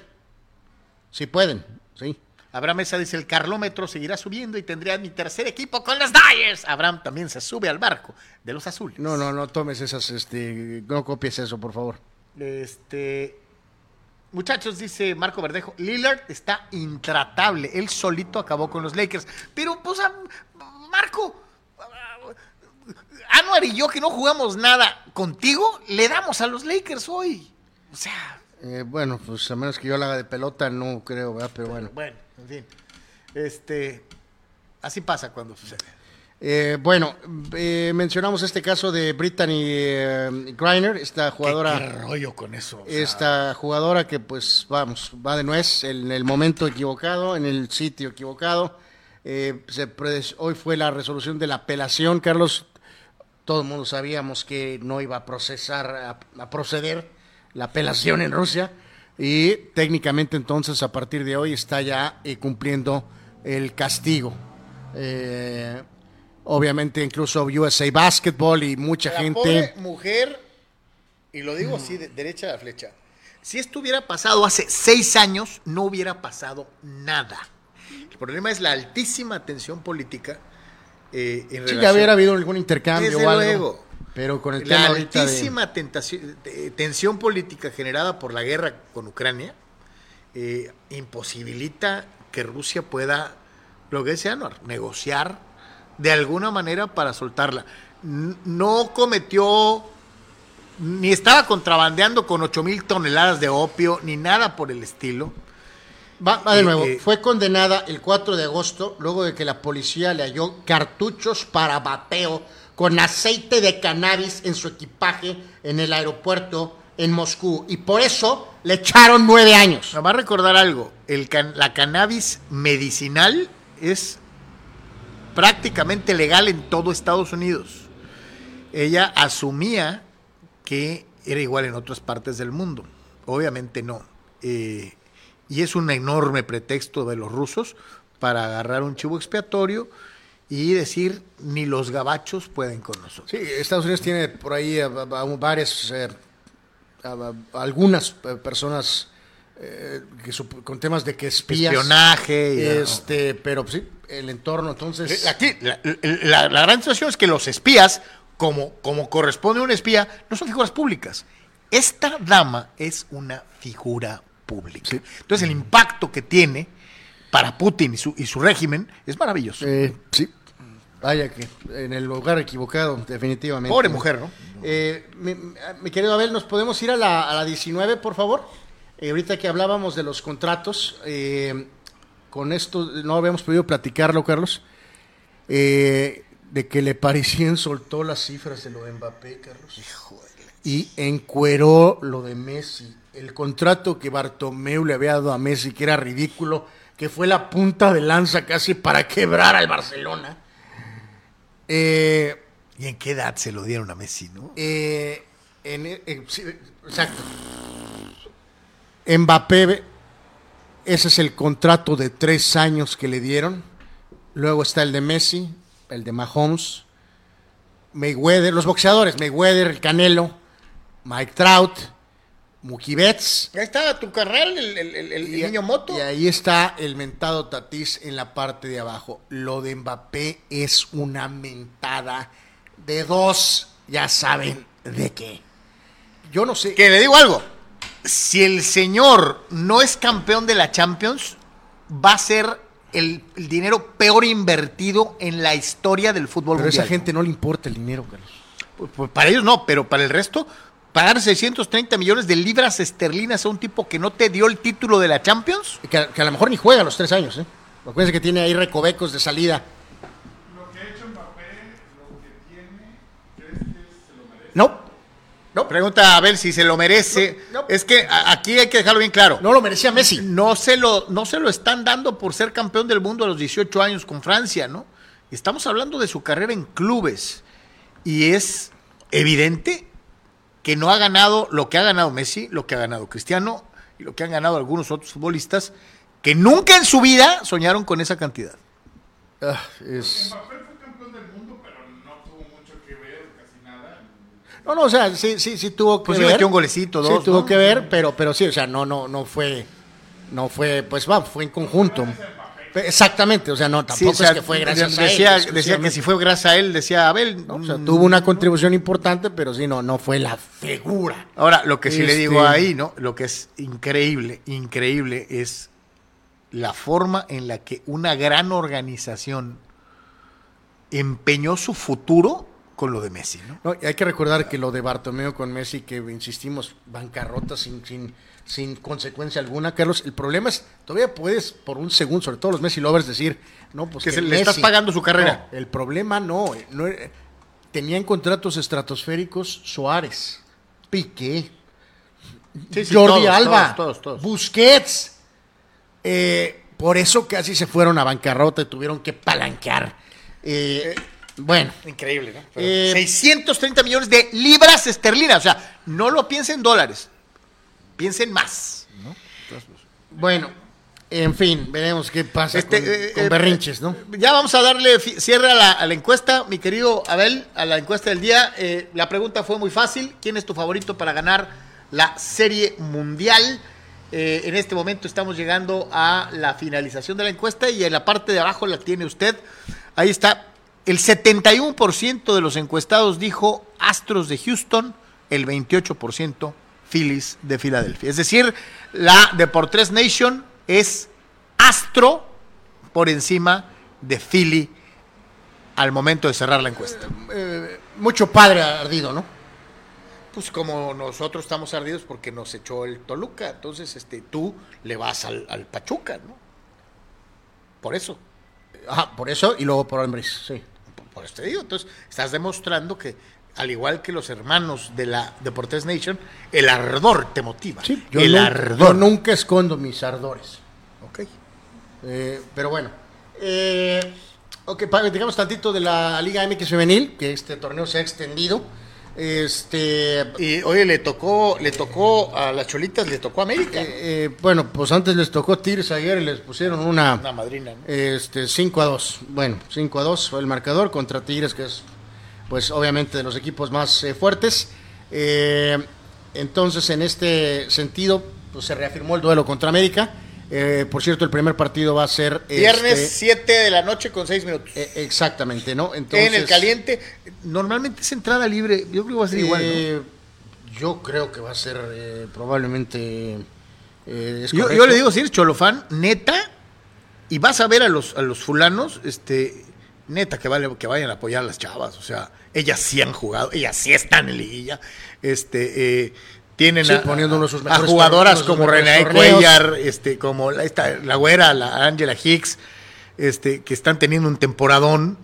Sí pueden, sí. Abraham Mesa dice, el carlómetro seguirá subiendo y tendría mi tercer equipo con los Dyers. Abraham también se sube al barco de los azules. No, no, no tomes esas, este, no copies eso, por favor. Este, muchachos, dice Marco Verdejo, Lillard está intratable. Él solito acabó con los Lakers. Pero, pues, a- Marco, Anuar y yo que no jugamos nada contigo, le damos a los Lakers hoy. O sea, Eh, bueno, pues a menos que yo la haga de pelota, no creo, ¿verdad? Pero bueno. bueno, en fin. Este, así pasa cuando sucede. Eh, bueno, eh, mencionamos este caso de Brittany eh, Griner, esta jugadora. ¿Qué, qué rollo con eso? O sea, esta jugadora que pues vamos, va de nuez en el momento equivocado, en el sitio equivocado. Eh, se hoy fue la resolución de la apelación, Carlos. Todo el mundo sabíamos que no iba a procesar, a, a proceder la apelación en Rusia. Y técnicamente entonces a partir de hoy está ya eh, cumpliendo el castigo. Eh, obviamente incluso USA Basketball y mucha la gente... pobre mujer, y lo digo así, de derecha a la flecha. Si esto hubiera pasado hace seis años, no hubiera pasado nada. El problema es la altísima tensión política eh, en Sí, relación- ya hubiera habido algún intercambio Desde o algo. luego. Pero con el la tema ahorita de- altísima tentación- tensión política generada por la guerra con Ucrania eh, imposibilita que Rusia pueda, lo que decía Anuar, negociar de alguna manera para soltarla. No cometió, ni estaba contrabandeando con 8 mil toneladas de opio, ni nada por el estilo. Va, va de Eh, nuevo. eh, Fue condenada el 4 de agosto luego de que la policía le halló cartuchos para bateo con aceite de cannabis en su equipaje en el aeropuerto en Moscú. Y por eso le echaron nueve años. Nada más recordar algo, el can- la cannabis medicinal es prácticamente legal en todo Estados Unidos. Ella asumía que era igual en otras partes del mundo. Obviamente no. Eh, y es un enorme pretexto de los rusos para agarrar un chivo expiatorio y decir ni los gabachos pueden con nosotros. Sí, Estados Unidos tiene por ahí varias, eh, algunas eh, personas eh, que con temas de que espías. Espionaje y- este, pero pues, sí, el entorno, entonces. Aquí, la, la- la gran situación es que los espías, como, como corresponde a un espía, no son figuras públicas. Esta dama es una figura pública. Entonces el impacto que tiene para Putin y su, y su régimen es maravilloso. Eh, sí. Vaya que en el lugar equivocado, definitivamente. Pobre mujer, ¿no? Eh, mi, mi querido Abel, ¿nos podemos ir a la, a la 19, por favor? Eh, ahorita que hablábamos de los contratos, eh, con esto no habíamos podido platicarlo, Carlos, eh, de que le parecían soltó las cifras de lo de Mbappé, Carlos. Y encueró lo de Messi. El contrato que Bartomeu le había dado a Messi, que era ridículo, que fue la punta de lanza casi para quebrar al Barcelona. Eh, ¿Y en qué edad se lo dieron a Messi, no? eh, en- eh, sí, exacto. Mbappé, ese es el contrato de tres años que le dieron. Luego está el de Messi, el de Mahomes, Mayweather, los boxeadores, Mayweather, el Canelo, Mike Trout, Mookie Betts. Ahí está tu carnal, el, el- el- el Y- niño moto. Y ahí está el mentado Tatís en la parte de abajo. Lo de Mbappé es una mentada de dos, ya saben de qué. Yo no sé. Que le digo algo. Si el señor no es campeón de la Champions, va a ser el, el dinero peor invertido en la historia del fútbol Pero a esa gente no le importa el dinero, Carlos. Pues, pues, para ellos no, pero para el resto, pagar 630 millones de libras esterlinas a un tipo que no te dio el título de la Champions. Que, a- que a lo mejor ni juega los tres años, ¿eh? Acuérdense que tiene ahí recovecos de salida. No, No. Pregunta a Abel si se lo merece. No, no. Es que aquí hay que dejarlo bien claro. no lo merecía Messi. No se, lo, no se lo están dando por ser campeón del mundo a los 18 años con Francia, ¿no? Estamos hablando de su carrera en clubes. Y es evidente que no ha ganado lo que ha ganado Messi, lo que ha ganado Cristiano y lo que han ganado algunos otros futbolistas que nunca en su vida soñaron con esa cantidad. Ah, es- Mbappé fue campeón del mundo, pero no. No, no, o sea, sí, sí, sí tuvo que Pues sí ver. metió un golecito, dos, Sí tuvo ¿no? que ver, pero, pero sí, o sea, no, no, no fue, no fue, pues va, fue en conjunto. Exactamente, o sea, no, Sí, tampoco o sea, es que fue gracias a él. decía, decía que si fue gracias a él, decía Abel. O sea, mm, tuvo una contribución importante, pero sí, no, no fue la figura. Ahora, lo que sí le Este- digo ahí, ¿no? Lo que es increíble, increíble es la forma en la que una gran organización empeñó su futuro con lo de Messi, ¿no? No, y hay que recordar que lo de Bartomeo con Messi, que insistimos, bancarrota sin, sin, sin consecuencia alguna, Carlos. El problema es, todavía puedes por un segundo, sobre todo los Messi lovers, decir, no, pues Que se le estás pagando su carrera. No, el problema no, eh, no eh, tenían contratos estratosféricos Suárez, Piqué, Sí, sí, Jordi todos, Alba, todos, todos, todos. Busquets. Eh, por eso casi se fueron a bancarrota y tuvieron que palanquear. Eh, bueno, Increíble, ¿no? Eh, 630 millones de libras esterlinas. O sea, no lo piensen en dólares. Piensen más. Bueno, en fin, veremos qué pasa Este, con, eh, con eh, berrinches, ¿no? Ya vamos a darle cierre a la, a la encuesta, mi querido Abel, a la encuesta del día. Eh, la pregunta fue muy fácil. ¿Quién es tu favorito para ganar la Serie Mundial? Eh, en este momento estamos llegando a la finalización de la encuesta y en la parte de abajo la tiene usted. Ahí está. El 71% de los encuestados dijo Astros de Houston, el 28% Phillies de Filadelfia. Es decir, la Deportes Nation es Astro por encima de Philly al momento de cerrar la encuesta. Mucho padre ardido, ¿no? Pues como nosotros estamos ardidos porque nos echó el Toluca, entonces este tú le vas al, al Pachuca, ¿no? Por eso, Ajá, por eso y luego por hombres, sí. por, por eso te digo. Entonces, estás demostrando que, al igual que los hermanos de la Deportes Nation, el ardor te motiva. Sí, yo, el ardor. yo nunca escondo mis ardores. Ok. Eh, pero bueno. Eh, ok, digamos tantito de la Liga MX Femenil, que este torneo se ha extendido. Este. Y oye, le tocó, le tocó a las cholitas, le tocó a América. eh, eh, bueno, pues antes les tocó Tigres ayer y les pusieron una. Una madrina, ¿no? Este, 5 a 2. Bueno, 5 a 2 fue el marcador contra Tigres, que es, pues, obviamente de los equipos más eh, fuertes. Eh, entonces, en este sentido, pues se reafirmó el duelo contra América. Eh, por cierto, el primer partido va a ser. Viernes este, 7 de la noche con 6 minutos. eh, exactamente, ¿no? Entonces, en el caliente, normalmente es entrada libre. Yo creo que va a ser igual, ¿no? eh, Yo creo que va a ser eh, probablemente. eh, es Yo, le digo, si eres cholofán, neta, y vas a ver a los, a los fulanos, este, neta, que, vale, que vayan a apoyar a las chavas. O sea, ellas sí han jugado, ellas sí están en liguilla. Este, eh, tienen Sí, a, poniendo uno de sus a jugadoras como René. Cuellar, este, como la, esta, la güera, la Angela Hicks, este, que están teniendo un temporadón.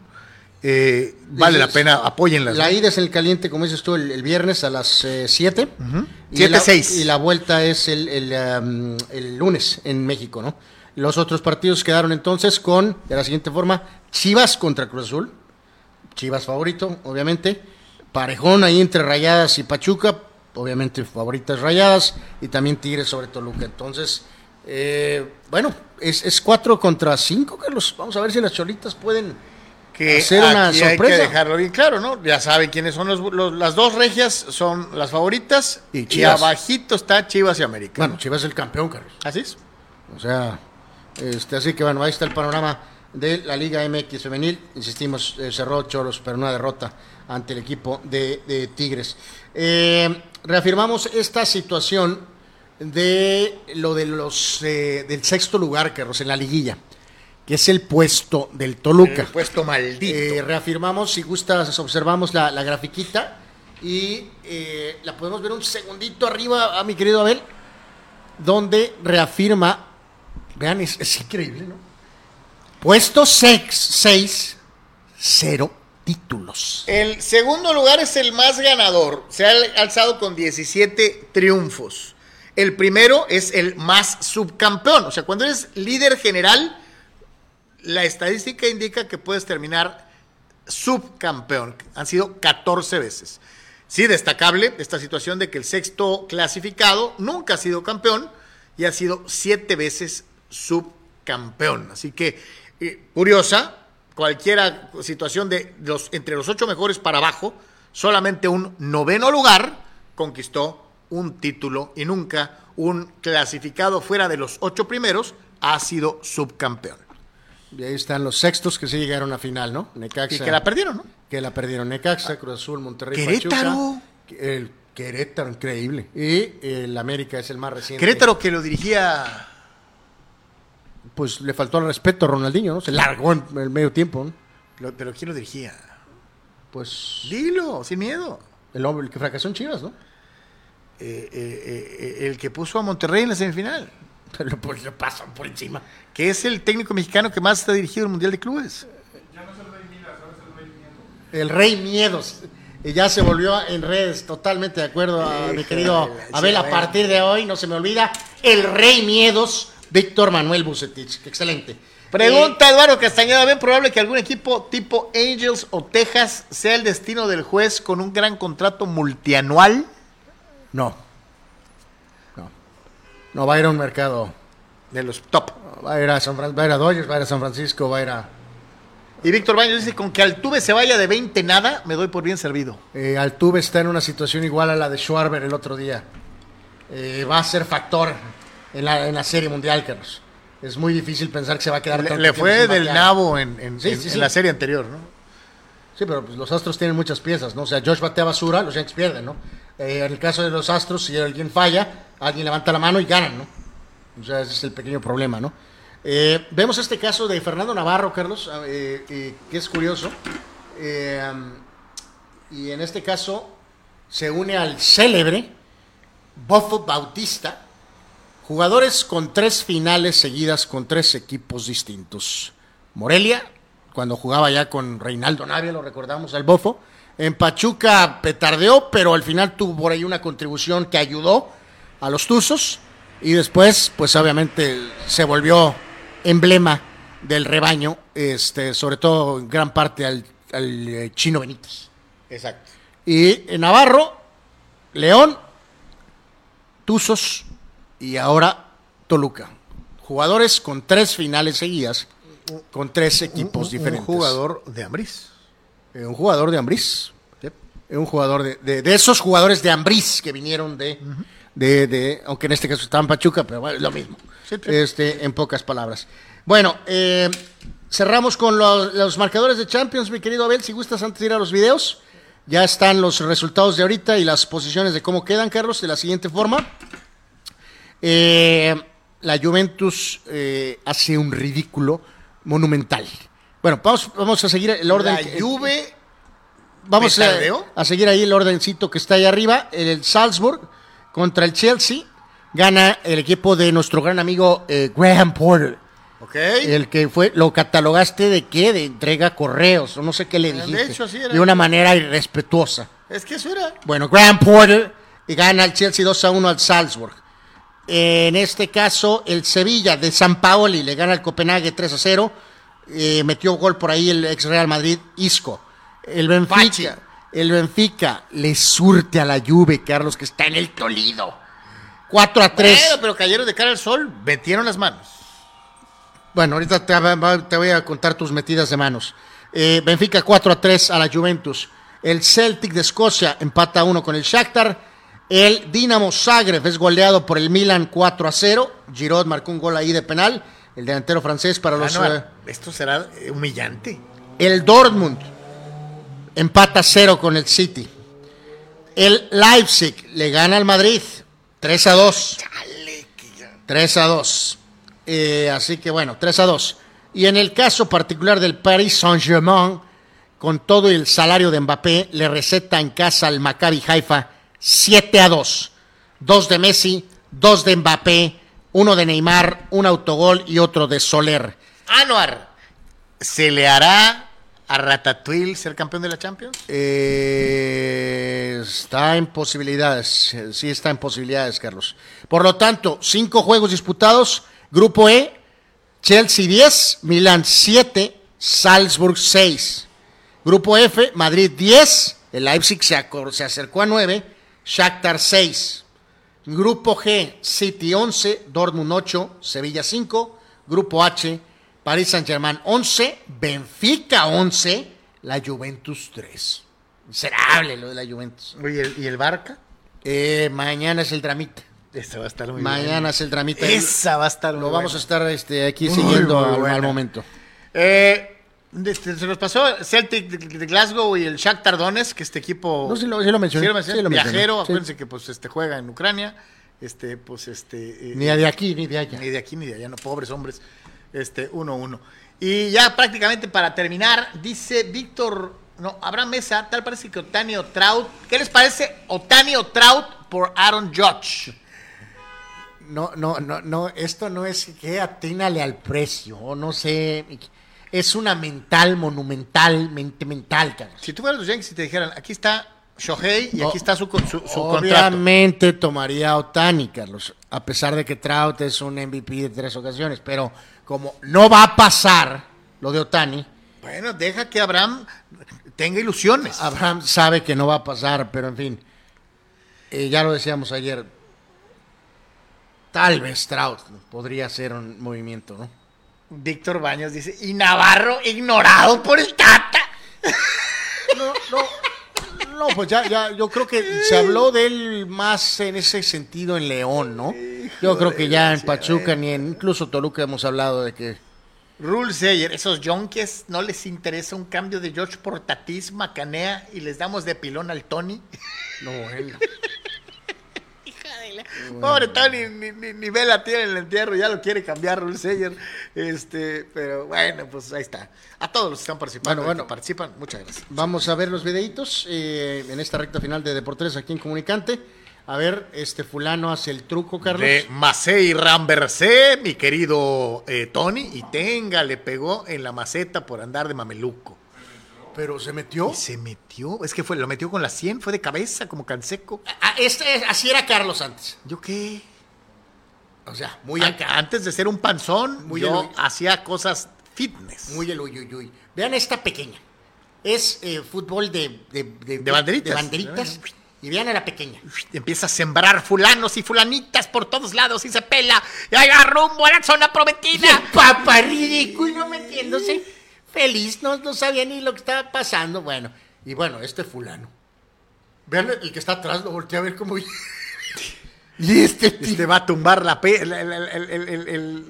Eh, vale la pena, apóyenlas. La ida es el caliente, como dices tú, el, el viernes a las 7. Siete, seis. Y la vuelta es el, el, um, el lunes en México, ¿no? Los otros partidos quedaron entonces con, de la siguiente forma, Chivas contra Cruz Azul. Chivas favorito, obviamente. Parejón ahí entre Rayadas y Pachuca. Obviamente favoritas Rayadas. Y también Tigres sobre Toluca. Entonces, eh, bueno, es, es 4 contra 5, Carlos. Vamos a ver si las cholitas pueden que hacer una aquí hay sorpresa. que dejarlo bien claro, ¿no? Ya saben quiénes son los, los- las dos regias, son las favoritas Y y, abajito está Chivas y América. Bueno, Chivas es el campeón, Carlos. así es. O sea, este, así que bueno, ahí está el panorama de la Liga MX femenil. Insistimos, eh, cerró Choros, pero una derrota ante el equipo de, de Tigres. Eh, reafirmamos esta situación de lo de los eh, del sexto lugar, Carlos, en la liguilla, que es el puesto del Toluca. El puesto maldito. Eh, reafirmamos, si gustas, observamos la, la grafiquita y la podemos ver un segundito arriba a mi querido Abel, donde reafirma, vean, es, es increíble, ¿no? Puesto 6, 0 títulos. El segundo lugar es el más ganador. Se ha alzado con 17 triunfos. El primero es el más subcampeón. O sea, cuando eres líder general, la estadística indica que puedes terminar subcampeón. Han sido 14 veces. Sí, destacable esta situación de que el sexto clasificado nunca ha sido campeón y ha sido siete veces subcampeón. Así que, eh, curiosa, cualquiera situación de los entre los ocho mejores para abajo Solamente un noveno lugar conquistó un título y nunca un clasificado fuera de los ocho primeros ha sido subcampeón. Y ahí están los sextos que sí llegaron a final, ¿no? Necaxa. Y que la perdieron, ¿no? Que la perdieron Necaxa, Cruz Azul, Monterrey, Querétaro. Pachuca. El Querétaro, increíble. Y el América es el más reciente. Querétaro que lo dirigía Pues le faltó el respeto a Ronaldinho, ¿no? Se largó en el medio tiempo, ¿no? Lo- pero ¿quién lo dirigía? Pues Dilo, sin miedo. el hombre el que fracasó en Chivas, ¿no? Eh, eh, eh, el que puso a Monterrey en la semifinal, Pero pues lo pasan por encima. que es el técnico mexicano que más ha dirigido el Mundial de Clubes. El Rey Miedos. Y ya se volvió en redes, totalmente de acuerdo a mi querido Abel. A partir de hoy, no se me olvida, el Rey Miedos, Víctor Manuel Bucetich. Excelente. Pregunta Eduardo Castañeda, ¿ven probable que algún equipo tipo Angels o Texas sea el destino del juez con un gran contrato multianual? No. No. No, va a ir a un mercado. De los top. Va a ir a, San Fran- va a, ir a Dodgers, va a ir a San Francisco, va a ir a. Y Víctor Baños dice, con que Altuve se vaya de 20 nada, me doy por bien servido. Eh, Altuve está en una situación igual a la de Schwarber el otro día. Eh, va a ser factor en la, en la Serie Mundial, Carlos. Es muy difícil pensar que se va a quedar Le, le fue del nabo en, en- Sí, en- sí, en sí. la serie anterior, ¿no? Sí, pero pues, los Astros tienen muchas piezas, ¿no? O sea, Josh batea basura, los Yankees pierden, ¿no? Eh, en el caso de los Astros, si alguien falla, alguien levanta la mano y ganan, ¿no? O sea, ese es el pequeño problema, ¿no? Eh, vemos este caso de Fernando Navarro, Carlos, eh, eh, que es curioso. Y en este caso se une al célebre Bofo Bautista, jugadores con tres finales seguidas con tres equipos distintos. Morelia, cuando jugaba ya con Reinaldo Navia, lo recordamos al Bofo. En Pachuca petardeó, pero al final tuvo por ahí una contribución que ayudó a los Tuzos. Y después, pues obviamente se volvió emblema del rebaño, este, sobre todo en gran parte al, al, eh, Chino Benítez. Exacto. Y en Navarro, León, Tuzos y ahora Toluca. Jugadores con tres finales seguidas, con tres equipos un, diferentes. Un jugador de Ambriz. Eh, un jugador de Ambriz. Eh, Un jugador de, de- de esos jugadores de Ambriz que vinieron de, de, de- aunque en este caso estaba en Pachuca, pero bueno, es lo mismo. Sí, sí. Este, en pocas palabras. Bueno, eh, cerramos con los, los marcadores de Champions, mi querido Abel, si gustas antes de ir a los videos. Ya están los resultados de ahorita y las posiciones de cómo quedan, Carlos, de la siguiente forma. Eh, la Juventus eh, hace un ridículo monumental. Bueno, vamos, vamos a seguir el orden. La que- Juve Vamos a, a seguir ahí el ordencito que está ahí arriba. El Salzburg contra el Chelsea. Gana el equipo de nuestro gran amigo eh, Graham Porter. Ok. El que fue, lo catalogaste de qué? De entrega correos, o no sé qué le De dijiste. hecho, sí era. De una manera irrespetuosa. Es que eso era. Bueno, Graham Porter y gana el Chelsea 2 a 1 al Salzburg. En este caso, el Sevilla de San Paoli le gana al Copenhague 3 a 0. Eh, metió gol por ahí el ex Real Madrid, Isco. El. Benfica, el Benfica le surte a la Juve, Carlos, que está en el Toledo. 4 a 3. Bueno, pero cayeron de cara al sol, metieron las manos. Bueno, ahorita te, voy a contar tus metidas de manos. Eh, Benfica 4 a 3 a la Juventus. El Celtic de Escocia empata a 1 con el Shakhtar. El Dinamo Zagreb es goleado por el Milan 4 a 0. Giroud marcó un gol ahí de penal. El delantero francés para los... Ah, no, eh, esto será humillante. el Dortmund empata a 0 con el City. El Leipzig le gana al Madrid 3 a 2. 3 a 2. Eh, así que bueno, 3 a 2. Y en el caso particular del Paris Saint-Germain, con todo el salario de Mbappé, le receta en casa al Maccabi Haifa 7 a 2. Dos de Messi, dos de Mbappé, uno de Neymar, un autogol y otro de Soler. Anuar, ¿se le hará a Ratatouille ser campeón de la Champions? Eh, está en posibilidades, sí está en posibilidades, Carlos. Por lo tanto, cinco juegos disputados, Grupo E, Chelsea 10, Milán 7, Salzburg 6. Grupo F, Madrid 10, el Leipzig se, se acercó a 9, Shakhtar 6. Grupo G, City 11, Dortmund 8, Sevilla 5. Grupo H, Paris Saint-Germain 11, Benfica 11, la Juventus 3. Miserable lo de la Juventus. Oye, ¿y el, y el Barca? Eh, mañana es el tramite. Esa va a estar muy Mañana es el tramite. Esa va a estar Lo muy vamos a estar este, aquí Muy, siguiendo muy al- al, momento. Eh, se nos pasó Celtic de, Glasgow y el Shakhtar Donetsk, que este equipo... No, sí lo- sí lo mencioné. Sí lo mencioné. Sí lo mencioné. Viajero, acuérdense que pues este juega en Ucrania. Este, pues este... eh, Ni de aquí ni de allá. Ni de aquí ni de allá, no, pobres hombres. Este, 1-1. Y ya prácticamente para terminar, dice Víctor, no, Abraham Mesa, tal parece que Otani o Trout. ¿Qué les parece Otani o Trout por Aaron Judge? No, no, no, no, esto no es que atínale al precio, no sé. Es una mental, monumental, mente mental, cabrón. Si tú fueras los Yankees y te dijeran, aquí está Shohei y No. aquí está su, su, su contrato. Obviamente tomaría a Otani, Carlos, a pesar de que Trout es un MVP de tres ocasiones, pero como no va a pasar lo de Otani, Bueno, deja que Abraham tenga ilusiones. Abraham sabe que no va a pasar, pero en fin, eh, ya lo decíamos ayer, tal vez Trout podría ser un movimiento, ¿no? Víctor Baños dice, y Navarro ignorado por el Tata. No, no, no, pues ya, ya, yo creo que se habló de él más en ese sentido en León, ¿no? Yo creo que ya en Pachuca ni en incluso Toluca hemos hablado de que Rule Sayer, esos yonkes no les interesa un cambio de George por Tatis, Macanea y les damos de pilón al Tony. no, bueno. Pobre Tony, ni, ni, ni vela tiene en el entierro, ya lo quiere cambiar Rule Sayer. Este, pero bueno, pues ahí está. A todos los que están participando, Bueno, bueno. participan, muchas gracias. Vamos a ver los videitos eh, en esta recta final de Deportes aquí en Comunicante. A ver, este fulano hace el truco, Carlos. De Macei Rambercé, mi querido eh, Tony, y tenga, le pegó en la maceta por andar de mameluco. Pero se metió. Y se metió, es que fue, lo metió con la 100, fue de cabeza, como canseco. Este, así era Carlos antes. ¿Yo qué? O sea, muy An- acá. Antes de ser un panzón, Muy yo el- hacía cosas fitness. Muy el uy, uy, uy. Vean esta pequeña. Es eh, fútbol de, de, De banderitas. de banderitas. Y vean a la pequeña. Empieza a sembrar fulanos y fulanitas por todos lados y se pela. Y ahí va rumbo a la zona prometida. Papá ridículo metiéndose. Feliz, no, no sabía ni lo que estaba pasando. Bueno, y bueno, este fulano. Vean el que está atrás, lo volteé a ver cómo. y este tipo. Este va a tumbar la pe- el- el- el- el- el- el-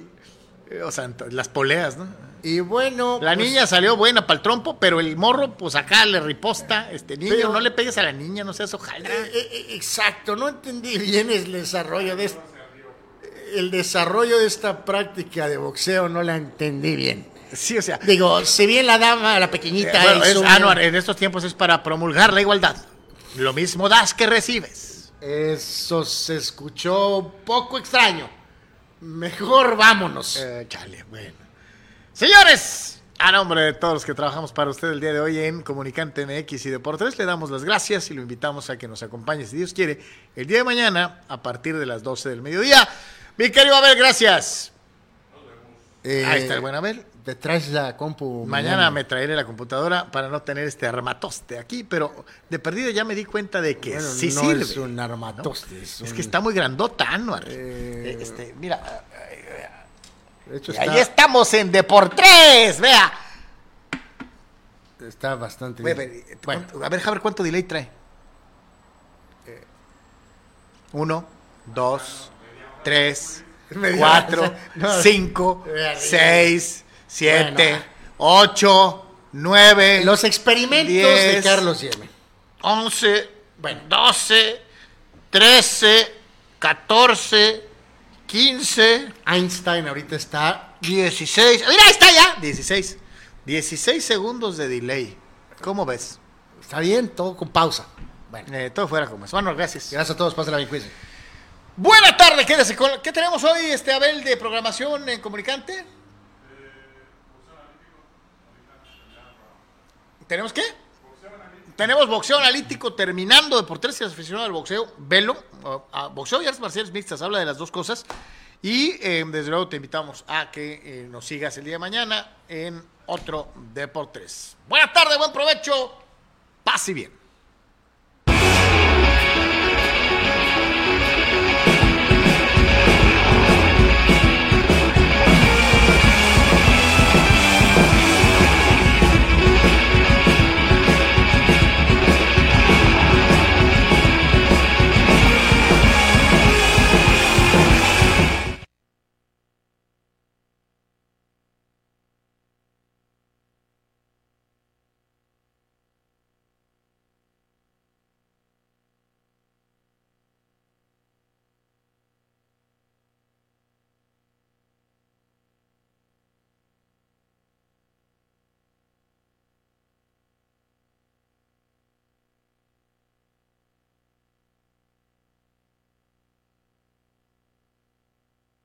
el- o sea, ent- las poleas, ¿no? Y bueno. La pues, niña salió buena para el trompo, pero el morro, pues acá le riposta. Este niño, Pero- no le pegues a la niña, no seas ojalá. eh, eh, exacto, no entendí bien el desarrollo de est- el desarrollo de esta práctica de boxeo no la entendí bien. Sí, o sea. Digo, si bien la dama, la eh, pequeñita, bueno, es, un- Anuar, en estos tiempos es para promulgar la igualdad. Lo mismo das que recibes. Eso se escuchó un poco extraño. Mejor vámonos. Eh, chale, bueno. Señores, a nombre de todos los que trabajamos para usted el día de hoy en Comunicante MX y Deportes, le damos las gracias y lo invitamos a que nos acompañe, si Dios quiere, el día de mañana a partir de las 12 del mediodía. Mi querido Abel, gracias. Eh, Ahí está el buen Abel. Te traes la compu. Mañana me traeré la computadora para no tener este armatoste aquí, pero de perdido ya me di cuenta de que Bueno, sí no sirve. es un armatoste. Es un- que está muy grandota, Anuar. Eh, Eh, este, mira, De hecho, y está, ahí estamos en Deportes, vea. está bastante bien. Bueno, A ver, Javier, ¿cuánto delay trae? Uno, dos, tres, cuatro, no. cinco, seis, siete, Bueno. ocho, nueve, los experimentos de diez, Carlos Yeme. once, doce, trece, catorce, quince, Einstein ahorita está. dieciséis. Mira, ahí está ya. Dieciséis. Dieciséis segundos de delay. ¿Cómo ves? Está bien, todo con pausa. Bueno, Eh, todo fuera como es. Bueno, gracias. gracias a todos, pásenla bien, cuídense. Buena tarde, quédese con. ¿Qué tenemos hoy, este Abel, de programación en Comunicante? ¿Tenemos qué? Tenemos boxeo analítico terminando de por si eres aficionado al boxeo, velo. boxeo y artes marciales mixtas, habla de las dos cosas. Y eh, desde luego te invitamos a que eh, nos sigas el día de mañana en otro Deportes. Buena tarde, buen provecho. Paz y bien.